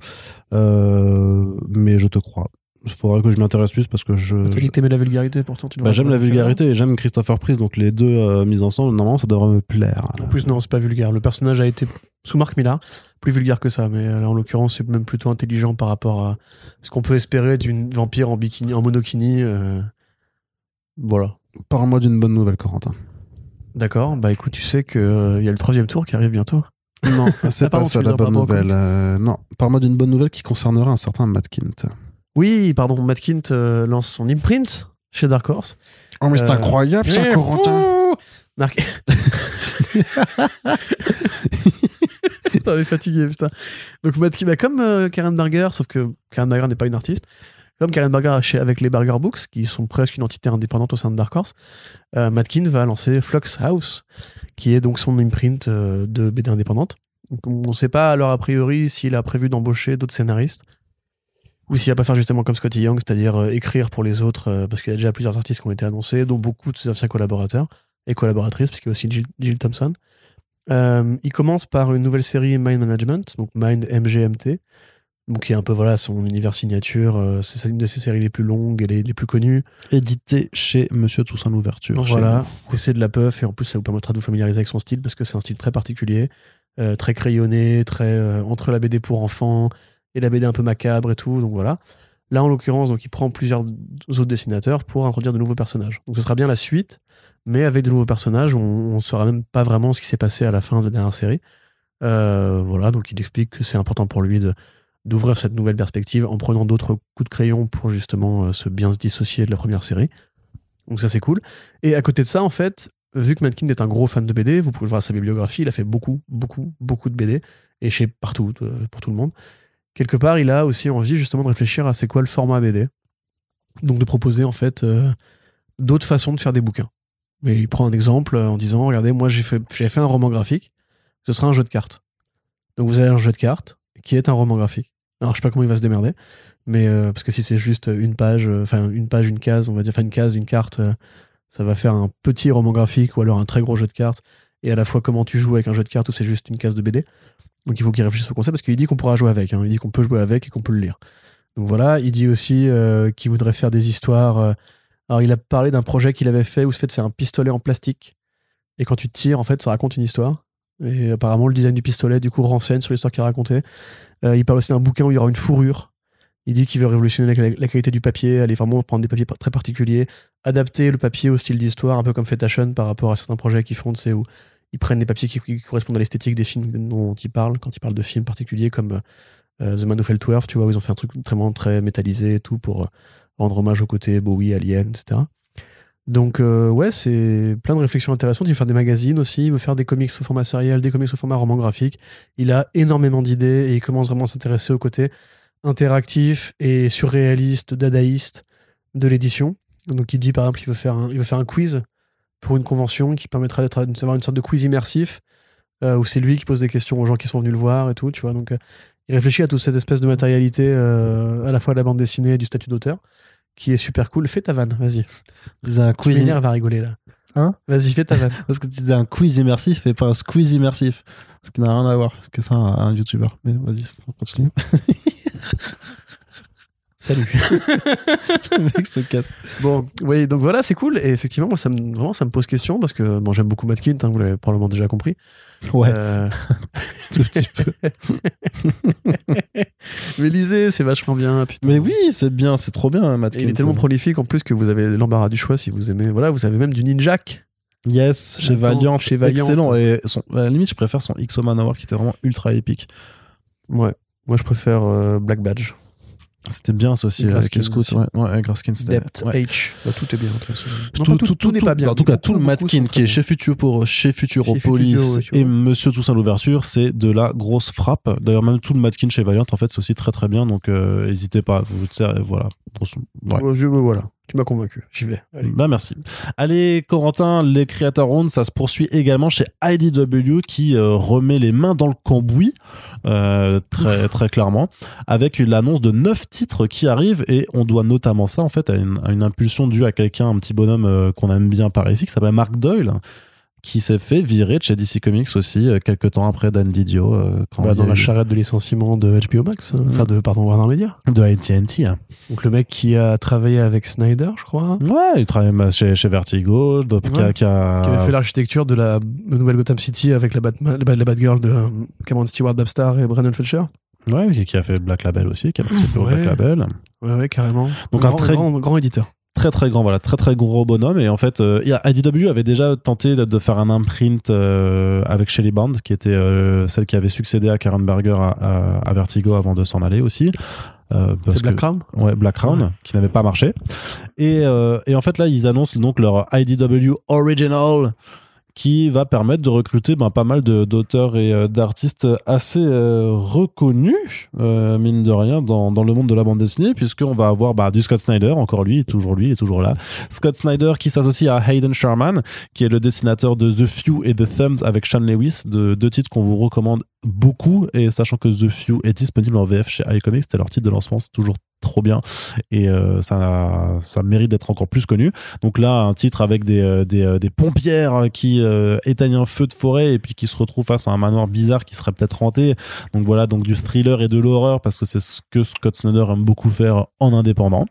A: Mais je te crois. Il faudra que je m'y intéresse plus parce que je.
B: Tu as dit
A: je-
B: que t'aimais la vulgarité, pourtant tu
A: bah, j'aime
B: pas
A: la vulgarité et j'aime Christopher Priest, donc les deux euh, mises ensemble, normalement, ça devrait me plaire.
B: En plus, non, c'est pas vulgaire. Le personnage a été, sous Marc Millar, plus vulgaire que ça. Mais euh, là, en l'occurrence, c'est même plutôt intelligent par rapport à ce qu'on peut espérer d'une vampire en bikini, en monokini. euh, Voilà.
A: Parle-moi d'une bonne nouvelle, Corentin.
B: D'accord. Bah écoute, tu sais qu'il y a le troisième tour qui arrive bientôt.
A: Non, c'est pas
B: pardon,
A: ça la bonne nouvelle. Euh, non, parle-moi d'une bonne nouvelle qui concernerait un certain Matt Kint.
B: Oui, pardon, Matt Kint euh, lance son imprint chez Dark Horse.
D: Oh, mais c'est
B: Euh,
D: incroyable, ça, Corentin.
B: Marc. On est fatigué, putain. Donc, Matt Kint, bah, comme euh, Karen Berger, sauf que Karen Berger n'est pas une artiste, comme Karen Berger chez- avec les Berger Books, qui sont presque une entité indépendante au sein de Dark Horse, euh, Matt Kint va lancer Flux House, qui est donc son imprint euh, de BD indépendante. Donc, on ne sait pas alors a priori s'il a prévu d'embaucher d'autres scénaristes ou s'il va pas faire justement comme Scotty Young, c'est-à-dire euh, écrire pour les autres, euh, parce qu'il y a déjà plusieurs artistes qui ont été annoncés, dont beaucoup de ses anciens collaborateurs et collaboratrices, parce qu'il y a aussi Jill, Jill Thompson. Euh, il commence par une nouvelle série Mind Management, donc Mind MGMT, donc qui est un peu voilà son univers signature. c'est une de ses séries les plus longues et les, les plus connues.
A: Édité chez Monsieur Toussaint L'Ouverture.
B: Voilà, et c'est de la puff, et en plus ça vous permettra de vous familiariser avec son style, parce que c'est un style très particulier, très crayonné, très entre la BD pour enfants et la BD un peu macabre et tout, donc voilà. Là, en l'occurrence, donc il prend plusieurs autres dessinateurs pour introduire de nouveaux personnages. Donc ce sera bien la suite, mais avec de nouveaux personnages, on ne saura même pas vraiment ce qui s'est passé à la fin de la dernière série. Euh, voilà, donc il explique que c'est important pour lui de d'ouvrir cette nouvelle perspective en prenant d'autres coups de crayon pour justement euh, se bien se dissocier de la première série. Donc ça c'est cool. Et à côté de ça, en fait, vu que Mankin est un gros fan de BD, vous pouvez voir sa bibliographie, il a fait beaucoup, beaucoup, beaucoup de BD, et chez partout, euh, pour tout le monde. Quelque part, il a aussi envie justement de réfléchir à c'est quoi le format BD. Donc de proposer en fait euh, d'autres façons de faire des bouquins. Mais il prend un exemple en disant, regardez, moi j'ai fait, un roman graphique, ce sera un jeu de cartes. Donc vous avez un jeu de cartes qui est un roman graphique. Alors je sais pas comment il va se démerder, mais euh, parce que si c'est juste une page, euh, enfin une page, une case, on va dire, enfin une case, une carte, ça va faire un petit roman graphique ou alors un très gros jeu de cartes. Et à la fois comment tu joues avec un jeu de cartes ou c'est juste une case de BD. Donc il faut qu'il réfléchisse au concept parce qu'il dit qu'on pourra jouer avec. hein. Il dit qu'on peut jouer avec et qu'on peut le lire. Donc voilà, il dit aussi euh, qu'il voudrait faire des histoires. euh, alors il a parlé d'un projet qu'il avait fait où fait c'est un pistolet en plastique et quand tu tires en fait ça raconte une histoire. Et apparemment le design du pistolet du coup renseigne sur l'histoire qu'il racontait. Euh, il parle aussi d'un bouquin où il y aura une fourrure. Il dit qu'il veut révolutionner la, qualité du papier, aller vraiment prendre des papiers pa- très particuliers, adapter le papier au style d'histoire, un peu comme fait par rapport à certains projets qu'ils font, sais, où ils prennent des papiers qui, correspondent à l'esthétique des films dont ils parlent, quand ils parlent de films particuliers comme euh, The Man Who Fell to tu vois, où ils ont fait un truc vraiment très métallisé tout pour euh, rendre hommage au côté Bowie, Alien, etc. Donc, euh, ouais, c'est plein de réflexions intéressantes. Il veut faire des magazines aussi, il veut faire des comics au format sériel, des comics au format roman graphique. Il a énormément d'idées et il commence vraiment à s'intéresser au côté interactif et surréaliste, dadaïste de l'édition. Donc, il dit par exemple qu'il veut faire un, il veut faire un quiz pour une convention qui permettra d'avoir une sorte de quiz immersif euh, où c'est lui qui pose des questions aux gens qui sont venus le voir et tout, tu vois. Donc, euh, il réfléchit à toute cette espèce de matérialité, euh, à la fois de la bande dessinée et du statut d'auteur, qui est super cool. Fais ta vanne, vas-y.
A: Un
B: Quiz
A: quiz.
B: va rigoler là.
A: Hein
B: Vas-y, fais ta vanne.
A: Parce que tu disais un quiz immersif et pas un squeeze immersif. Ce qui n'a rien à voir. Parce que ça, un, un youtubeur. Mais vas-y, on continue.
B: Salut.
A: Le mec se casse.
B: Bon, oui, donc voilà, c'est cool. Et effectivement, moi, ça me, vraiment, ça me pose question parce que bon, j'aime beaucoup Matt Kint, hein, vous l'avez probablement déjà compris.
A: Ouais,
B: Euh,
A: tout petit peu.
B: mais lisez, c'est vachement bien. Putain.
A: Mais oui, c'est bien, c'est trop bien, Matt
B: Et il est tellement prolifique en plus que vous avez l'embarras du choix si vous aimez. Voilà, vous avez même du Ninjak.
A: Yes, chez
B: Attends,
A: Valiant,
B: chez Valiant.
A: excellent. Et son, à la limite, je préfère son XO Manowar qui était vraiment ultra épique.
B: Ouais. Moi, je préfère euh, Black Badge.
A: C'était bien les scouts,
B: aussi.
A: ouais, ouais, c'était-
B: Depth
A: ouais.
B: H. Bah, tout est bien.
A: Tout,
B: Enfin,
A: tout, tout,
B: n'est pas bien.
A: En tout cas, tout le Matkin qui est chez, Futuro, chez Futuropolis et. Monsieur Toussaint l'ouverture, c'est de la grosse frappe. D'ailleurs, même tout le Matkin chez Valiant, en fait, c'est aussi très très bien. Donc, euh, n'hésitez pas. Vous, voilà.
B: Je- voilà. Tu m'as convaincu. J'y vais. Allez.
A: Bah merci. Allez Corentin, les Creator Rounds, ça se poursuit également chez IDW qui euh, remet les mains dans le cambouis euh, très très clairement. Avec l'annonce de neuf titres qui arrivent et on doit notamment ça en fait à une, à une impulsion due à quelqu'un, un petit bonhomme euh, qu'on aime bien par ici qui s'appelle Mark Doyle qui s'est fait virer de chez DC Comics aussi euh, quelques temps après Dan Didio euh, quand
B: Bah, dans la
A: eu-
B: charrette de licenciement de HBO Max. euh, Enfin, de, pardon, Warner Media.
A: de AT&T. hein.
B: Donc, le mec qui a travaillé avec Snyder, je crois.
A: Ouais, il travaille bah, chez, chez Vertigo, donc, qui a-
B: Ouais.
A: qui a-
B: qui avait fait l'architecture de la nouvelle Gotham City avec la, Batman, la, la Batgirl de Cameron Stewart, Babstar et Brandon Fletcher.
A: Ouais, qui- qui a fait Black Label aussi, qui a participé au. Black Label.
B: Ouais, ouais, carrément.
A: Donc un
B: grand,
A: très-
B: grand, grand éditeur.
A: Très très grand, voilà, très très gros bonhomme. Et en fait, euh, IDW avait déjà tenté de, de faire un imprint euh, avec Shelly Band, qui était euh, celle qui avait succédé à Karen Berger à, à- à Vertigo avant de s'en aller aussi. Euh, parce
B: Black
A: que-
B: Crown?
A: Ouais, Black Crown,
B: Ouais.
A: qui n'avait pas marché. Et, euh, et en fait, là, ils annoncent donc leur IDW Original qui va permettre de recruter ben, pas mal d'auteurs et euh, d'artistes assez euh, reconnus, euh, mine de rien, dans, le monde de la bande dessinée, puisqu'on va avoir bah, du Scott Snyder, encore lui, toujours lui, est toujours là. Scott Snyder qui s'associe à Hayden Sherman, qui est le dessinateur de The Few et The Thumbs avec Sean Lewis, de deux titres qu'on vous recommande beaucoup, et sachant que The Few est disponible en VF chez iComics, c'était leur titre de lancement, c'est toujours trop bien et euh, ça, ça mérite d'être encore plus connu. Donc là, un titre avec des, euh, des, euh, des pompières qui euh, éteignent un feu de forêt et puis qui se retrouvent face à un manoir bizarre qui serait peut-être hanté. Donc voilà, donc du thriller et de l'horreur parce que c'est ce que Scott Snyder aime beaucoup faire en indépendant.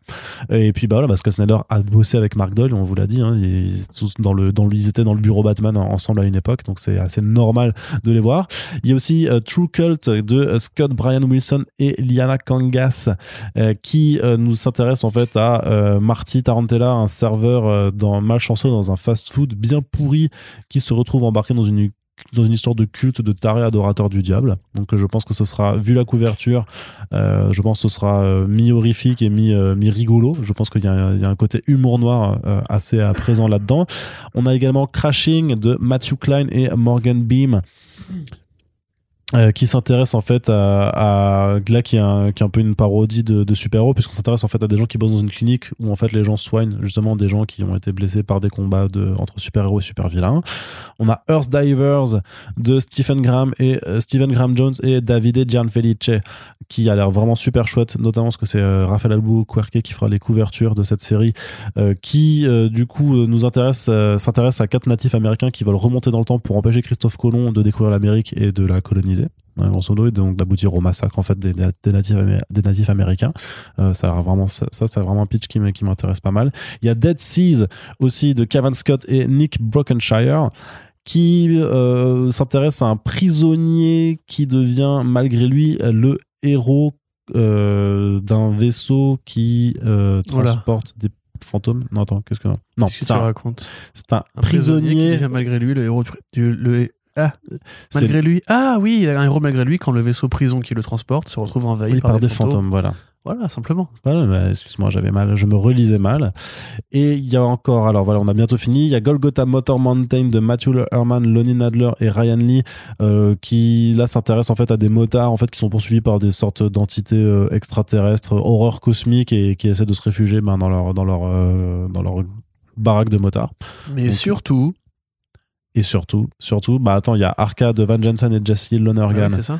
A: Et puis bah voilà, parce que Snyder a bossé avec Mark Doyle, on vous l'a dit, hein, ils, dans le, dans ils étaient dans le bureau Batman ensemble à une époque, donc c'est assez normal de les voir. Il y a aussi euh, True Cult de euh, Scott Brian Wilson et Liana Kangas euh, qui nous s'intéresse en fait à Marty Tarantella, un serveur dans malchanceux dans un fast-food bien pourri qui se retrouve embarqué dans une dans une histoire de culte de taré adorateur du diable. Donc je pense que ce sera, vu la couverture, je pense que ce sera euh, mi-horrifique et mi, mi-rigolo. Je pense qu'il y, a un- il y a un côté humour noir assez présent là-dedans. On a également Crashing de Matthew Klein et Morgan Beam. Euh, qui s'intéresse en fait à, à là qui est, un, qui est un peu une parodie de, super-héros puisqu'on s'intéresse en fait à des gens qui bossent dans une clinique où en fait les gens soignent justement des gens qui ont été blessés par des combats de, entre super-héros et super-vilains. On a Earth Divers de Stephen Graham et euh, Stephen Graham Jones et Davide Gianfelice qui a l'air vraiment super chouette notamment parce que c'est euh, Raphaël Albu Querque qui fera les couvertures de cette série euh, qui euh, du coup nous intéresse s'intéresse à quatre natifs américains qui veulent remonter dans le temps pour empêcher Christophe Colomb de découvrir l'Amérique et de la coloniser grosso modo, et donc d'aboutir au massacre en fait des, des natifs, des natifs américains. Euh, ça, vraiment, ça, c'est vraiment un pitch qui, m'intéresse pas mal. Il y a Dead Seas aussi de Kevin Scott et Nick Brokenshire qui euh, s'intéresse à un prisonnier qui devient malgré lui le héros euh, d'un vaisseau qui euh,
B: Voilà.
A: transporte des fantômes. Non, attends, qu'est-ce que non c'est un, un
B: Un prisonnier qui devient malgré lui le héros du, du- le, ah, malgré lui. Ah oui, il a un héros malgré lui quand le vaisseau prison qui le transporte se retrouve envahi
A: oui,
B: par, des fantômes.
A: fantômes, voilà.
B: Voilà, simplement.
A: Voilà, excuse-moi, j'avais mal, je me relisais mal. Et il y a encore, alors voilà, on a bientôt fini. Il y a Golgotha Motor Mountain de Matthew Herman, Lonnie Nadler et Ryan Lee, euh, qui là s'intéressent en fait à des motards en fait qui sont poursuivis par des sortes d'entités euh, extraterrestres, horreurs cosmiques et qui essaient de se réfugier ben, dans leur dans leur euh, dans leur baraque de motards.
B: Mais
A: Donc-
B: surtout,
A: Et surtout, surtout, bah attends, il y a Arca de Van Jensen et Jesse Lonergan.
B: Ouais, c'est ça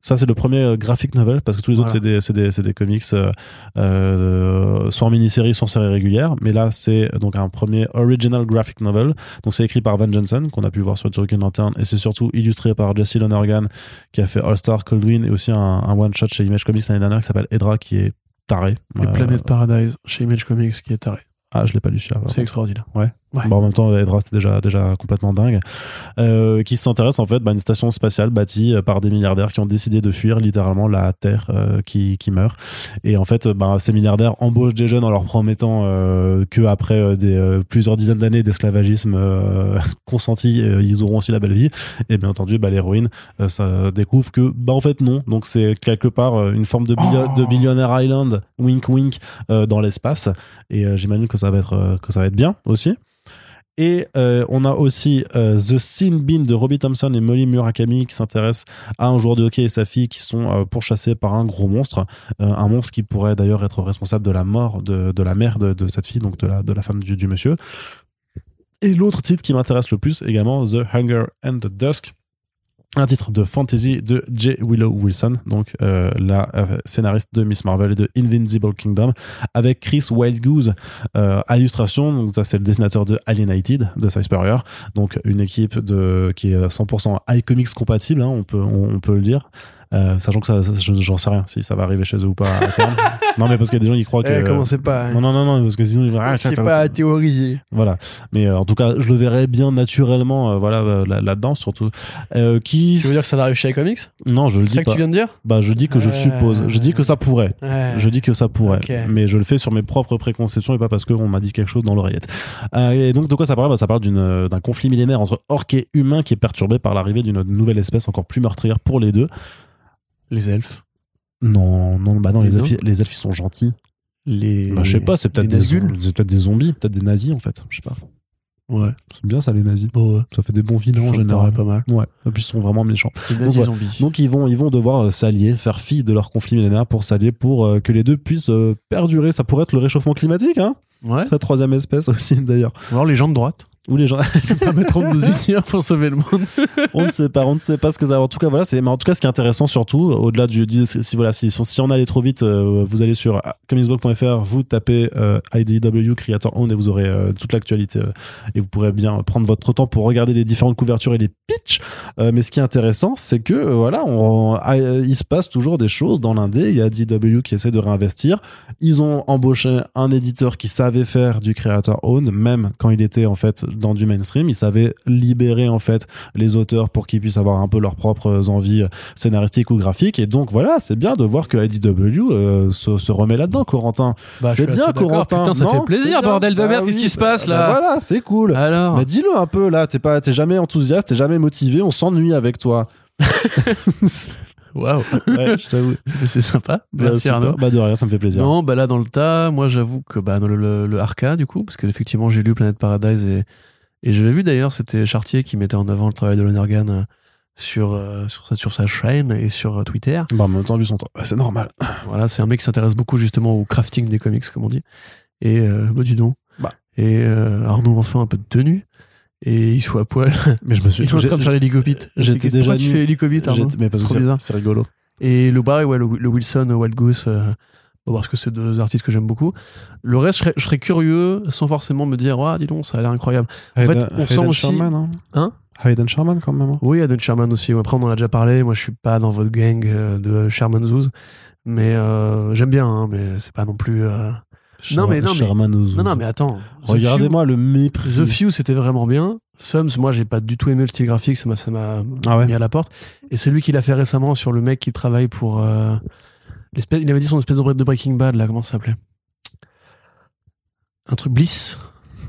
A: Ça, c'est le premier euh, graphic novel, parce que tous les autres, c'est des, des, des comics, euh, euh, soit en mini-série, soit en série régulière. Mais là, c'est donc un premier original graphic novel. Donc, c'est écrit par Van Jensen, qu'on a pu voir sur Turrican Lantern, et c'est surtout illustré par Jesse Lonergan, qui a fait All-Star Coldwin, et aussi un, un one-shot chez Image Comics l'année dernière qui s'appelle Edra, qui est taré.
B: Et
A: Euh,
B: Planet Paradise chez Image Comics qui est taré.
A: Ah, je l'ai pas lu celui-là.
B: C'est extraordinaire.
A: Ouais.
B: Ouais.
A: Bon, en même temps, Edra, c'était déjà, déjà complètement dingue. Euh, qui s'intéresse en fait bah, à une station spatiale bâtie euh, par des milliardaires qui ont décidé de fuir littéralement la Terre euh, qui, qui meurt. Et en fait, bah, ces milliardaires embauchent des jeunes en leur promettant euh, que après des, plusieurs dizaines d'années d'esclavagisme consenti, ils auront aussi la belle vie. Et bien entendu, bah, l'héroïne ça découvre que bah en fait non. Donc c'est quelque part une forme de, billo- de Billionaire Island, wink wink, dans l'espace. Et j'imagine que ça va être que ça va être bien aussi. Et euh, on a aussi euh, The Sin Bin de Robbie Thompson et Molly Murakami qui s'intéressent à un joueur de hockey et sa fille qui sont euh, pourchassés par un gros monstre. Un monstre qui pourrait d'ailleurs être responsable de la mort de, la mère de, cette fille, donc de la, de la femme du, du monsieur. Et l'autre titre qui m'intéresse le plus également, The Hunger and the Dusk. Un titre de fantasy de J. Willow Wilson, donc euh, la euh, scénariste de Miss Marvel et de Invincible Kingdom, avec Chris Wildgoose euh, à. Donc ça c'est le dessinateur de Alienated de Spurrier, donc une équipe de qui est 100% iComics compatible, hein, on peut on peut le dire. Euh, sachant que ça, ça, je- j'en sais rien si ça va arriver chez eux ou pas à terme. non mais parce qu'il y a des gens qui croient que
B: Eh, commencez pas.
A: non non non non parce que sinon ils vont ah,
B: C'est
A: tiens,
B: pas à théoriser.
A: voilà. Mais euh, en tout cas, je le verrais bien naturellement, euh, voilà, là- là-dedans surtout. Qui
B: Tu veux dire que ça arrive chez iComics
A: Non, je le
B: C'est
A: dis
B: ça que
A: pas.
B: tu viens de dire
A: Bah, je dis que je le suppose. Je dis que ça pourrait. Je dis que ça pourrait, mais je le fais sur mes propres préconceptions et pas parce qu'on m'a dit quelque chose dans l'oreillette. Et donc de quoi ça parle? Bah, Ça parle d'une, d'un conflit millénaire entre orques et humains qui est perturbé par l'arrivée d'une nouvelle espèce encore plus meurtrière pour les deux.
B: Les elfes.
A: Non, non, bah non,
B: Les
A: elfes, les elfes ils sont gentils.
B: Les.
A: Bah, je sais pas, c'est peut-être des, peut-être des zombies, peut-être des nazis en fait. Je sais pas.
B: Ouais.
A: C'est bien ça les nazis.
B: Ouais.
A: Ça fait des bons vilains en général.
B: pas mal.
A: Ouais. Et puis ils sont vraiment méchants.
B: Les
A: Donc,
B: nazis
A: ouais.
B: zombies.
A: Donc ils vont, ils vont devoir euh, s'allier, faire fi de leur conflit millénaire pour s'allier pour euh, que les deux puissent euh, perdurer. Ça pourrait être le réchauffement climatique, hein
B: Ouais.
A: C'est la troisième espèce aussi d'ailleurs.
B: Ou alors les gens de droite.
A: Ou les gens,
B: permettront de nous unir pour sauver le monde.
A: on ne sait pas, on ne sait pas ce que ça. En tout cas, voilà, c'est. Mais en tout cas, ce qui est intéressant surtout, au-delà du, si voilà, si, si on allait trop vite, euh, vous allez sur comicsblog.fr, vous tapez euh, IDW Creator Own et vous aurez euh, toute l'actualité euh, et vous pourrez bien prendre votre temps pour regarder les différentes couvertures et les pitchs. Mais ce qui est intéressant, c'est que voilà, on, ah, il se passe toujours des choses dans l'indé. Il y a IDW qui essaie de réinvestir. Ils ont embauché un éditeur qui savait faire du Creator Own, même quand il était en fait dans du mainstream. Il savait libérer en fait les auteurs pour qu'ils puissent avoir un peu leurs propres envies scénaristiques ou graphiques. Et donc voilà, c'est bien de voir que IDW euh, se, se remet là-dedans, Corentin.
B: Bah,
A: c'est bien. Corentin.
B: Putain, ça
A: Non,
B: fait plaisir, bordel de
A: Bah
B: merde. Qu'est-ce
A: oui,
B: qui se passe
A: bah
B: là?
A: Voilà, c'est cool.
B: Alors.
A: Mais dis-le un peu là, t'es pas, t'es jamais enthousiaste, t'es jamais motivé, on s'ennuie avec toi.
B: Waouh.
A: Ouais, je t'avoue.
B: C'est sympa.
A: Bah,
B: Merci. Arnaud.
A: Bah de rien, ça me fait plaisir.
B: Non, bah là dans le tas, moi j'avoue que bah, dans le, le, le Arca du coup, parce que effectivement j'ai lu Planet Paradise et, et j'avais vu d'ailleurs c'était Chartier qui mettait en avant le travail de Lonergan euh, sur, euh, sur, sa, sur sa chaîne et sur euh, Twitter.
A: Bah en même temps, vu son temps, c'est normal.
B: Voilà, c'est un mec qui s'intéresse beaucoup justement au crafting des comics comme on dit. Et euh, bah dis donc.
A: Bah.
B: Et euh, Arnaud enfin un peu de tenue. Et il se fout à poil.
A: Mais je me suis.
B: Il est en train de faire l'hélicobites.
A: j'étais
B: Pourquoi
A: déjà
B: tu fais Arnaud
A: j'ai- Mais parce
B: C'est
A: que
B: trop bizarre.
A: c'est rigolo.
B: Et le pareil, ouais, le, le Wilson, euh, Wild Goose, euh, parce que c'est deux artistes que j'aime beaucoup. Le reste, je serais, je serais curieux, sans forcément me dire, ah, dis donc, ça a l'air incroyable. En fait,
A: Hayden-
B: on sent
A: Hayden
B: aussi-
A: Sherman, hein.
B: Hein?
A: Hayden Sherman quand même. hein.
B: Oui, Adam Sherman aussi. Après, on en a déjà parlé. Moi, je suis pas dans votre gang euh, de Sherman Zoos. Mais euh, j'aime bien, hein, mais c'est pas non plus. euh, Non, mais- non, mais-. Non, non, mais attends.
A: Regardez-moi le mépris.
B: The Few, c'était vraiment bien. Sums, moi, j'ai pas du tout aimé le style graphique. Ça m'a ça m'a
A: Ah ouais.
B: mis à la porte. Et celui qu'il a fait récemment sur le mec qui travaille pour. euh, l'espèce- il avait dit son espèce de Breaking Bad, là, comment ça s'appelait? Un truc Bliss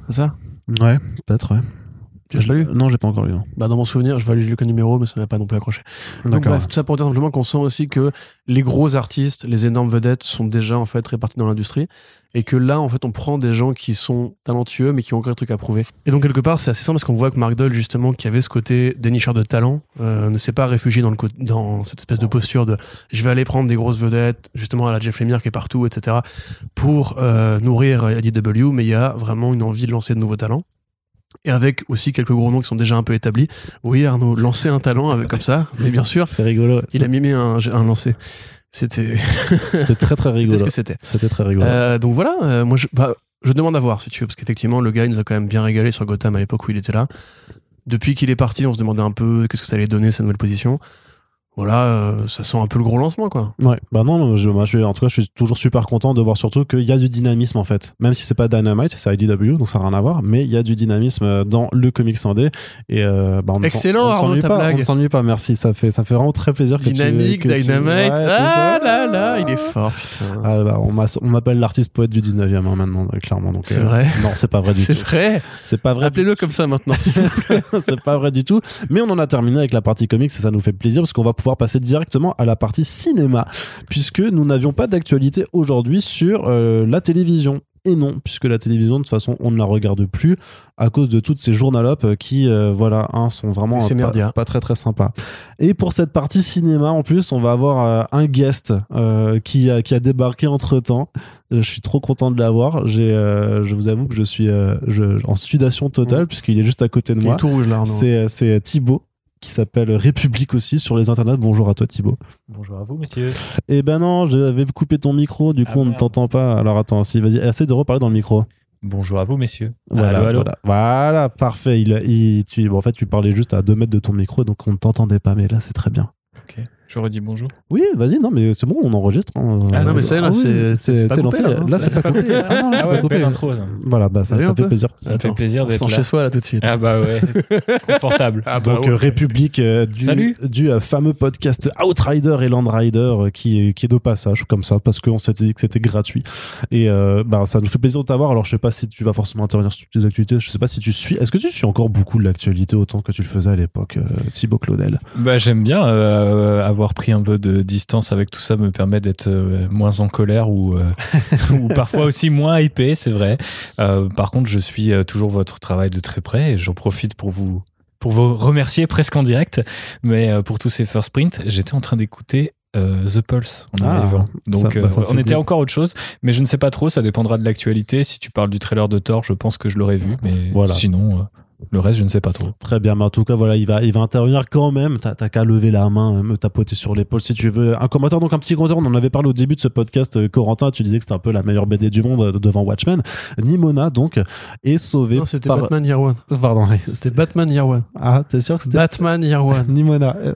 B: C'est ça?
A: Ouais, peut-être, ouais.
B: Tu l'as lu?
A: Non, j'ai pas encore lu. non.
B: Bah, dans mon souvenir, je vais aller lu le numéro, mais ça m'a pas non plus accroché. Donc, bref, tout ça pour dire simplement qu'on sent aussi que les gros artistes, les énormes vedettes sont déjà en fait répartis dans l'industrie et que là, en fait, on prend des gens qui sont talentueux mais qui ont encore des trucs à prouver. Et donc, quelque part, c'est assez simple parce qu'on voit que Mark Doyle, justement, qui avait ce côté dénicheur de talent, euh, ne s'est pas réfugié dans, le co- dans cette espèce de posture de je vais aller prendre des grosses vedettes, justement à la Jeff Lemire qui est partout, etc., pour euh, nourrir IDW, mais il y a vraiment une envie de lancer de nouveaux talents. Et avec aussi quelques gros noms qui sont déjà un peu établis. Oui, Arnaud, lancer un talent avec, comme ça, mais bien sûr,
A: C'est rigolo.
B: il a mimé un, un lancer. C'était
A: C'était très très
B: c'était
A: rigolo.
B: ce que c'était.
A: C'était très rigolo.
B: Euh, donc voilà, euh, moi je, bah, je demande à voir si tu veux, parce qu'effectivement le gars il nous a quand même bien régalé sur Gotham à l'époque où il était là. Depuis qu'il est parti, on se demandait un peu qu'est-ce que ça allait donner sa nouvelle position. Voilà, euh, ça sent un peu le gros lancement quoi.
A: Ouais, bah non, je, moi, je, suis- en tout cas, je suis toujours super content de voir surtout qu'il y a du dynamisme en fait. Même si c'est pas Dynamite, c'est IDW, donc ça n'a rien à voir, mais il y a du dynamisme euh, dans le comics indé. Et euh, bah, on
B: Excellent,
A: on ne
B: Arnaud,
A: s'ennuie
B: ta
A: pas,
B: blague.
A: on s'ennuie pas, merci. Ça fait, ça fait vraiment très plaisir que tu-
B: Dynamique,
A: que tu-
B: Dynamite.
A: Ouais, c'est
B: ah là là, il est fort putain.
A: Ah, bah, on m'a- on m'appelle l'artiste poète du 19e hein, maintenant, clairement. donc,
B: C'est
A: euh,
B: vrai
A: Non, c'est pas vrai du
B: C'est
A: tout.
B: vrai.
A: C'est pas vrai.
B: Appelez-le comme ça maintenant.
A: c'est pas vrai du tout. Mais on en a terminé avec la partie comics et ça nous fait plaisir parce qu'on va pouvoir passer directement à la partie cinéma puisque nous n'avions pas d'actualité aujourd'hui sur euh, la télévision. Et non, puisque la télévision, de toute façon, on ne la regarde plus à cause de toutes ces journalopes qui, euh, voilà, hein, sont vraiment euh, pas, très très sympas. Et pour cette partie cinéma, en plus, on va avoir euh, un guest qui, a, qui a débarqué entre temps. Je suis trop content de l'avoir. J'ai, je vous avoue que je suis je- en sudation totale puisqu'il est juste à côté de
B: Il
A: moi.
B: est tout rouge là.
A: C'est, c'est Thibaut qui s'appelle République aussi sur les internets. Bonjour à toi Thibaut.
E: Bonjour à vous, monsieur.
A: Eh ben non, j'avais coupé ton micro, du
E: Ah,
A: coup on ne t'entend pas. Alors attends, si, vas-y, essaie de reparler dans le micro.
E: Bonjour à vous, messieurs.
A: Voilà,
E: allô, allô.
A: voilà, Voilà, parfait. Il, il- tu, bon, en fait, tu parlais juste à 2 mètres de ton micro, donc on ne t'entendait pas, mais là c'est très bien.
E: Ok. J'aurais dit bonjour.
A: Oui, vas-y, non, mais c'est bon, on enregistre. hein.
B: Ah non, mais c'est- là,
A: oui,
B: c'est-
A: c'est
B: c'est pas
A: c'est
B: coupé,
A: lancé.
B: là, hein. C'est
A: pas coupé. Ah non, là, c'est
E: Ah
A: pas coupé.
E: belle intro. Ça,
A: Voilà, bah, ça, ça
B: un
A: fait
B: peu
A: plaisir.
E: Ça fait
B: Attends,
E: plaisir
B: on
E: d'être
B: sent
E: là.
B: chez soi là tout de suite.
E: Ah bah ouais. Confortable.
B: Ah bah
A: Donc
B: ouais.
A: euh, République euh, du,
E: Salut.
A: du euh, fameux podcast Outrider et Landrider euh, qui, est- qui est de passage comme ça parce qu'on s'était dit que c'était gratuit et euh, bah, ça nous fait plaisir de t'avoir alors je sais pas si tu vas forcément intervenir sur toutes les actualités je sais pas si tu suis est-ce que tu suis encore beaucoup de l'actualité autant que tu le faisais à l'époque euh, Thibaut Claudel?
E: Bah j'aime bien euh, avoir pris un peu de distance avec tout ça me permet d'être euh, moins en colère ou euh, ou parfois aussi moins hypé, c'est vrai. Euh, par contre, je suis toujours votre travail de très près et j'en profite pour vous pour vous remercier presque en direct. Mais pour tous ces first sprints, j'étais en train d'écouter euh, The Pulse en
A: Ah,
E: arrivant. Donc
A: ça- bah, ça
E: euh,
A: me
E: on était encore autre chose, mais je ne sais pas trop, ça dépendra de l'actualité. Si tu parles du trailer de Thor, je pense que je l'aurais vu, mais
A: Voilà.
E: sinon euh, le reste je ne sais pas trop.
A: très bien mais en tout cas voilà il va, il va intervenir quand même t'as t'as qu'à lever la main euh, me tapoter sur l'épaule si tu veux un commentaire donc un petit commentaire on en avait parlé au début de ce podcast euh, Corentin tu disais que c'était un peu la meilleure BD du monde euh, devant Watchmen Nimona donc est sauvé
B: Non, c'était
A: par...
B: Batman Year One.
A: pardon oui.
B: C'était Batman Year One.
A: ah t'es sûr que c'était
B: Batman Year One.
A: Nimona Euh,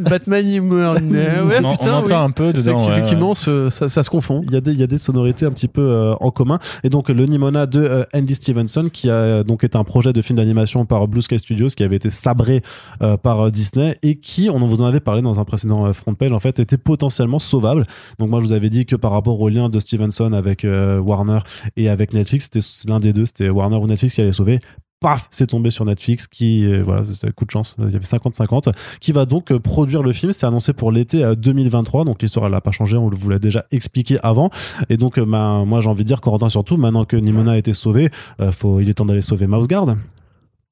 B: Batman Year One. Ouais,
E: on,
B: putain,
E: on entend
B: oui.
E: un peu dedans. ouais,
B: Effectivement, ce- ça, ça se confond.
A: Il y, a des, il y a des sonorités un petit peu euh, en commun. Et donc, le Nimona de euh, Andy Stevenson, qui a euh, donc été un projet de film d'animation par Blue Sky Studios, qui avait été sabré euh, par Disney et qui, on vous en avait parlé dans un précédent front page, en fait, était potentiellement sauvable. Donc, moi, je vous avais dit que par rapport au lien de Stevenson avec euh, Warner et avec Netflix, c'était l'un des deux, c'était Warner ou Netflix qui allait sauver. Paf, c'est tombé sur Netflix qui, euh, voilà, c'est un coup de chance, il y avait 50-50, qui va donc euh, produire le film. C'est annoncé pour l'été euh, 2023, donc l'histoire elle n'a pas changé, on vous l'a déjà expliqué avant. Et donc, euh, ben, moi j'ai envie de dire, Corentin surtout, maintenant que Nimona a été sauvé, euh, faut, il est temps d'aller sauver Mouse Guard.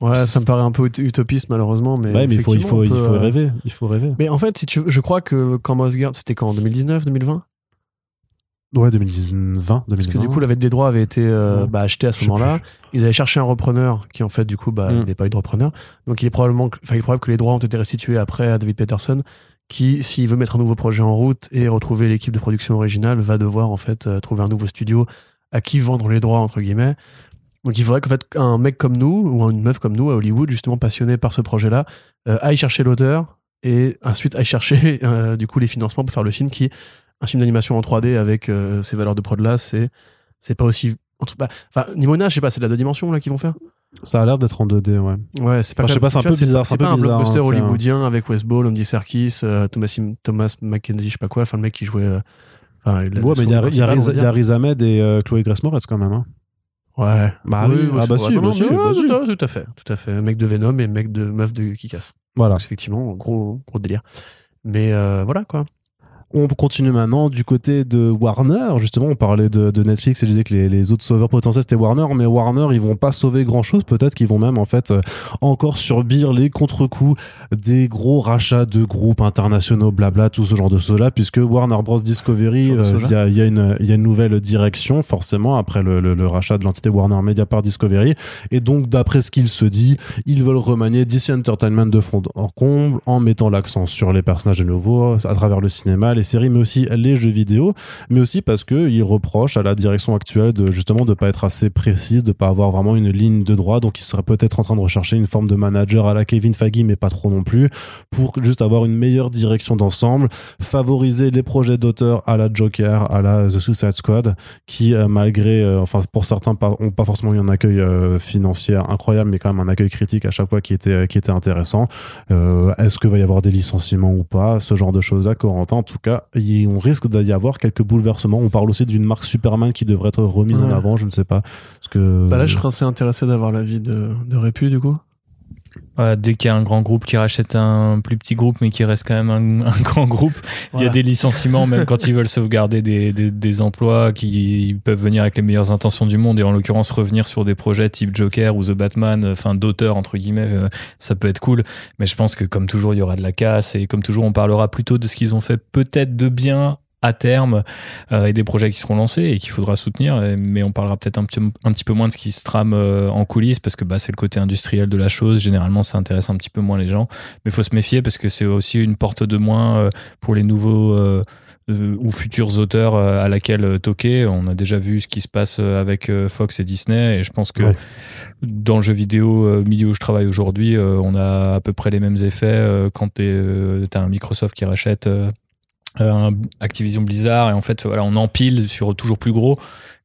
B: Ouais, ça me paraît un peu ut- utopiste malheureusement, mais.
A: ouais, mais il faut, il faut, il
B: effectivement, on
A: faut
B: peut, euh,
A: rêver, il faut rêver.
B: Mais en fait, si tu veux, je crois que quand Mouse Guard, c'était quand? en 2019, 2020
A: Ouais, 2020, 2020.
B: Parce que du coup, la des droits avait été euh, bah, acheté à ce moment-là. Ils avaient cherché un repreneur qui, en fait, du coup, bah,
A: Mm.
B: il n'est pas eu de repreneur. Donc, il est probablement, enfin, il est probable que les droits ont été restitués après à David Peterson, qui, s'il veut mettre un nouveau projet en route et retrouver l'équipe de production originale, va devoir, en fait, euh, trouver un nouveau studio à qui vendre les droits, entre guillemets. Donc, il faudrait qu'en fait, un mec comme nous, ou une meuf comme nous, à Hollywood, justement passionné par ce projet-là, euh, aille chercher l'auteur et ensuite aille chercher, euh, du coup, les financements pour faire le film qui, un film d'animation en 3D avec euh, ces valeurs de prod là, c'est c'est pas aussi bah, enfin Nimona je sais pas c'est de la deux dimensions là qu'ils vont faire?
A: Ça a l'air d'être en 2D, ouais.
B: ouais c'est pas
A: Enfin, je sais pas, c'est un peu bizarre, c'est un
B: pas
A: bizarre,
B: blockbuster
A: hein, c'est un-
B: hollywoodien avec Wes Ball Andy Serkis euh, Thomas Thomas Mackenzie je sais pas quoi enfin le mec qui jouait euh, enfin,
A: Ouais, mais il y a, y Riz, y a Ahmed et euh, Chloé Grace Moretz quand même. Hein.
B: ouais
A: Bah oui, ah
B: c'est
A: bah si, bah si, bah si.
B: tout, à, tout à fait tout à fait mec de Venom et mec de meuf de Kikas
A: Voilà.
B: donc effectivement gros gros délire mais voilà quoi
A: On continue maintenant du côté de Warner. Justement, on parlait de, de Netflix et je disais que les, les autres sauveurs potentiels c'était Warner, mais Warner, ils vont pas sauver grand chose. Peut-être qu'ils vont même en fait euh, encore subir les contre-coups des gros rachats de groupes internationaux, blabla, tout ce genre de choses-là, puisque Warner Bros. Discovery, euh, il y, a, il y a une il y a une nouvelle direction forcément après le, le- le rachat de l'entité Warner Media par Discovery. Et donc, d'après ce qu'il se dit, ils veulent remanier DC Entertainment de fond en comble en mettant l'accent sur les personnages de nouveau à travers le cinéma, les séries, mais aussi les jeux vidéo, mais aussi parce que ils reprochent à la direction actuelle de justement de pas être assez précise, de pas avoir vraiment une ligne de droit. Donc, ils seraient peut-être en train de rechercher une forme de manager à la Kevin Feige, mais pas trop non plus, pour juste avoir une meilleure direction d'ensemble, favoriser les projets d'auteurs à la Joker, à la The Suicide Squad, qui euh, malgré, euh, enfin pour certains, pas, ont pas forcément eu un accueil euh, financier incroyable, mais quand même un accueil critique à chaque fois qui était, qui était intéressant. Est-ce qu'il va y avoir des licenciements ou pas? Ce genre de choses-là, Corentin. En tout cas, on risque d'y avoir quelques bouleversements. On parle aussi d'une marque Superman qui devrait être remise en avant. Je ne sais pas. Parce que,
B: Bah là, je serais assez intéressé d'avoir l'avis de, de Répu, du coup.
E: Voilà, dès qu'il y a un grand groupe qui rachète un plus petit groupe, mais qui reste quand même un, un grand groupe, il y a des licenciements, même quand ils veulent sauvegarder des, des, des emplois qui peuvent venir avec les meilleures intentions du monde, et en l'occurrence revenir sur des projets type Joker ou The Batman, euh, enfin d'auteurs entre guillemets, euh, ça peut être cool. Mais je pense que comme toujours, il y aura de la casse, et comme toujours, on parlera plutôt de ce qu'ils ont fait peut-être de bien à terme euh, et des projets qui seront lancés et qu'il faudra soutenir euh, mais on parlera peut-être un petit, un petit peu moins de ce qui se trame euh, en coulisses parce que bah, c'est le côté industriel de la chose généralement ça intéresse un petit peu moins les gens mais il faut se méfier parce que c'est aussi une porte de moins euh, pour les nouveaux ou futurs auteurs à laquelle toquer. On a déjà vu ce qui se passe avec Fox et Disney et je pense que
A: Ouais.
E: dans le jeu vidéo milieu où je travaille aujourd'hui, on a à peu près les mêmes effets quand tu as un Microsoft qui rachète Activision Blizzard et en fait voilà, on empile sur toujours plus gros.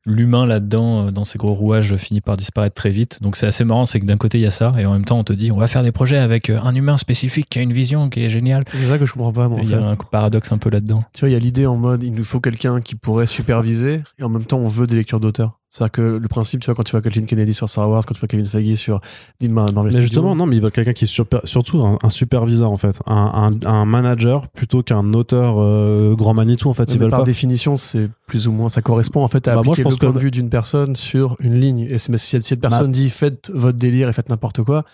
E: L'humain là-dedans, euh, dans ces gros rouages, finit par disparaître très vite. Donc c'est assez marrant, c'est que d'un côté il y a ça, et en même temps on te dit on va faire des projets avec euh, un humain spécifique qui a une vision qui est géniale.
B: C'est ça que je comprends pas, moi,
E: Il y a un paradoxe un peu là-dedans.
B: Tu vois, il y a l'idée en mode, il nous faut quelqu'un qui pourrait superviser, et en même temps, on veut des lectures d'auteurs. C'est-à-dire que le principe, tu vois, quand tu vois Kathleen Kennedy sur Star Wars, quand tu vois Kevin Feige sur Dean Mar- Marvel
A: Mais justement, non, mais il veut quelqu'un qui est super- surtout un, un superviseur en fait, un, un, un manager plutôt qu'un auteur euh, grand Manitou en fait. Ils veulent
B: par
A: pas.
B: définition, c'est plus ou moins, ça correspond en fait à
A: Bah, moi,
B: appliquer
A: pense
B: le point de vue d'une personne sur une ligne. Et si cette- si cette personne dit faites votre délire et faites n'importe quoi,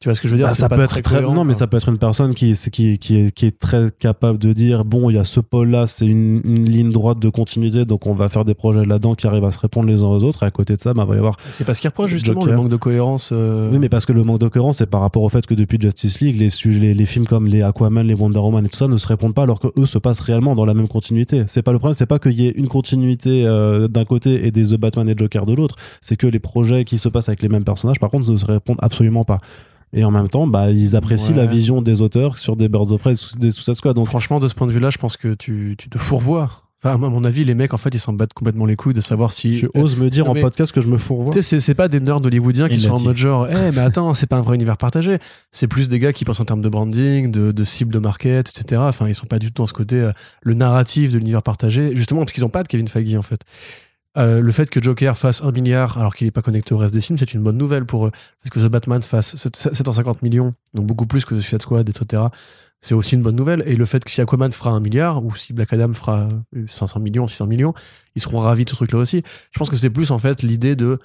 B: tu vois ce que je veux dire?
A: Bah, ça peut être très
B: cohérent,
A: non mais ça peut être une personne qui est qui qui est qui est très capable de dire bon il y a ce pôle là c'est une, une ligne droite de continuité donc on va faire des projets là-dedans qui arrivent à se répondre les uns aux autres et à côté de ça bah, il va y avoir
B: C'est parce qu'il reproche justement
A: Joker.
B: le manque de cohérence. euh,
A: oui mais parce que le manque de cohérence c'est par rapport au fait que depuis Justice League les, les les films comme les Aquaman les Wonder Woman et tout ça ne se répondent pas alors que eux se passent réellement dans la même continuité. C'est pas le problème c'est pas qu'il y ait une continuité euh, d'un côté et des The Batman et Joker de l'autre. C'est que les projets qui se passent avec les mêmes personnages par contre ne se répondent absolument pas et en même temps, bah, ils apprécient
B: Ouais.
A: la vision des auteurs sur des Birds of Prey, des Suicide Squad. Donc,
B: Franchement, de ce point de vue-là, je pense que tu, tu te fourvoies. Enfin, à mon avis, les mecs, en fait, ils s'en battent complètement les couilles de savoir si.
A: tu oses me dire
B: non,
A: en
B: mais-
A: podcast que je me fourvoie
B: Tu sais, c'est- c'est pas des nerds hollywoodiens qui sont en mode genre, eh, mais attends, c'est pas un vrai univers partagé. C'est plus des gars qui pensent en termes de branding, de, de cible de market, etc. Enfin, ils sont pas du tout dans ce côté, euh, le narratif de l'univers partagé, justement parce qu'ils ont pas de Kevin Feige, en fait. Euh, le fait que Joker fasse un milliard alors qu'il est pas connecté au reste des films, c'est une bonne nouvelle pour eux. Parce que The Batman fasse 7- 750 millions, donc beaucoup plus que The Suicide Squad, etc. C'est aussi une bonne nouvelle. Et le fait que si Aquaman fera un milliard, ou si Black Adam fera euh, 500 millions, 600 millions, ils seront ravis de ce truc-là aussi. Je pense que c'est plus en fait l'idée de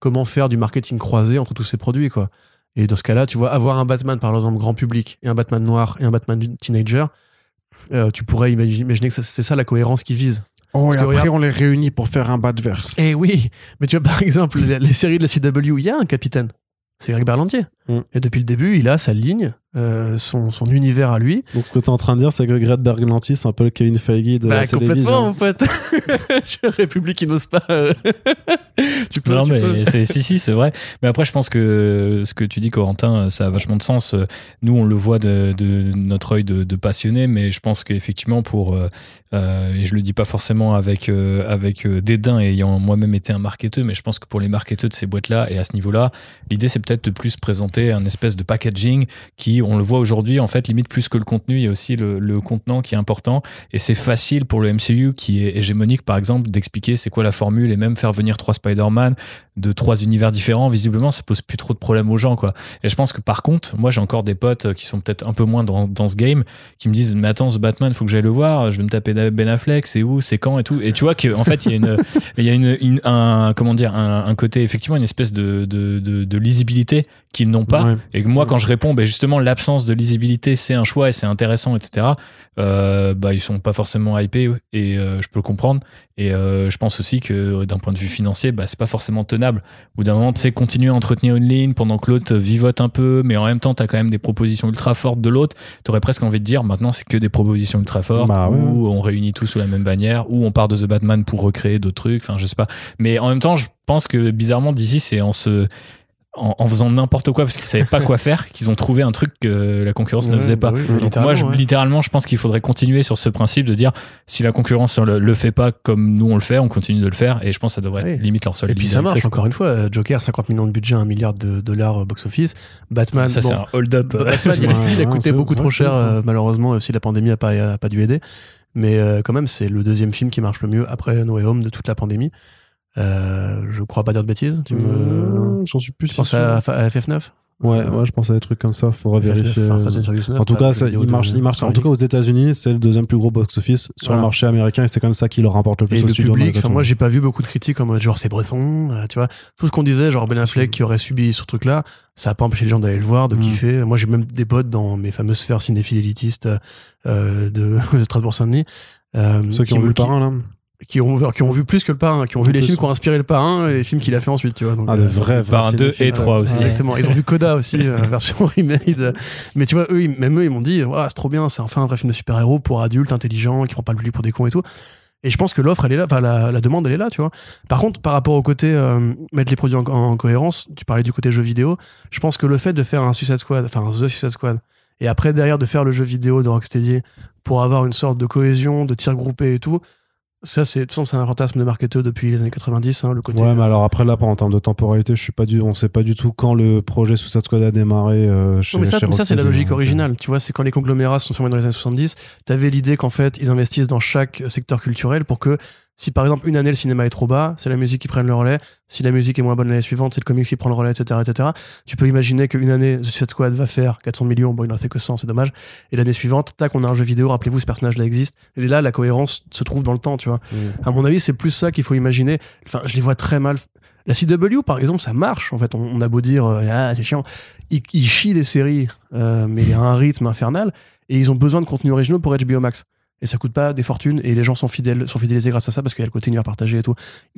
B: comment faire du marketing croisé entre tous ces produits, quoi. Et dans ce cas-là, tu vois, avoir un Batman, par exemple, grand public, et un Batman noir, et un Batman teenager, euh, tu pourrais imaginer, que c'est ça la cohérence qu'ils visent.
C: Oh,
B: et après,
C: on les réunit pour faire un Batverse.
B: Eh oui, mais tu vois, par exemple, les, séries de la CW, il y a un capitaine. C'est Eric Berlantier.
A: Mm.
B: Et depuis le début, il a sa ligne, euh, son, son univers à lui.
A: Donc, ce que tu es en train de dire, c'est que Greg Berlanti, c'est un peu le Kevin Feige de
B: bah,
A: la
B: complètement,
A: télévision.
B: en fait. Je République qui n'ose pas. tu peux.
E: non,
B: tu peux.
E: mais c'est, si, si, c'est vrai. Mais après, je pense que ce que tu dis, Corentin, ça a vachement de sens. Nous, on le voit de, de notre œil de, de passionné, mais je pense qu'effectivement, pour, euh, euh, et je le dis pas forcément avec, euh, avec euh, dédain, ayant moi-même été un marketeur, mais je pense que pour les marketeurs de ces boîtes-là, et à ce niveau-là, l'idée, c'est peut-être de plus présenter un espèce de packaging qui, on le voit aujourd'hui, en fait, limite plus que le contenu, il y a aussi le, le contenant qui est important. Et c'est facile pour le MCU qui est hégémonique, par exemple, d'expliquer c'est quoi la formule et même faire venir trois Spider-Man de trois univers différents, visiblement, ça pose plus trop de problèmes aux gens, quoi. Et je pense que par contre, moi, j'ai encore des potes qui sont peut-être un peu moins dans, dans ce game, qui me disent, mais attends, ce Batman, faut que j'aille le voir, je vais me taper Ben Affleck, c'est où, c'est quand et tout. Et tu vois qu'en fait, il y a une, il y a une, une- un, comment dire, un, un côté, effectivement, une espèce de, de, de, de lisibilité qu'ils n'ont pas.
A: Ouais.
E: Et que moi, quand je réponds, ben justement, l'absence de lisibilité, c'est un choix et c'est intéressant, etc. Euh, bah, ils sont pas forcément hypés et euh, je peux le comprendre. Et euh, je pense aussi que d'un point de vue financier, bah, c'est pas forcément tenable. Au bout d'un moment, tu sais, continuer à entretenir une ligne pendant que l'autre vivote un peu, mais en même temps, t'as quand même des propositions ultra fortes de l'autre. T'aurais presque envie de dire, maintenant, c'est que des propositions ultra fortes
A: Bah ouais.
E: où on réunit tout sous la même bannière, où on part de The Batman pour recréer d'autres trucs. Enfin, je sais pas. Mais en même temps, je pense que bizarrement, d'ici, c'est en se en, en faisant n'importe quoi parce qu'ils savaient pas quoi faire qu'ils ont trouvé un truc que la concurrence ne
B: Ouais,
E: faisait
B: bah
E: pas. Donc
B: littéralement,
E: moi, je,
B: ouais.
E: littéralement, je pense qu'il faudrait continuer sur ce principe de dire si la concurrence le, le fait pas comme nous on le fait, on continue de le faire. Et je pense que ça devrait être
B: Oui.
E: limite leur seule
B: Et puis ça marche, encore une fois. euh, Joker, 50 millions de budget, 1 milliard de dollars euh, box-office. Batman,
E: Ça,
B: bon,
E: c'est un hold-up.
B: Bah, Batman, il, a-
A: Ouais,
B: il a
A: ouais,
B: coûté beaucoup trop cher, euh, malheureusement aussi la pandémie a pas, a pas dû aider. Mais euh, quand même, c'est le deuxième film qui marche le mieux après No Way Home de toute la pandémie. Euh, je crois pas dire de bêtises. Tu me
A: Euh, J'en suis plus
B: tu penses à, à FF9
A: Ouais, ouais, je pense à des trucs comme ça. Faudra vérifier.
B: Enfin, Fast and Furious 9,
A: En tout cas, ça- il marche, il marche. En tout cas, aux États-Unis, c'est le deuxième plus gros box-office sur
B: Voilà.
A: le marché américain et c'est comme ça qu'il leur rapporte le plus
B: Et
A: au
B: le public, moi j'ai pas vu beaucoup de critiques en mode genre c'est breton, euh, tu vois. Tout ce qu'on disait, genre Ben Affleck qui aurait subi ce truc-là, ça a pas empêché les gens d'aller le voir, de
A: Mm.
B: kiffer. Moi j'ai même des potes dans mes fameuses sphères cinéphiles élitistes euh, de, de Strasbourg-Saint-Denis. euh,
A: Ceux qui ont vu le
B: qui-
A: parrain, là.
B: Qui ont, qui ont vu plus que le parrain, qui ont vu les films qui ont inspiré le parrain et les films qu'il a fait ensuite, tu vois. Donc,
A: Ah,
B: euh,
A: des vrais, vrais
E: Parrain 2 et
A: cinéphiles.
E: 3 aussi.
B: Exactement. Ils ont vu Coda aussi, euh, version remade. Mais tu vois, eux, même eux, ils m'ont dit, Ouah, c'est trop bien, c'est enfin un vrai film de super-héros pour adultes, intelligents, qui prend pas le public pour des cons et tout. Et je pense que l'offre, elle est là, enfin, la, la demande, elle est là, tu vois. Par contre, par rapport au côté euh, mettre les produits en, en cohérence, tu parlais du côté jeu vidéo, je pense que le fait de faire un Suicide Squad, enfin, un The Suicide Squad, et après, derrière, de faire le jeu vidéo de Rocksteady pour avoir une sorte de cohésion, de tir groupé et tout, ça, c'est, de toute façon, c'est un fantasme de marketeur depuis les années 90, hein, le côté.
A: Ouais, mais alors après là, en termes de temporalité, je suis pas du, on sait pas du tout quand le projet Suicide Squad a démarré. euh, chez,
B: Non, mais ça,
A: chez
B: mais ça, c'est la logique
A: euh,
B: originale. Tu vois, c'est quand les conglomérats se sont formés dans les années 70, t'avais l'idée qu'en fait, ils investissent dans chaque secteur culturel pour que si par exemple une année le cinéma est trop bas, c'est la musique qui prenne le relais. Si la musique est moins bonne l'année suivante, c'est le comics qui prend le relais, etc., etc. Tu peux imaginer qu'une année, The Suicide Squad va faire 400 millions. Bon, il en a fait que 100, c'est dommage. Et l'année suivante, tac, on a un jeu vidéo. Rappelez-vous, ce personnage-là existe. Et là, la cohérence se trouve dans le temps, tu vois.
A: Mm.
B: À mon avis, c'est plus ça qu'il faut imaginer. Enfin, je les vois très mal. La CW, par exemple, ça marche. En fait, on, on a beau dire, euh, ah, c'est chiant. Ils, ils chient des séries, euh, mais à un rythme infernal. Et ils ont besoin de contenu originaux pour HBO Max. Et ça coûte pas des fortunes. Et les gens sont fidèles, sont fidélisés grâce à ça parce qu'il y a le côté univers partagé et tout.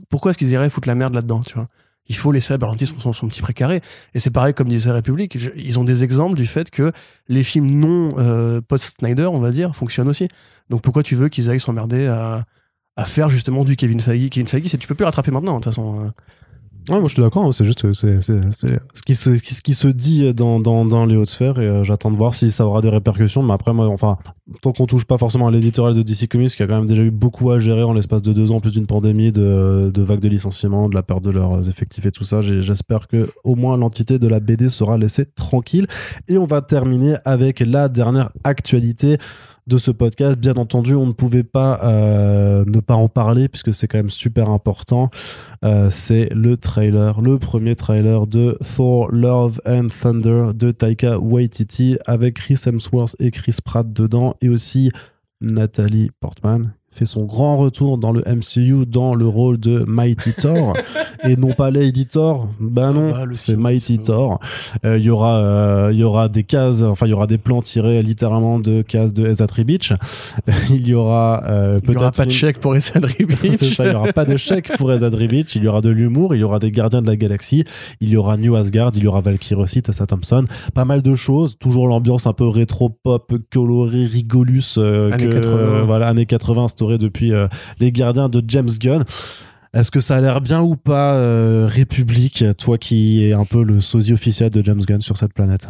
B: Pourquoi est-ce qu'ils iraient foutre la merde là-dedans, tu vois? Il faut laisser balancer son, son, son petit précaré. Et c'est pareil, comme disait République, ils ont des exemples du fait que les films non euh, post-Snyder, on va dire, fonctionnent aussi. Donc pourquoi tu veux qu'ils aillent s'emmerder à, à faire justement du Kevin Feige? Kevin Feige, c'est tu peux plus rattraper maintenant, de toute façon. euh.
A: Ouais, moi je suis d'accord, hein, c'est juste que c'est ce qui se, ce qui se dit dans, dans, les hautes sphères et euh, j'attends de voir si ça aura des répercussions. Mais après, moi, enfin, tant qu'on touche pas forcément à l'éditorial de DC Comics, qui a quand même déjà eu beaucoup à gérer en l'espace de deux ans, plus d'une pandémie, de, vagues de licenciements, de la perte de leurs effectifs et tout ça, j'espère que au moins l'entité de la BD sera laissée tranquille. Et on va terminer avec la dernière actualité de ce podcast. Bien entendu, on ne pouvait pas euh, ne pas en parler puisque c'est quand même super important. Euh, c'est le trailer, le premier trailer de Thor Love and Thunder de Taika Waititi avec Chris Hemsworth et Chris Pratt dedans et aussi Nathalie Portman fait son grand retour dans le MCU dans le rôle de Mighty Thor. Et non pas Lady Thor.
B: Ça
A: non c'est Mighty. Thor. Euh, il y aura euh, il y aura des cases enfin il y aura des plans tirés littéralement de cases de Ezra Beach il y aura euh,
B: Il y aura
A: peut-être
B: pas de chèque pour Essa
A: c'est ça, il n'y aura pas de chèque pour Ezra Beach, il y aura de l'humour, il y aura des gardiens de la galaxie, il y aura New Asgard, il y aura Valkyrie aussi, Tessa Thompson, pas mal de choses, toujours l'ambiance un peu rétro-pop, coloré, rigolus, euh,
B: Années
A: que,
B: 80.
A: euh, voilà, années 80 depuis euh, les gardiens de James Gunn. Est-ce que ça a l'air bien ou pas, euh, République, toi qui es un peu le sosie officiel de James Gunn sur cette planète?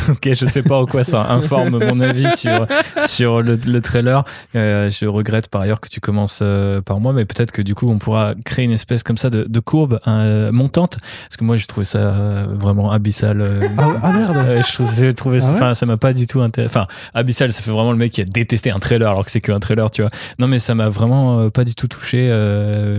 E: ok, je sais pas en quoi ça informe mon avis sur, sur le, le trailer. Euh, je regrette par ailleurs que tu commences euh, par moi, mais peut-être que du coup, on pourra créer une espèce comme ça de, de courbe euh, montante. Parce que moi, j'ai trouvé ça vraiment abyssal. euh,
A: Ah, ah, merde
E: j'ai trouvé
A: Ah
E: ça,
A: ouais
E: enfin, ça m'a pas du tout intéressé. Enfin, abyssal, ça fait vraiment le mec qui a détesté un trailer alors que c'est qu'un trailer, tu vois. Non, mais ça m'a vraiment pas du tout touché,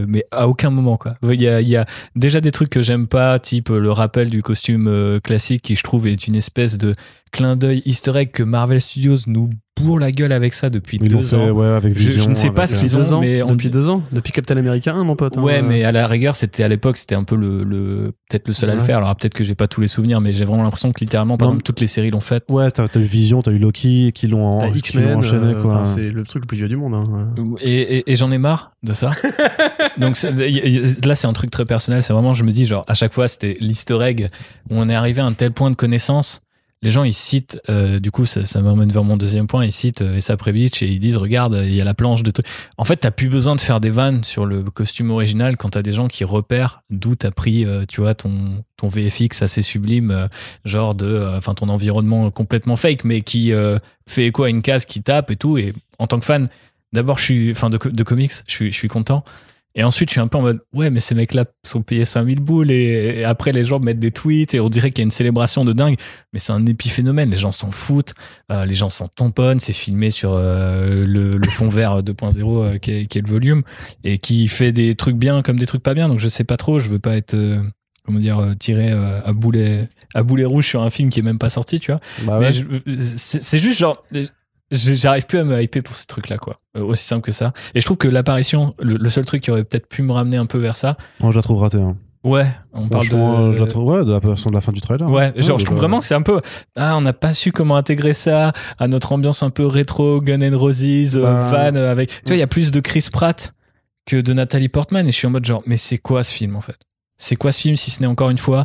E: mais à aucun moment, quoi. Il y a, il y a déjà des trucs que j'aime pas, type le rappel du costume classique qui, je trouve, est une espèce de clin d'œil easter egg que Marvel Studios nous bourre la gueule avec ça depuis
A: Ils
E: deux
A: fait,
E: ans.
A: ouais, avec
E: Je- ne sais pas ce qu'ils ont,
B: ans,
E: mais on-
B: depuis deux ans, depuis Captain America 1, mon pote. hein.
E: Ouais, mais à la rigueur, c'était à l'époque, c'était un peu le, le peut-être le seul à le faire. Alors peut-être que j'ai pas tous les souvenirs, mais j'ai vraiment l'impression que littéralement, par
A: Non.
E: exemple, toutes les séries l'ont fait.
A: Ouais, t'as eu Vision, t'as eu Loki qui l'ont en- enchaîné,
B: euh, c'est le truc le plus vieux du monde. hein.
E: Et, et- et j'en ai marre de ça. Donc c'est- y- y- là, c'est un truc très personnel. C'est vraiment, je me dis, genre, à chaque fois, c'était l'easter egg où on est arrivé à un tel point de connaissance. Les gens, ils citent, euh, du coup, ça, m'amène vers mon deuxième point, ils citent euh, Essa et ils disent, regarde, il y a la planche de trucs. En fait, t'as plus besoin de faire des vannes sur le costume original quand t'as des gens qui repèrent d'où t'as pris, euh, tu vois, ton, ton VFX assez sublime, euh, genre de, enfin, ton environnement complètement fake, mais qui fait écho à une case qui tape et tout. Et en tant que fan, d'abord, je suis, enfin, de, de comics, je suis, je suis content. Et ensuite, je suis un peu en mode, ouais, mais ces mecs-là sont payés 5000 boules et, et après, les gens mettent des tweets et on dirait qu'il y a une célébration de dingue. Mais c'est un épiphénomène. Les gens s'en foutent, euh, les gens s'en tamponnent. C'est filmé sur euh, le, le fond vert 2.0 euh, qui, est, qui est le volume et qui fait des trucs bien comme des trucs pas bien. Donc, je sais pas trop. Je veux pas être, euh, comment dire, tiré à boulet, à boulet rouge sur un film qui est même pas sorti, tu vois.
A: Bah
E: Mais
A: ouais.
E: c'est juste genre. J'arrive plus à me hyper pour ces trucs-là, quoi. Euh, aussi simple que ça. Et je trouve que l'apparition, le, le seul truc qui aurait peut-être pu me ramener un peu vers ça.
A: Moi, je la trouve ratée. hein.
E: Ouais, on parle de.
A: je la trouve, ouais, de la version de la fin du trailer.
E: Ouais,
A: hein.
E: genre
A: Ouais,
E: je trouve
A: bah,
E: vraiment que c'est un peu ah on n'a pas su comment intégrer ça à notre ambiance un peu rétro Gun and Roses euh,
A: Bah,
E: van euh, avec tu vois il y a plus de Chris Pratt que de Nathalie Portman et je suis en mode genre mais c'est quoi ce film en fait? C'est quoi ce film si ce n'est encore une fois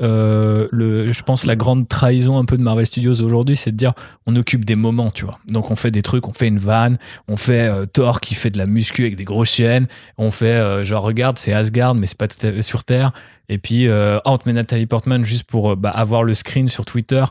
E: euh, le, je pense la grande trahison un peu de Marvel Studios aujourd'hui, c'est de dire on occupe des moments, tu vois. Donc on fait des trucs, on fait une vanne, on fait euh, Thor qui fait de la muscu avec des grosses chaînes, on fait euh, genre regarde c'est Asgard mais c'est pas tout à fait sur Terre. Et puis euh, on te met Nathalie Portman juste pour bah, avoir le screen sur Twitter.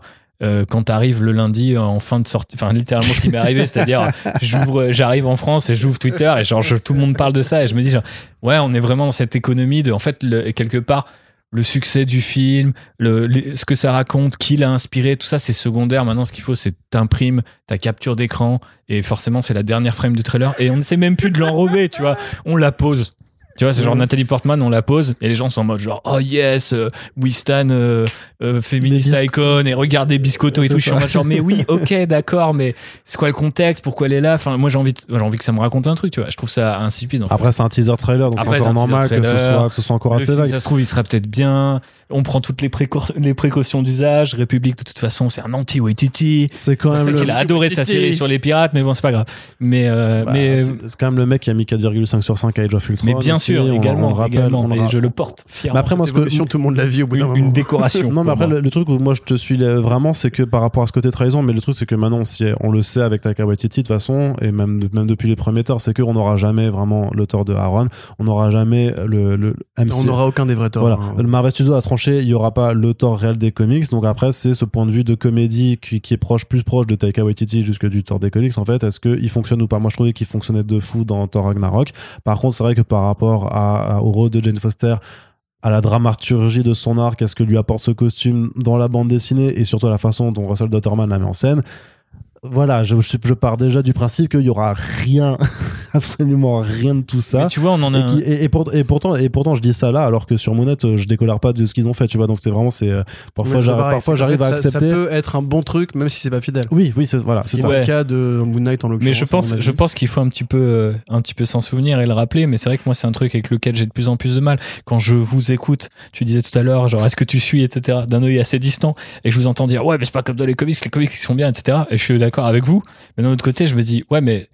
E: quand t'arrives le lundi en fin de sortie, enfin littéralement ce qui m'est arrivé, c'est-à-dire j'ouvre, j'arrive en France et j'ouvre Twitter et genre je- tout le monde parle de ça et je me dis genre, ouais on est vraiment dans cette économie de en fait le- quelque part le succès du film, le, ce que ça raconte, qui l'a inspiré, tout ça c'est secondaire. Maintenant, ce qu'il faut, c'est t'imprimes ta capture d'écran et forcément, c'est la dernière frame du trailer et on ne sait même plus de l'enrober, tu vois. On la pose. Tu vois, c'est genre Nathalie Portman, on la pose et les gens sont en mode genre oh yes, euh, we stand euh, euh, féministe icon et regardez Biscotto et tout. Je suis en mode genre mais oui, ok, d'accord, mais c'est quoi le contexte Pourquoi elle est là? Enfin, moi j'ai envie, de- j'ai envie que ça me raconte un truc, tu vois. Je trouve ça insipide. en fait.
A: Après, c'est un teaser trailer, donc c'est
E: Après,
A: encore
E: c'est
A: normal que ce, soit, que ce soit encore assez
E: film,
A: vague.
E: ça se trouve, il sera peut-être bien. On prend toutes les, précau- les précautions d'usage. République, de toute façon, c'est un anti-Waititi.
A: C'est quand même
E: qu'il a adoré sa
B: Waititi.
E: série sur les pirates, mais bon, c'est pas grave. Mais, euh,
A: Bah,
E: mais,
A: c'est quand même le mec qui a mis 4,5 sur 5 à Age of Ultron.
E: mais bien sûr,
A: on-
E: également,
A: le rappelle,
E: également.
A: on le
E: Et
A: ra-
E: je le porte fièrement.
A: Mais après, moi, ce que-
B: tout le monde l'a vu au bout d'un
E: une,
B: moment.
E: une décoration.
A: Non, mais après, le, le truc où moi je te suis euh, vraiment, c'est que par rapport à ce côté trahison, mais le truc, c'est que maintenant, si on le sait avec Taika Waititi, de toute façon, et même, même depuis les premiers Thor, c'est qu'on n'aura jamais vraiment l'auteur de Aaron, on n'aura jamais le, le MC.
B: On n'aura aucun des vrais torts.
A: Voilà,
B: hein.
A: le Marvel Studios a tranché, il y aura pas l'auteur réel des comics. Donc après, c'est ce point de vue de comédie qui, qui est proche, plus proche de Taika Waititi jusque du Thor des comics. En fait, est-ce qu'il fonctionne ou pas? Moi, je trouvais qu'il fonctionnait de fou dans Thor Ragnarok. Par contre, c'est vrai que par rapport au rôle de Jane Foster, à la dramaturgie de son arc, à ce que lui apporte ce costume dans la bande dessinée et surtout à la façon dont Russell Dotterman l'a mis en scène. Voilà, je, je, pars déjà du principe qu'il y aura rien, absolument rien de tout ça.
E: Mais tu vois, on en a.
A: Et,
E: un-
A: qui- et- et pour- et pourtant, et pourtant, je dis ça là, alors que sur Monet, euh, je décolère pas de ce qu'ils ont fait, tu vois. Donc c'est vraiment, c'est euh, parfois,
B: Ouais,
A: j'arrive, parfois j'arrive à
B: ça-
A: accepter.
B: Ça peut être un bon truc, même si c'est pas fidèle.
A: Oui, oui, c'est voilà, c'est.
E: Ouais.
B: le cas de Moon Knight en l'occurrence.
E: Mais je pense, je pense qu'il faut un petit peu, euh, un petit peu s'en souvenir et le rappeler. Mais c'est vrai que moi, c'est un truc avec lequel j'ai de plus en plus de mal. Quand je vous écoute, tu disais tout à l'heure, genre, est-ce que tu suis, etc., d'un œil assez distant, et que je vous entends dire, ouais, mais c'est pas comme dans les comics, les comics, ils sont bien, etc. Et je suis d'accord avec vous. Mais d'un autre côté, je me dis, ouais, mais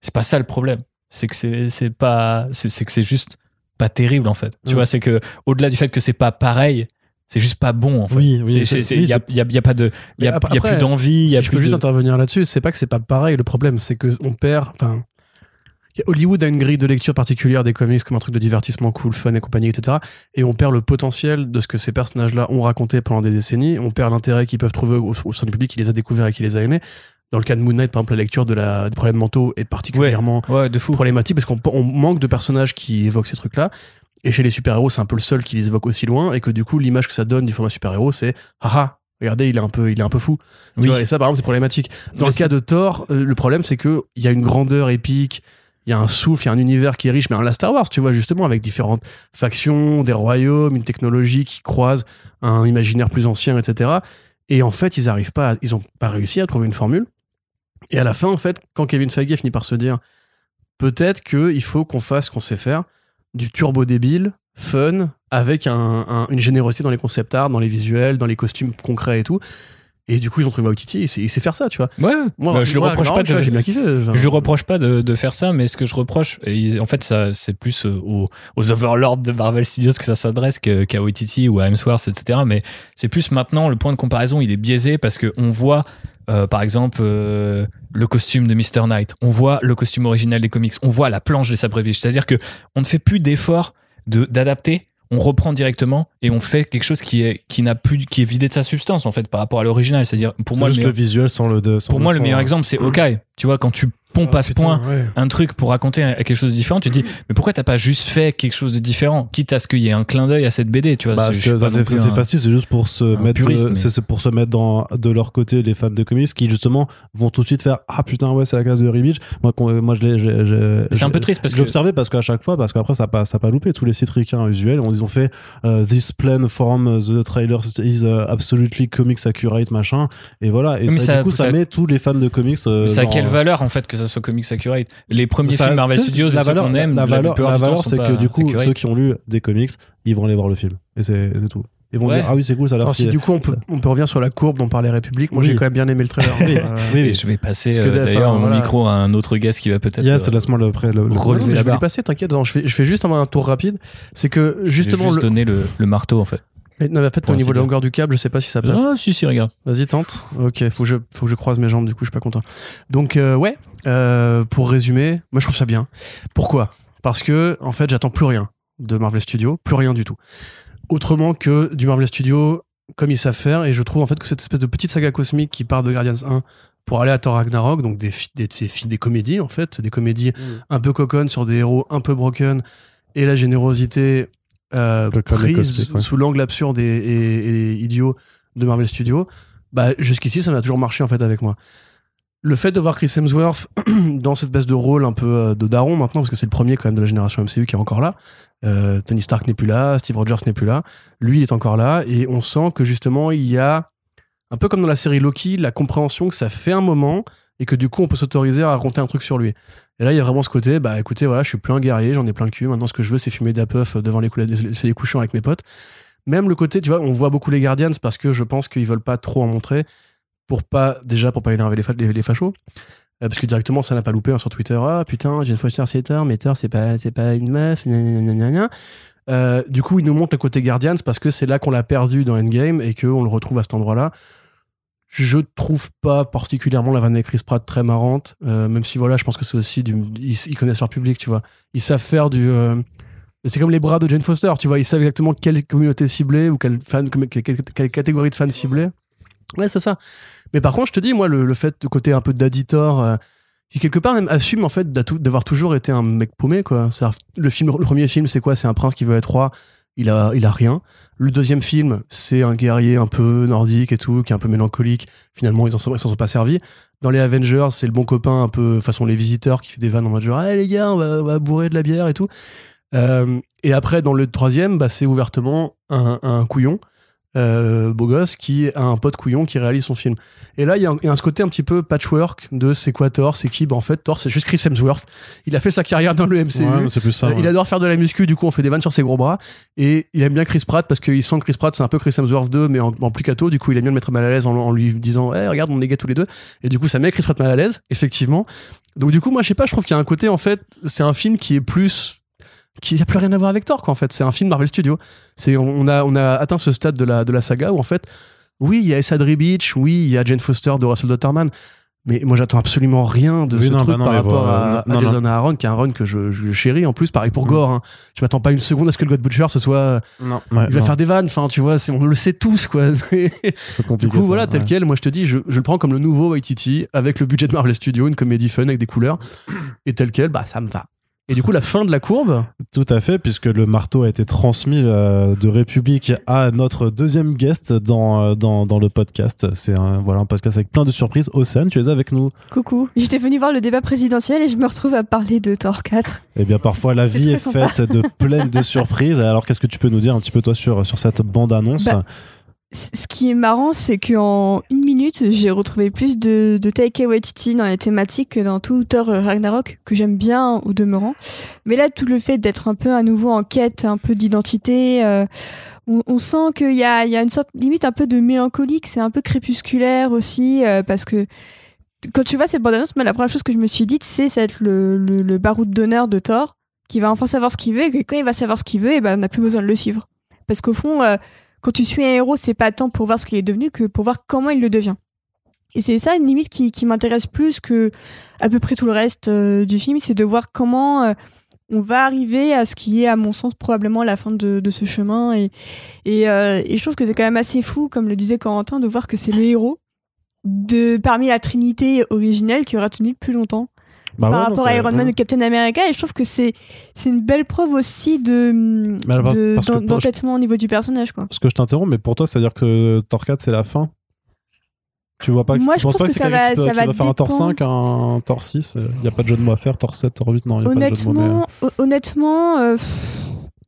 E: c'est pas ça le problème. C'est que c'est, pas, c'est, que c'est juste pas terrible, en fait. Tu
A: Mm.
E: vois, c'est que, au-delà du fait que c'est pas pareil, c'est juste pas bon, en fait.
A: Oui, oui,
E: c'est-
A: oui,
E: il y a, il y a- il y a pas de, il y il y a plus d'envie, il
B: si je peux juste intervenir là-dessus, c'est pas que c'est pas pareil. Le problème, c'est que on perd. Enfin, Hollywood a une grille de lecture particulière des comics comme un truc de divertissement cool, fun et compagnie, etc. Et on perd le potentiel de ce que ces personnages-là ont raconté pendant des décennies. On perd l'intérêt qu'ils peuvent trouver au, au sein du public qui les a découverts et qui les a aimés. Dans le cas de Moon Knight, par exemple, la lecture de la, des problèmes mentaux est particulièrement
E: Ouais, de fou.
B: problématique parce qu'on on manque de personnages qui évoquent ces trucs-là. Et chez les super-héros, c'est un peu le seul qui les évoque aussi loin. Et que du coup, l'image que ça donne du format super-héros, c'est haha, regardez, il est un peu, il est un peu fou. Tu
E: Oui.
B: vois, et ça, par exemple, c'est problématique. Dans
E: Mais
B: le cas de Thor, euh, le problème, c'est que il y a une grandeur épique, il y a un souffle, il y a un univers qui est riche, mais un la Star Wars, tu vois, justement, avec différentes factions, des royaumes, une technologie qui croise un imaginaire plus ancien, etc. Et en fait, ils arrivent pas, ils ont pas réussi à trouver une formule. Et à la fin, en fait, quand Kevin Feige finit par se dire, peut-être qu'il faut qu'on fasse ce qu'on sait faire, du turbo débile, fun, avec un- un- une générosité dans les concept art, dans les visuels, dans les costumes concrets et tout. Et du coup, ils ont trouvé Waititi, il sait, il sait faire ça, tu vois.
E: Ouais,
B: Moi,
E: bah, je
B: moi,
E: reproche pas de,
B: j'ai bien kiffé.
E: Je lui reproche pas de, de faire ça, mais ce que je reproche, et en fait, ça, c'est plus euh, aux, aux overlords de Marvel Studios que ça s'adresse qu'à OTT ou à Hemsworth, etc. Mais c'est plus maintenant, le point de comparaison, il est biaisé parce qu'on voit, euh, par exemple, euh, le costume de Mr. Knight, on voit le costume original des comics, on voit la planche des sabres. C'est-à-dire que on ne fait plus d'efforts de- d'adapter. On reprend directement et on fait quelque chose qui est qui n'a plus qui est vidé de sa substance en fait par rapport à l'original. C'est-à-dire pour moi le
A: juste
E: meilleur,
A: le visuel sans le de- sans
E: pour moi le meilleur
A: hein.
E: exemple c'est Hawkeye. Tu vois quand tu pompes à ce
B: putain,
E: point
B: ouais.
E: un truc pour raconter quelque chose de différent, tu te dis, mais pourquoi t'as pas juste fait quelque chose de différent, quitte à ce qu'il y ait un clin d'œil à cette BD, tu vois
A: Bah, ça, c'est facile, c'est juste pour se mettre,
E: puriste,
A: euh,
E: mais-
A: c'est pour se mettre dans, de leur côté les fans de comics qui justement vont tout de suite faire ah putain ouais c'est la case de Beach. Moi, je l'ai,
E: C'est un peu triste parce que
A: observé parce qu'à chaque fois, parce qu'après ça a pas, ça a pas loupé tous les sites ricains usuels. Ils ont fait euh, this plan from the trailer is uh, absolutely comics accurate machin et voilà. Et
E: Mais
A: ça,
E: ça-
A: du coup ça,
E: ça-
A: met tous les fans de comics. euh,
E: c'est à
A: dans-
E: quelle valeur en fait que ça soit comics accurate Les premiers
A: Ça-
E: films Marvel Studios,
A: la
E: ceux
A: valeur,
E: qu'on aime,
A: la,
E: la
A: la valeur, c'est que du coup,
E: accurate.
A: ceux qui ont lu des comics, ils vont aller voir le film. Et c'est tout. Ils vont
E: Ouais.
A: dire, ah oui, c'est cool, ça a l'air
B: si du coup, on peut, on peut revenir sur la courbe dont parlait République. Moi,
A: Oui.
B: j'ai quand même bien aimé le trailer.
A: Oui,
B: Euh,
A: oui,
E: Et
A: oui.
E: je vais passer euh, d'ailleurs mon
B: voilà.
E: micro à un autre guest qui va peut-être.
A: Yes,
E: euh,
A: laisse-moi le, pré- le, le-
E: relever
B: non, mais
E: la
B: je vais lui passer, t'inquiète. Je fais, je fais juste un, un tour rapide. C'est que
E: je vais
B: justement,
E: juste
B: le,
E: donner le, le marteau en fait.
B: Mais non, mais en fait, au niveau de la longueur du câble, je sais pas si ça passe.
E: Ah si si regarde.
B: Vas-y, tente. Ok, faut que, je, faut que je croise mes jambes, du coup, je suis pas content. Donc, euh, ouais, euh, pour résumer, moi, je trouve ça bien. Pourquoi? Parce que, en fait, j'attends plus rien de Marvel Studios, plus rien du tout. Autrement que du Marvel Studios comme ils savent faire, et je trouve en fait que cette espèce de petite saga cosmique qui part de Guardians 1 pour aller à Thor Ragnarok, donc des, des, des, des comédies, en fait, des comédies un peu coconnes sur des héros un peu broken, et la générosité euh, prise
A: ouais.
B: sous l'angle absurde et, et- et idiot de Marvel Studios, bah, jusqu'ici, ça m'a toujours marché en fait avec moi. Le fait de voir Chris Hemsworth dans cette espèce de rôle un peu euh, de daron maintenant, parce que c'est le premier quand même de la génération MCU qui est encore là. Euh, Tony Stark n'est plus là, Steve Rogers n'est plus là. Lui, il est encore là, et on sent que justement, il y a, un peu comme dans la série Loki, la compréhension que ça fait un moment, et que du coup, on peut s'autoriser à raconter un truc sur lui. Et là, il y a vraiment ce côté, bah écoutez, voilà, je suis plus un guerrier, j'en ai plein le cul. Maintenant, ce que je veux, c'est fumer des puffs devant les, cou- couchants avec mes potes. Même le côté, tu vois, on voit beaucoup les Guardians parce que je pense qu'ils veulent pas trop en montrer pour pas, déjà, pour pas énerver les, fa- les, les fachos. Euh, parce que directement, ça n'a pas loupé hein, sur Twitter. Ah putain, Jane Foster, c'est Thor, mais Thor, c'est pas, pas une meuf. Euh, du coup, ils nous montrent le côté Guardians parce que c'est là qu'on l'a perdu dans Endgame et qu'on le retrouve à cet endroit-là. Je trouve pas particulièrement la vanne avec Chris Pratt très marrante, euh, même si voilà, je pense que c'est aussi du. Ils, connaissent leur public, tu vois. Ils savent faire du. euh, c'est comme les bras de Jane Foster, tu vois. Ils savent exactement quelle communauté cibler ou quelle, catégorie de fans cibler. Ouais, c'est ça. Mais par contre, je te dis, moi, le, fait de côté un peu d'aditor, euh, qui quelque part même assume en fait d'avoir toujours été un mec paumé, quoi. Le, film, le premier film, c'est quoi? C'est un prince qui veut être roi. Il a, il a rien. Le deuxième film, c'est un guerrier un peu nordique et tout, qui est un peu mélancolique. Finalement, ils s'en sont pas servis. Dans les Avengers, c'est le bon copain un peu façon les visiteurs qui fait des vannes en mode genre, hey, les gars, on va, bourrer de la bière et tout. Euh, et après, dans le troisième, bah, c'est ouvertement un couillon, euh, beau gosse, qui a un pote couillon qui réalise son film. Et là, il y, a un- il y a un ce côté un petit peu patchwork de c'est quoi Thor, c'est qui? Bah, En fait, Thor, c'est juste Chris Hemsworth. Il a fait sa carrière dans le MCU.
A: Ouais, plus ça. Ouais.
B: Il adore faire de la muscu, du coup on fait des vannes sur ses gros bras. Et il aime bien Chris Pratt parce qu'il sent que Chris Pratt c'est un peu Chris Hemsworth 2 mais en, en plus cato. Du coup il aime bien le mettre mal à l'aise en, en lui disant hey, regarde on est gars tous les deux. Et du coup ça met Chris Pratt mal à l'aise, effectivement. Donc du coup moi je sais pas, je trouve qu'il y a un côté en fait, c'est un film qui est plus qui n'a plus rien à voir avec Thor quoi en fait. C'est un film Marvel Studios. C'est on a on a atteint ce stade de la de la saga où en fait oui il y a Essa Beach, oui il y a Jane Foster de Russell Dotterman. Mais moi, j'attends absolument rien de
A: Oui,
B: ce
A: non,
B: truc
A: bah non,
B: par rapport
A: voilà.
B: à,
A: Non,
B: à. Jason Aaron, qui est un run que je, je chéris. En plus, pareil pour
A: Mm.
B: Gore. hein. Je m'attends pas une seconde à ce que le God Butcher ce soit.
A: Non,
B: il va faire des vannes. Enfin, tu vois, c'est- on le sait tous, quoi. C'est-
A: c'est
B: Du
A: compliqué.
B: coup,
A: ça,
B: voilà, tel
A: ouais.
B: quel, moi je te dis, je, je le prends comme le nouveau Waititi avec le budget de Marvel Studios, une comédie fun avec des couleurs. Et tel quel, bah ça me va. Et du coup, la fin de la courbe,
A: Tout à fait, puisque le marteau a été transmis euh, de République à notre deuxième guest dans, euh, dans, dans le podcast. C'est un, voilà, un podcast avec plein de surprises. Océane, tu es avec nous.
F: Coucou. J'étais venue voir le débat présidentiel et je me retrouve à parler de Thor 4.
A: Eh bien, parfois, la vie est faite de pleine de surprises. Alors, qu'est-ce que tu peux nous dire un petit peu, toi, sur, sur cette bande-annonce
F: Bah, Ce qui est marrant, c'est qu'en une minute, j'ai retrouvé plus de, de Taika Waititi dans les thématiques que dans tout Thor Ragnarok, que j'aime bien au demeurant. Mais là, tout le fait d'être un peu à nouveau en quête, un peu d'identité, euh, on, sent qu'il y a, une sorte, limite un peu de mélancolique, c'est un peu crépusculaire aussi, euh, parce que quand tu vois cette bande-annonce, la première chose que je me suis dite, c'est ça le, le, le baroud d'honneur de Thor, qui va enfin savoir ce qu'il veut, et quand il va savoir ce qu'il veut, et ben, on n'a plus besoin de le suivre. Parce qu'au fond, euh, quand tu suis un héros, c'est pas tant pour voir ce qu'il est devenu que pour voir comment il le devient. Et c'est ça, une limite, qui, m'intéresse plus que à peu près tout le reste euh, du film, c'est de voir comment euh, on va arriver à ce qui est, à mon sens, probablement la fin de, de ce chemin. Et, et, euh, et je trouve que c'est quand même assez fou, comme le disait Corentin, de voir que c'est le héros de parmi la trinité originelle qui aura tenu plus longtemps
A: Bah
F: par
A: ouais, non,
F: rapport à
A: c'est-
F: Iron Man ou Captain America. Et je trouve que c'est c'est une belle preuve aussi de
A: Mais alors,
F: de-
A: que
F: d'entêtement au niveau du personnage, quoi.
A: Parce que je t'interromps, mais pour toi, c'est-à-dire que Thor 4, c'est la fin? Tu vois pas
F: Moi,
A: tu
F: je pense
A: pas
F: que
A: c'est
F: ça va-
A: qui
F: ça
A: qui
F: va
A: va faire un Thor
F: dépendre.
A: 5, un Thor 6 Il n'y a pas de jeu de mots à faire. Thor 7, Thor 8, non, il n'y a pas de jeu de mots. mais-
F: Honnêtement, ho- honnêtement, euh,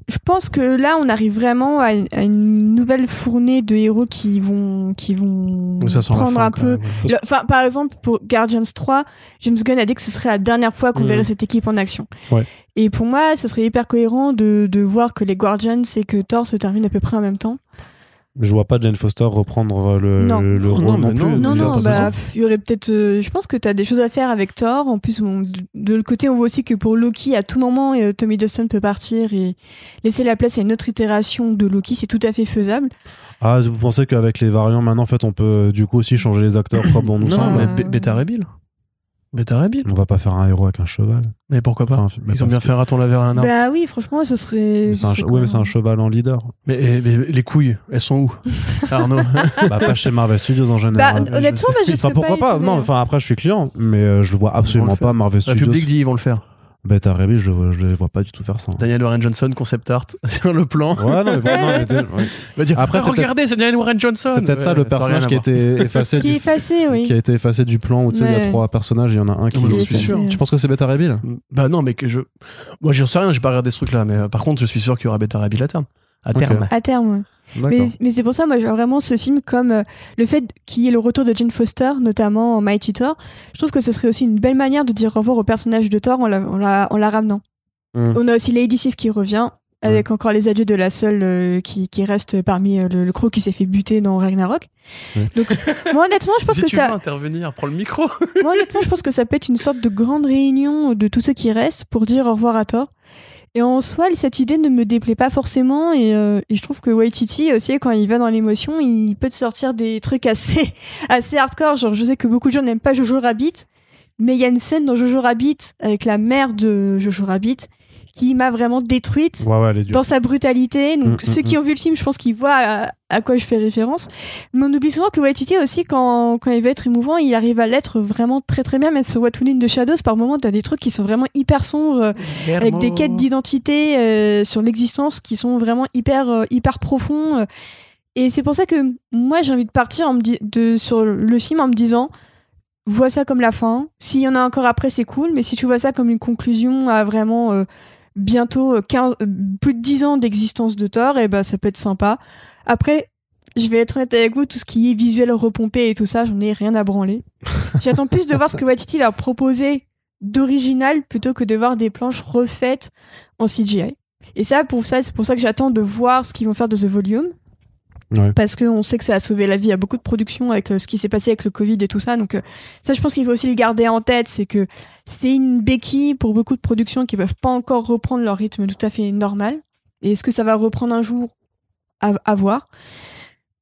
F: je pense que là, on arrive vraiment à une, à une nouvelle fournée de héros qui vont, qui vont
B: ça
F: prendre
B: fin,
F: un peu.
B: même.
F: Le- Enfin, par exemple, pour Guardians 3, James Gunn a dit que ce serait la dernière fois qu'on
A: Mhm.
F: verrait cette équipe en action.
A: Ouais.
F: Et pour moi, ce serait hyper cohérent de, de voir que les Guardians et que Thor se terminent à peu près en même temps.
A: Je vois pas Jane Foster reprendre le,
F: Non.
A: le
B: Non,
A: rôle
B: non,
A: non, plus.
B: non,
F: Non, bah, il y aurait peut-être. euh, je pense que tu as des choses à faire avec Thor. En plus, de, de l'autre côté, on voit aussi que pour Loki, à tout moment, euh, Tommy Dustin peut partir et laisser la place à une autre itération de Loki. C'est tout à fait faisable.
A: Ah, vous pensez qu'avec les variants, maintenant, en fait, on peut euh, du coup aussi changer les acteurs comme on nous
B: Non,
A: semble
B: mais
F: euh,
B: Be- Beta Ray Beta Ray Bill.
A: On va pas faire un héros avec un cheval.
B: Mais pourquoi pas
A: Enfin, mais
B: Ils ont bien
A: que-
B: fait un raton laver à un arbre.
F: Bah oui, franchement, ce serait.
A: mais
F: ce
A: c'est un,
F: serait
A: che- ouais, mais c'est un
F: cohérent.
A: cheval en leader.
B: Mais, eh, mais les couilles, elles sont où Arnaud
A: bah, pas chez Marvel Studios en
F: Bah,
A: général.
F: honnêtement, moi, je
A: Enfin,
F: serais
A: pourquoi
F: pas
A: Non,
F: hein.
A: enfin après je suis client, mais euh, je le vois absolument
B: le
A: pas Marvel
B: La
A: Studios.
B: public dit ils vont le faire.
A: Beta Ray Bill, je, je les vois pas du tout faire ça.
B: Daniel Warren Johnson, concept art, sur le plan.
A: Ouais, non, mais, bon, non, mais dé- ouais.
B: Dire
A: Après,
B: Ah,
A: c'est
B: regardez, c'est Daniel Warren Johnson.
A: c'est peut-être ça le personnage qui a été effacé
F: Qui
A: du,
F: effacé, oui.
A: qui a été effacé du plan où tu sais il y a trois personnages, il y en a un qui.
F: est
B: suis sûr.
A: Tu penses que c'est Beta Ray Bill?
B: Bah non, mais que je. Moi, j'en sais rien, j'ai pas regardé ce truc-là, mais euh, par contre, je suis sûr qu'il y aura Beta Ray Bill à terme. À terme.
F: À terme. Mais, mais c'est pour ça, moi, vraiment ce film comme euh, le fait qu'il y ait le retour de Jane Foster, notamment en Mighty Thor. Je trouve que ce serait aussi une belle manière de dire au revoir au personnage de Thor en la, en la, en la ramenant.
A: Mm.
F: On a aussi Lady Sif qui revient, avec encore les adieux de la seule euh, qui, qui reste parmi euh, le, le crew qui s'est fait buter dans Ragnarok.
A: Ouais.
F: Donc, moi, honnêtement, je pense
B: si
F: que
B: tu veux
F: ça.
B: intervenir, prends le micro.
F: Moi, honnêtement, je pense que ça peut être une sorte de grande réunion de tous ceux qui restent pour dire au revoir à Thor. Et en soi, cette idée ne me déplaît pas forcément. Et, euh, et je trouve que Waititi aussi, quand il va dans l'émotion, il peut te sortir des trucs assez, assez hardcore. Genre, je sais que beaucoup de gens n'aiment pas Jojo Rabbit, mais il y a une scène dans Jojo Rabbit avec la mère de Jojo Rabbit qui m'a vraiment détruite
A: Ouais, ouais,
F: dans sa brutalité. Donc,
A: Mm,
F: ceux
A: mm,
F: qui ont vu le film, je pense qu'ils voient à, à quoi je fais référence. Mais on oublie souvent que Waititi aussi, quand, quand il veut être émouvant, il arrive à l'être vraiment très très bien. Même sur What We Need de Shadows, par moments, t'as des trucs qui sont vraiment hyper sombres, euh, avec des quêtes d'identité euh, sur l'existence qui sont vraiment hyper, euh, hyper profonds. euh. Et c'est pour ça que moi, j'ai envie de partir en me di- de, sur le film en me disant vois ça comme la fin. S'il y en a encore après, c'est cool. Mais si tu vois ça comme une conclusion à vraiment euh, bientôt euh, 15, euh, plus de 10 ans d'existence de Thor, et ben ça peut être sympa. Après, je vais être honnête avec vous, tout ce qui est visuel repompé et tout ça, j'en ai rien à branler. J'attends plus de voir ce que Waititi va proposer d'original plutôt que de voir des planches refaites en CGI. Et ça, pour ça, c'est pour ça que j'attends de voir ce qu'ils vont faire de The Volume.
A: Ouais.
F: Parce qu'on sait que ça a sauvé la vie à beaucoup de productions avec euh, ce qui s'est passé avec le Covid et tout ça. Donc, euh, ça, je pense qu'il faut aussi le garder en tête. C'est que c'est une béquille pour beaucoup de productions qui peuvent pas encore reprendre leur rythme tout à fait normal. Et est-ce que ça va reprendre un jour? À voir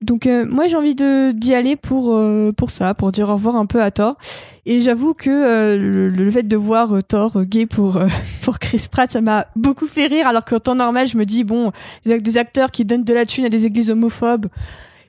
F: Donc euh, moi j'ai envie de d'y aller pour euh, pour ça, pour dire au revoir un peu à Thor. Et j'avoue que euh, le, le fait de voir euh, Thor euh, gay pour euh, pour Chris Pratt, ça m'a beaucoup fait rire. Alors qu'en temps normal, je me dis bon, des des acteurs qui donnent de la thune à des églises homophobes,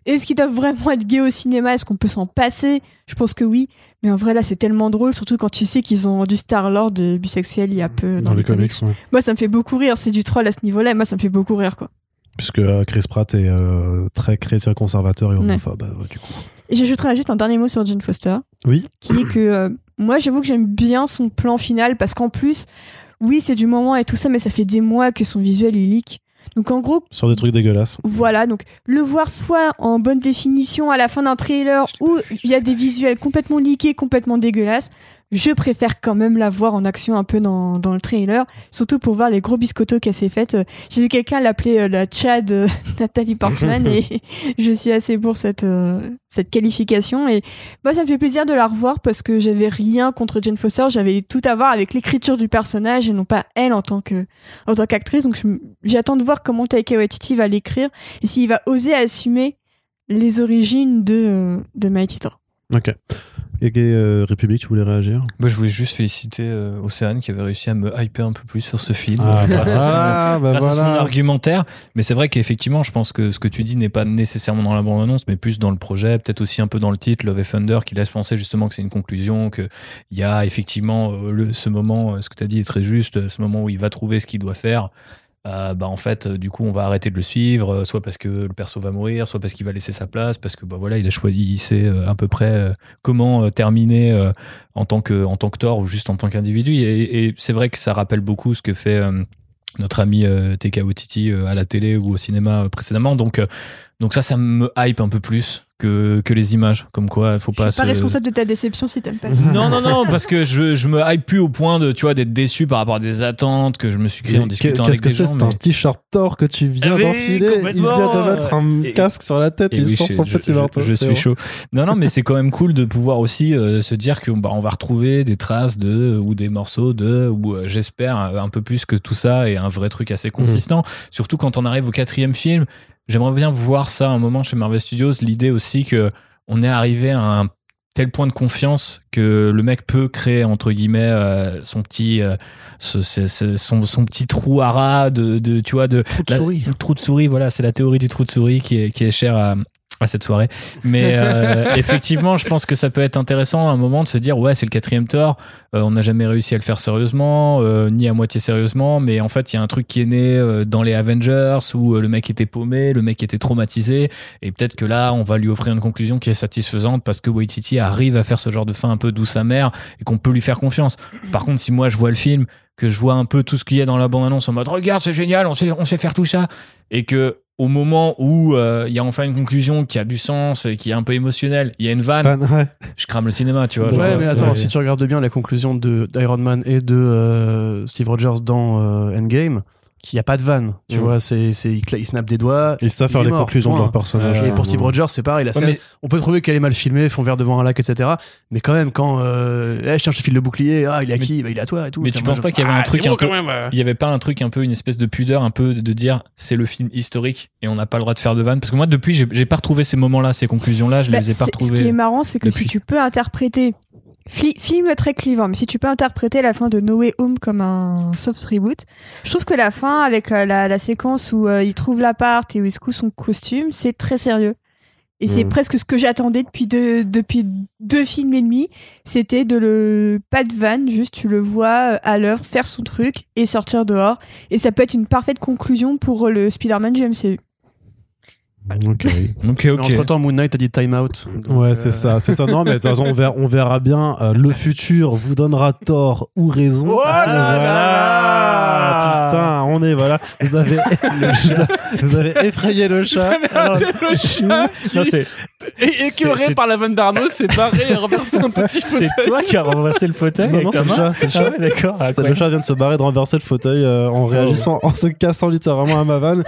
F: est-ce qu'ils doivent vraiment être gays au cinéma? Est-ce qu'on peut s'en passer? Je pense que oui. Mais en vrai là, c'est tellement drôle, surtout quand tu sais qu'ils ont rendu Star Lord euh, bisexuel il y a peu
A: Dans, les comics, ouais.
F: Moi, ça me fait beaucoup rire. C'est du troll à ce niveau-là. Moi, ça me fait beaucoup rire quoi.
A: Puisque euh, Chris Pratt est euh, très chrétien conservateur et homophobe, euh, du coup.
F: Et j'ajouterai juste un dernier mot sur Jane Foster.
A: Oui.
F: Qui est que euh, moi, j'avoue que j'aime bien son plan final parce qu'en plus, oui, c'est du moment et tout ça, mais ça fait des mois que son visuel est leak. Donc en gros,
A: Sur des trucs dégueulasses.
F: voilà, donc le voir soit en bonne définition à la fin d'un trailer où il y a des visuels complètement leakés, complètement dégueulasses, je préfère quand même la voir en action un peu dans, dans le trailer, surtout pour voir les gros biscottos qu'elle s'est faite. J'ai vu quelqu'un l'appeler euh, la Chad euh, Nathalie Portman et je suis assez pour cette, euh, cette qualification. Et moi, ça me fait plaisir de la revoir parce que j'avais rien contre Jane Foster, j'avais tout à voir avec l'écriture du personnage et non pas elle en tant que en tant qu'actrice. Donc j'attends de voir comment Taika Waititi va l'écrire et s'il va oser assumer les origines de, euh, de Mighty Thor.
A: Ok. Et euh, République, tu voulais réagir
E: Bah, je voulais juste féliciter euh, Océane qui avait réussi à me hyper un peu plus sur ce film.
A: Ah,
E: grâce à son-
A: bah
E: grâce à son
A: voilà.
E: argumentaire. Mais c'est vrai qu'effectivement, je pense que ce que tu dis n'est pas nécessairement dans la bande-annonce, mais plus dans le projet, peut-être aussi un peu dans le titre, Love and Thunder, qui laisse penser justement que c'est une conclusion, qu'il y a effectivement euh, le, ce moment, euh, ce que tu as dit est très juste, ce moment où il va trouver ce qu'il doit faire. Euh, bah en fait euh, du coup on va arrêter de le suivre euh, soit parce que le perso va mourir soit parce qu'il va laisser sa place parce que bah voilà il a choisi il sait à peu près comment terminer en tant que en tant que Thor ou juste en tant qu'individu. Et, c'est vrai que ça rappelle beaucoup ce que fait notre ami Taika Waititi à la télé ou au cinéma précédemment. Donc donc ça ça me hype un peu plus que, que les images comme quoi il faut
F: Je
E: pas
F: suis pas
E: se-
F: responsable de ta déception si t'aimes pas.
E: non non non parce que je, je me hype plus au point de tu vois d'être déçu par rapport à des attentes que je me suis créé en discutant
A: Qu'est-ce
E: avec
A: que
E: des
A: c'est
E: gens
A: C'est un
E: mais-
A: t-shirt Thor que tu viens
E: oui,
A: d'enfiler. Il vient de mettre un
E: Et-
A: casque sur la tête.
E: Et
A: Il
E: oui,
A: sort
E: je-
A: son
E: je-
A: petit
E: je-
A: marteau.
E: Je,
A: c'est
E: suis chaud. Non, non, mais c'est quand même cool de pouvoir aussi euh, se dire qu'on bah, on va retrouver des traces de ou des morceaux de ou euh, j'espère un peu plus que tout ça et un vrai truc assez consistant. Surtout quand on arrive au quatrième film, j'aimerais bien voir ça un moment chez Marvel Studios. L'idée aussi que on est arrivé à un tel point de confiance que le mec peut créer entre guillemets euh, son petit euh, ce- ce- ce- son, son petit trou à rat de, de tu vois de
B: Trou de
E: la-
B: souris.
E: le trou de souris, voilà, c'est la théorie du trou de souris qui est, qui est chère à, à cette soirée. Mais euh, effectivement, je pense que ça peut être intéressant à un moment de se dire ouais, c'est le quatrième tort. Euh, on n'a jamais réussi à le faire sérieusement, euh, ni à moitié sérieusement. Mais en fait, il y a un truc qui est né dans les Avengers où le mec était paumé, le mec était traumatisé. Et peut-être que là, on va lui offrir une conclusion qui est satisfaisante parce que Waititi arrive à faire ce genre de fin un peu douce amère et qu'on peut lui faire confiance. Par contre, si moi je vois le film, que je vois un peu tout ce qu'il y a dans la bande-annonce en mode regarde, c'est génial, on sait, on sait faire tout ça, et que au moment où euh, il y a enfin une conclusion qui a du sens et qui est un peu émotionnelle, il y a une vanne,
A: Fan, ouais.
E: je crame le cinéma, tu vois.
B: Ouais,
E: genre,
B: mais attends, si tu regardes bien la conclusion de d'Iron Man et de euh, Steve Rogers dans euh, Endgame, qu'il n'y a pas de vanne, tu
A: Mhm.
B: vois, c'est, c'est, il, snap des doigts.
A: Ils savent faire les
B: mort,
A: conclusions de leur personnage.
B: Et pour Steve
A: Ouais.
B: Rogers, c'est pareil. La
E: Ouais,
B: scène,
E: mais-
B: On peut trouver qu'elle est mal filmée, font verre devant un lac, etc. Mais quand même, quand euh, eh, je cherche le fil de bouclier, ah, il est à
E: Mais-
B: qui Bah, Il est à toi et tout.
E: mais
B: Tiens,
E: tu penses
B: je-
E: pas qu'il y avait un
B: Ah,
E: truc un peu-
B: même,
E: il y avait pas un truc un peu une espèce de pudeur un peu de dire c'est le film historique et on n'a pas le droit de faire de vanne parce que moi depuis j'ai j'ai pas retrouvé ces moments-là ces conclusions-là je
F: Bah,
E: les ai pas
F: c'est- Ce qui est
E: retrouvées
F: marrant, c'est que si tu peux interpréter. Fi- film très clivant, mais si tu peux interpréter la fin de No Way Home comme un soft reboot, je trouve que la fin, avec euh, la, la séquence où euh, il trouve l'appart et où il secoue son costume, c'est très sérieux. Et c'est
A: Mm.
F: presque ce que j'attendais depuis deux, depuis deux films et demi. C'était de le. Pas de vanne, juste tu le vois euh, à l'œuvre faire son truc et sortir dehors. Et ça peut être une parfaite conclusion pour le Spider-Man du MCU.
A: Ok.
E: ok
B: Mais
E: ok
B: Entre temps, Moon Knight a dit time out.
A: Ouais,
B: euh,
A: c'est ça, c'est ça. Non, mais de toute façon, on verra, on verra bien. Euh, le futur vous donnera tort ou raison.
B: Oh là là
A: Putain, on est voilà. Vous avez, vous vous avez effrayé le chat.
E: Non
B: Et écœuré par la vanne d'Arnaud, c'est barré et renversé un petit
E: C'est toi qui as renversé le fauteuil
A: Non, non, c'est le chat, c'est le
E: Ah
A: chat.
E: ouais, d'accord.
A: C'est le chat vient de se barrer de renverser le fauteuil euh, en réagissant, en se cassant littéralement à ma vanne.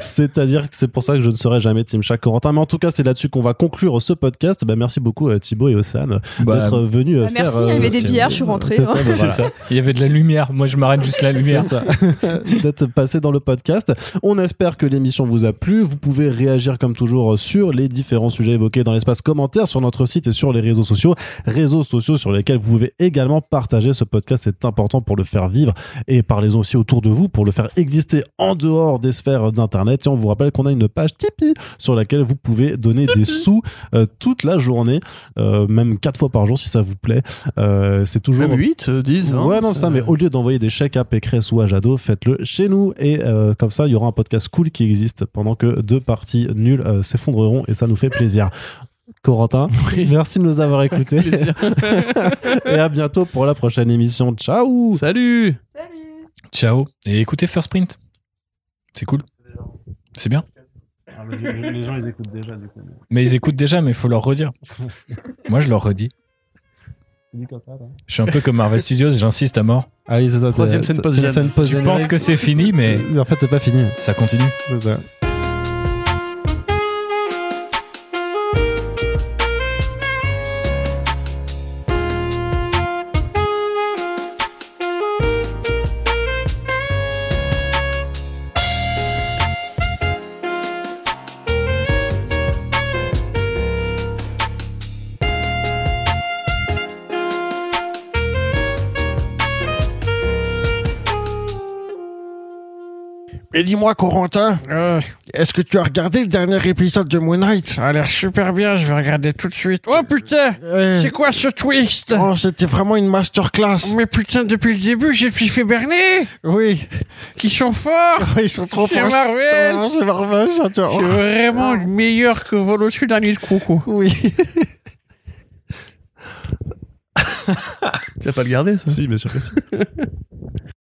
A: C'est-à-dire que c'est pour ça que je ne serai jamais Team Chat Corentin. Mais en tout cas, c'est là-dessus qu'on va conclure ce podcast. Bah, merci beaucoup euh, Thibaut et Océane
E: Bah,
A: d'être venus euh,
F: Bah,
A: faire.
F: merci, il y avait des bières, je suis rentrée,
A: C'est
F: hein.
A: ça, bah, voilà.
E: ça. Il y avait de la lumière. Moi, je m'arrête juste la lumière.
A: D'être passé dans le podcast. On espère que l'émission vous a plu. Vous pouvez réagir comme toujours sur les différents sujets évoqués dans l'espace commentaire sur notre site et sur les réseaux sociaux. Réseaux sociaux sur lesquels vous pouvez également partager ce podcast. C'est important pour le faire vivre et parlez-en aussi autour de vous pour le faire exister en dehors des sphères d'internet. Et on vous rappelle qu'on a une page Tipeee sur laquelle vous pouvez donner des sous euh, toute la journée, euh, même quatre fois par jour si ça vous plaît. Euh, c'est toujours
B: Même 8, 10, hein,
A: ouais, non, ça, mais au lieu d'envoyer des chèques à Pécresse ou à Jadot, faites-le chez nous. Et euh, comme ça, il y aura un podcast cool qui existe pendant que deux parties nulles euh, s'effondreront et ça nous fait plaisir. Corentin, merci de nous avoir écoutés. et à bientôt pour la prochaine émission. Ciao
B: Salut
E: Ciao. Et écoutez First Print. C'est cool. C'est bien.
A: Les gens, ils écoutent déjà, du coup.
E: Mais ils écoutent déjà, mais il faut leur redire. Moi, je leur redis. Je suis un peu comme Marvel Studios, j'insiste à mort.
A: Ah oui, c'est ça.
B: Troisième scène post-générique.
A: scène
E: Tu penses que c'est fini, mais
A: En fait, c'est pas fini.
E: ça continue.
A: C'est ça.
D: Et dis-moi, Corentin, euh, est-ce que tu as regardé le dernier épisode de Moon Knight? Ça a l'air super bien, je vais regarder tout de suite. Oh putain C'est quoi ce twist? Oh, c'était vraiment une masterclass. Mais putain, depuis le début, j'ai suis fait berner Oui. Qui sont forts Ils sont trop forts. C'est Marvel C'est Marvel, j'adore. C'est vraiment meilleur que Vol au-dessus d'un nid de coucou. Oui.
B: Tu vas pas le garder, ça?
A: Si, bien sûr que si.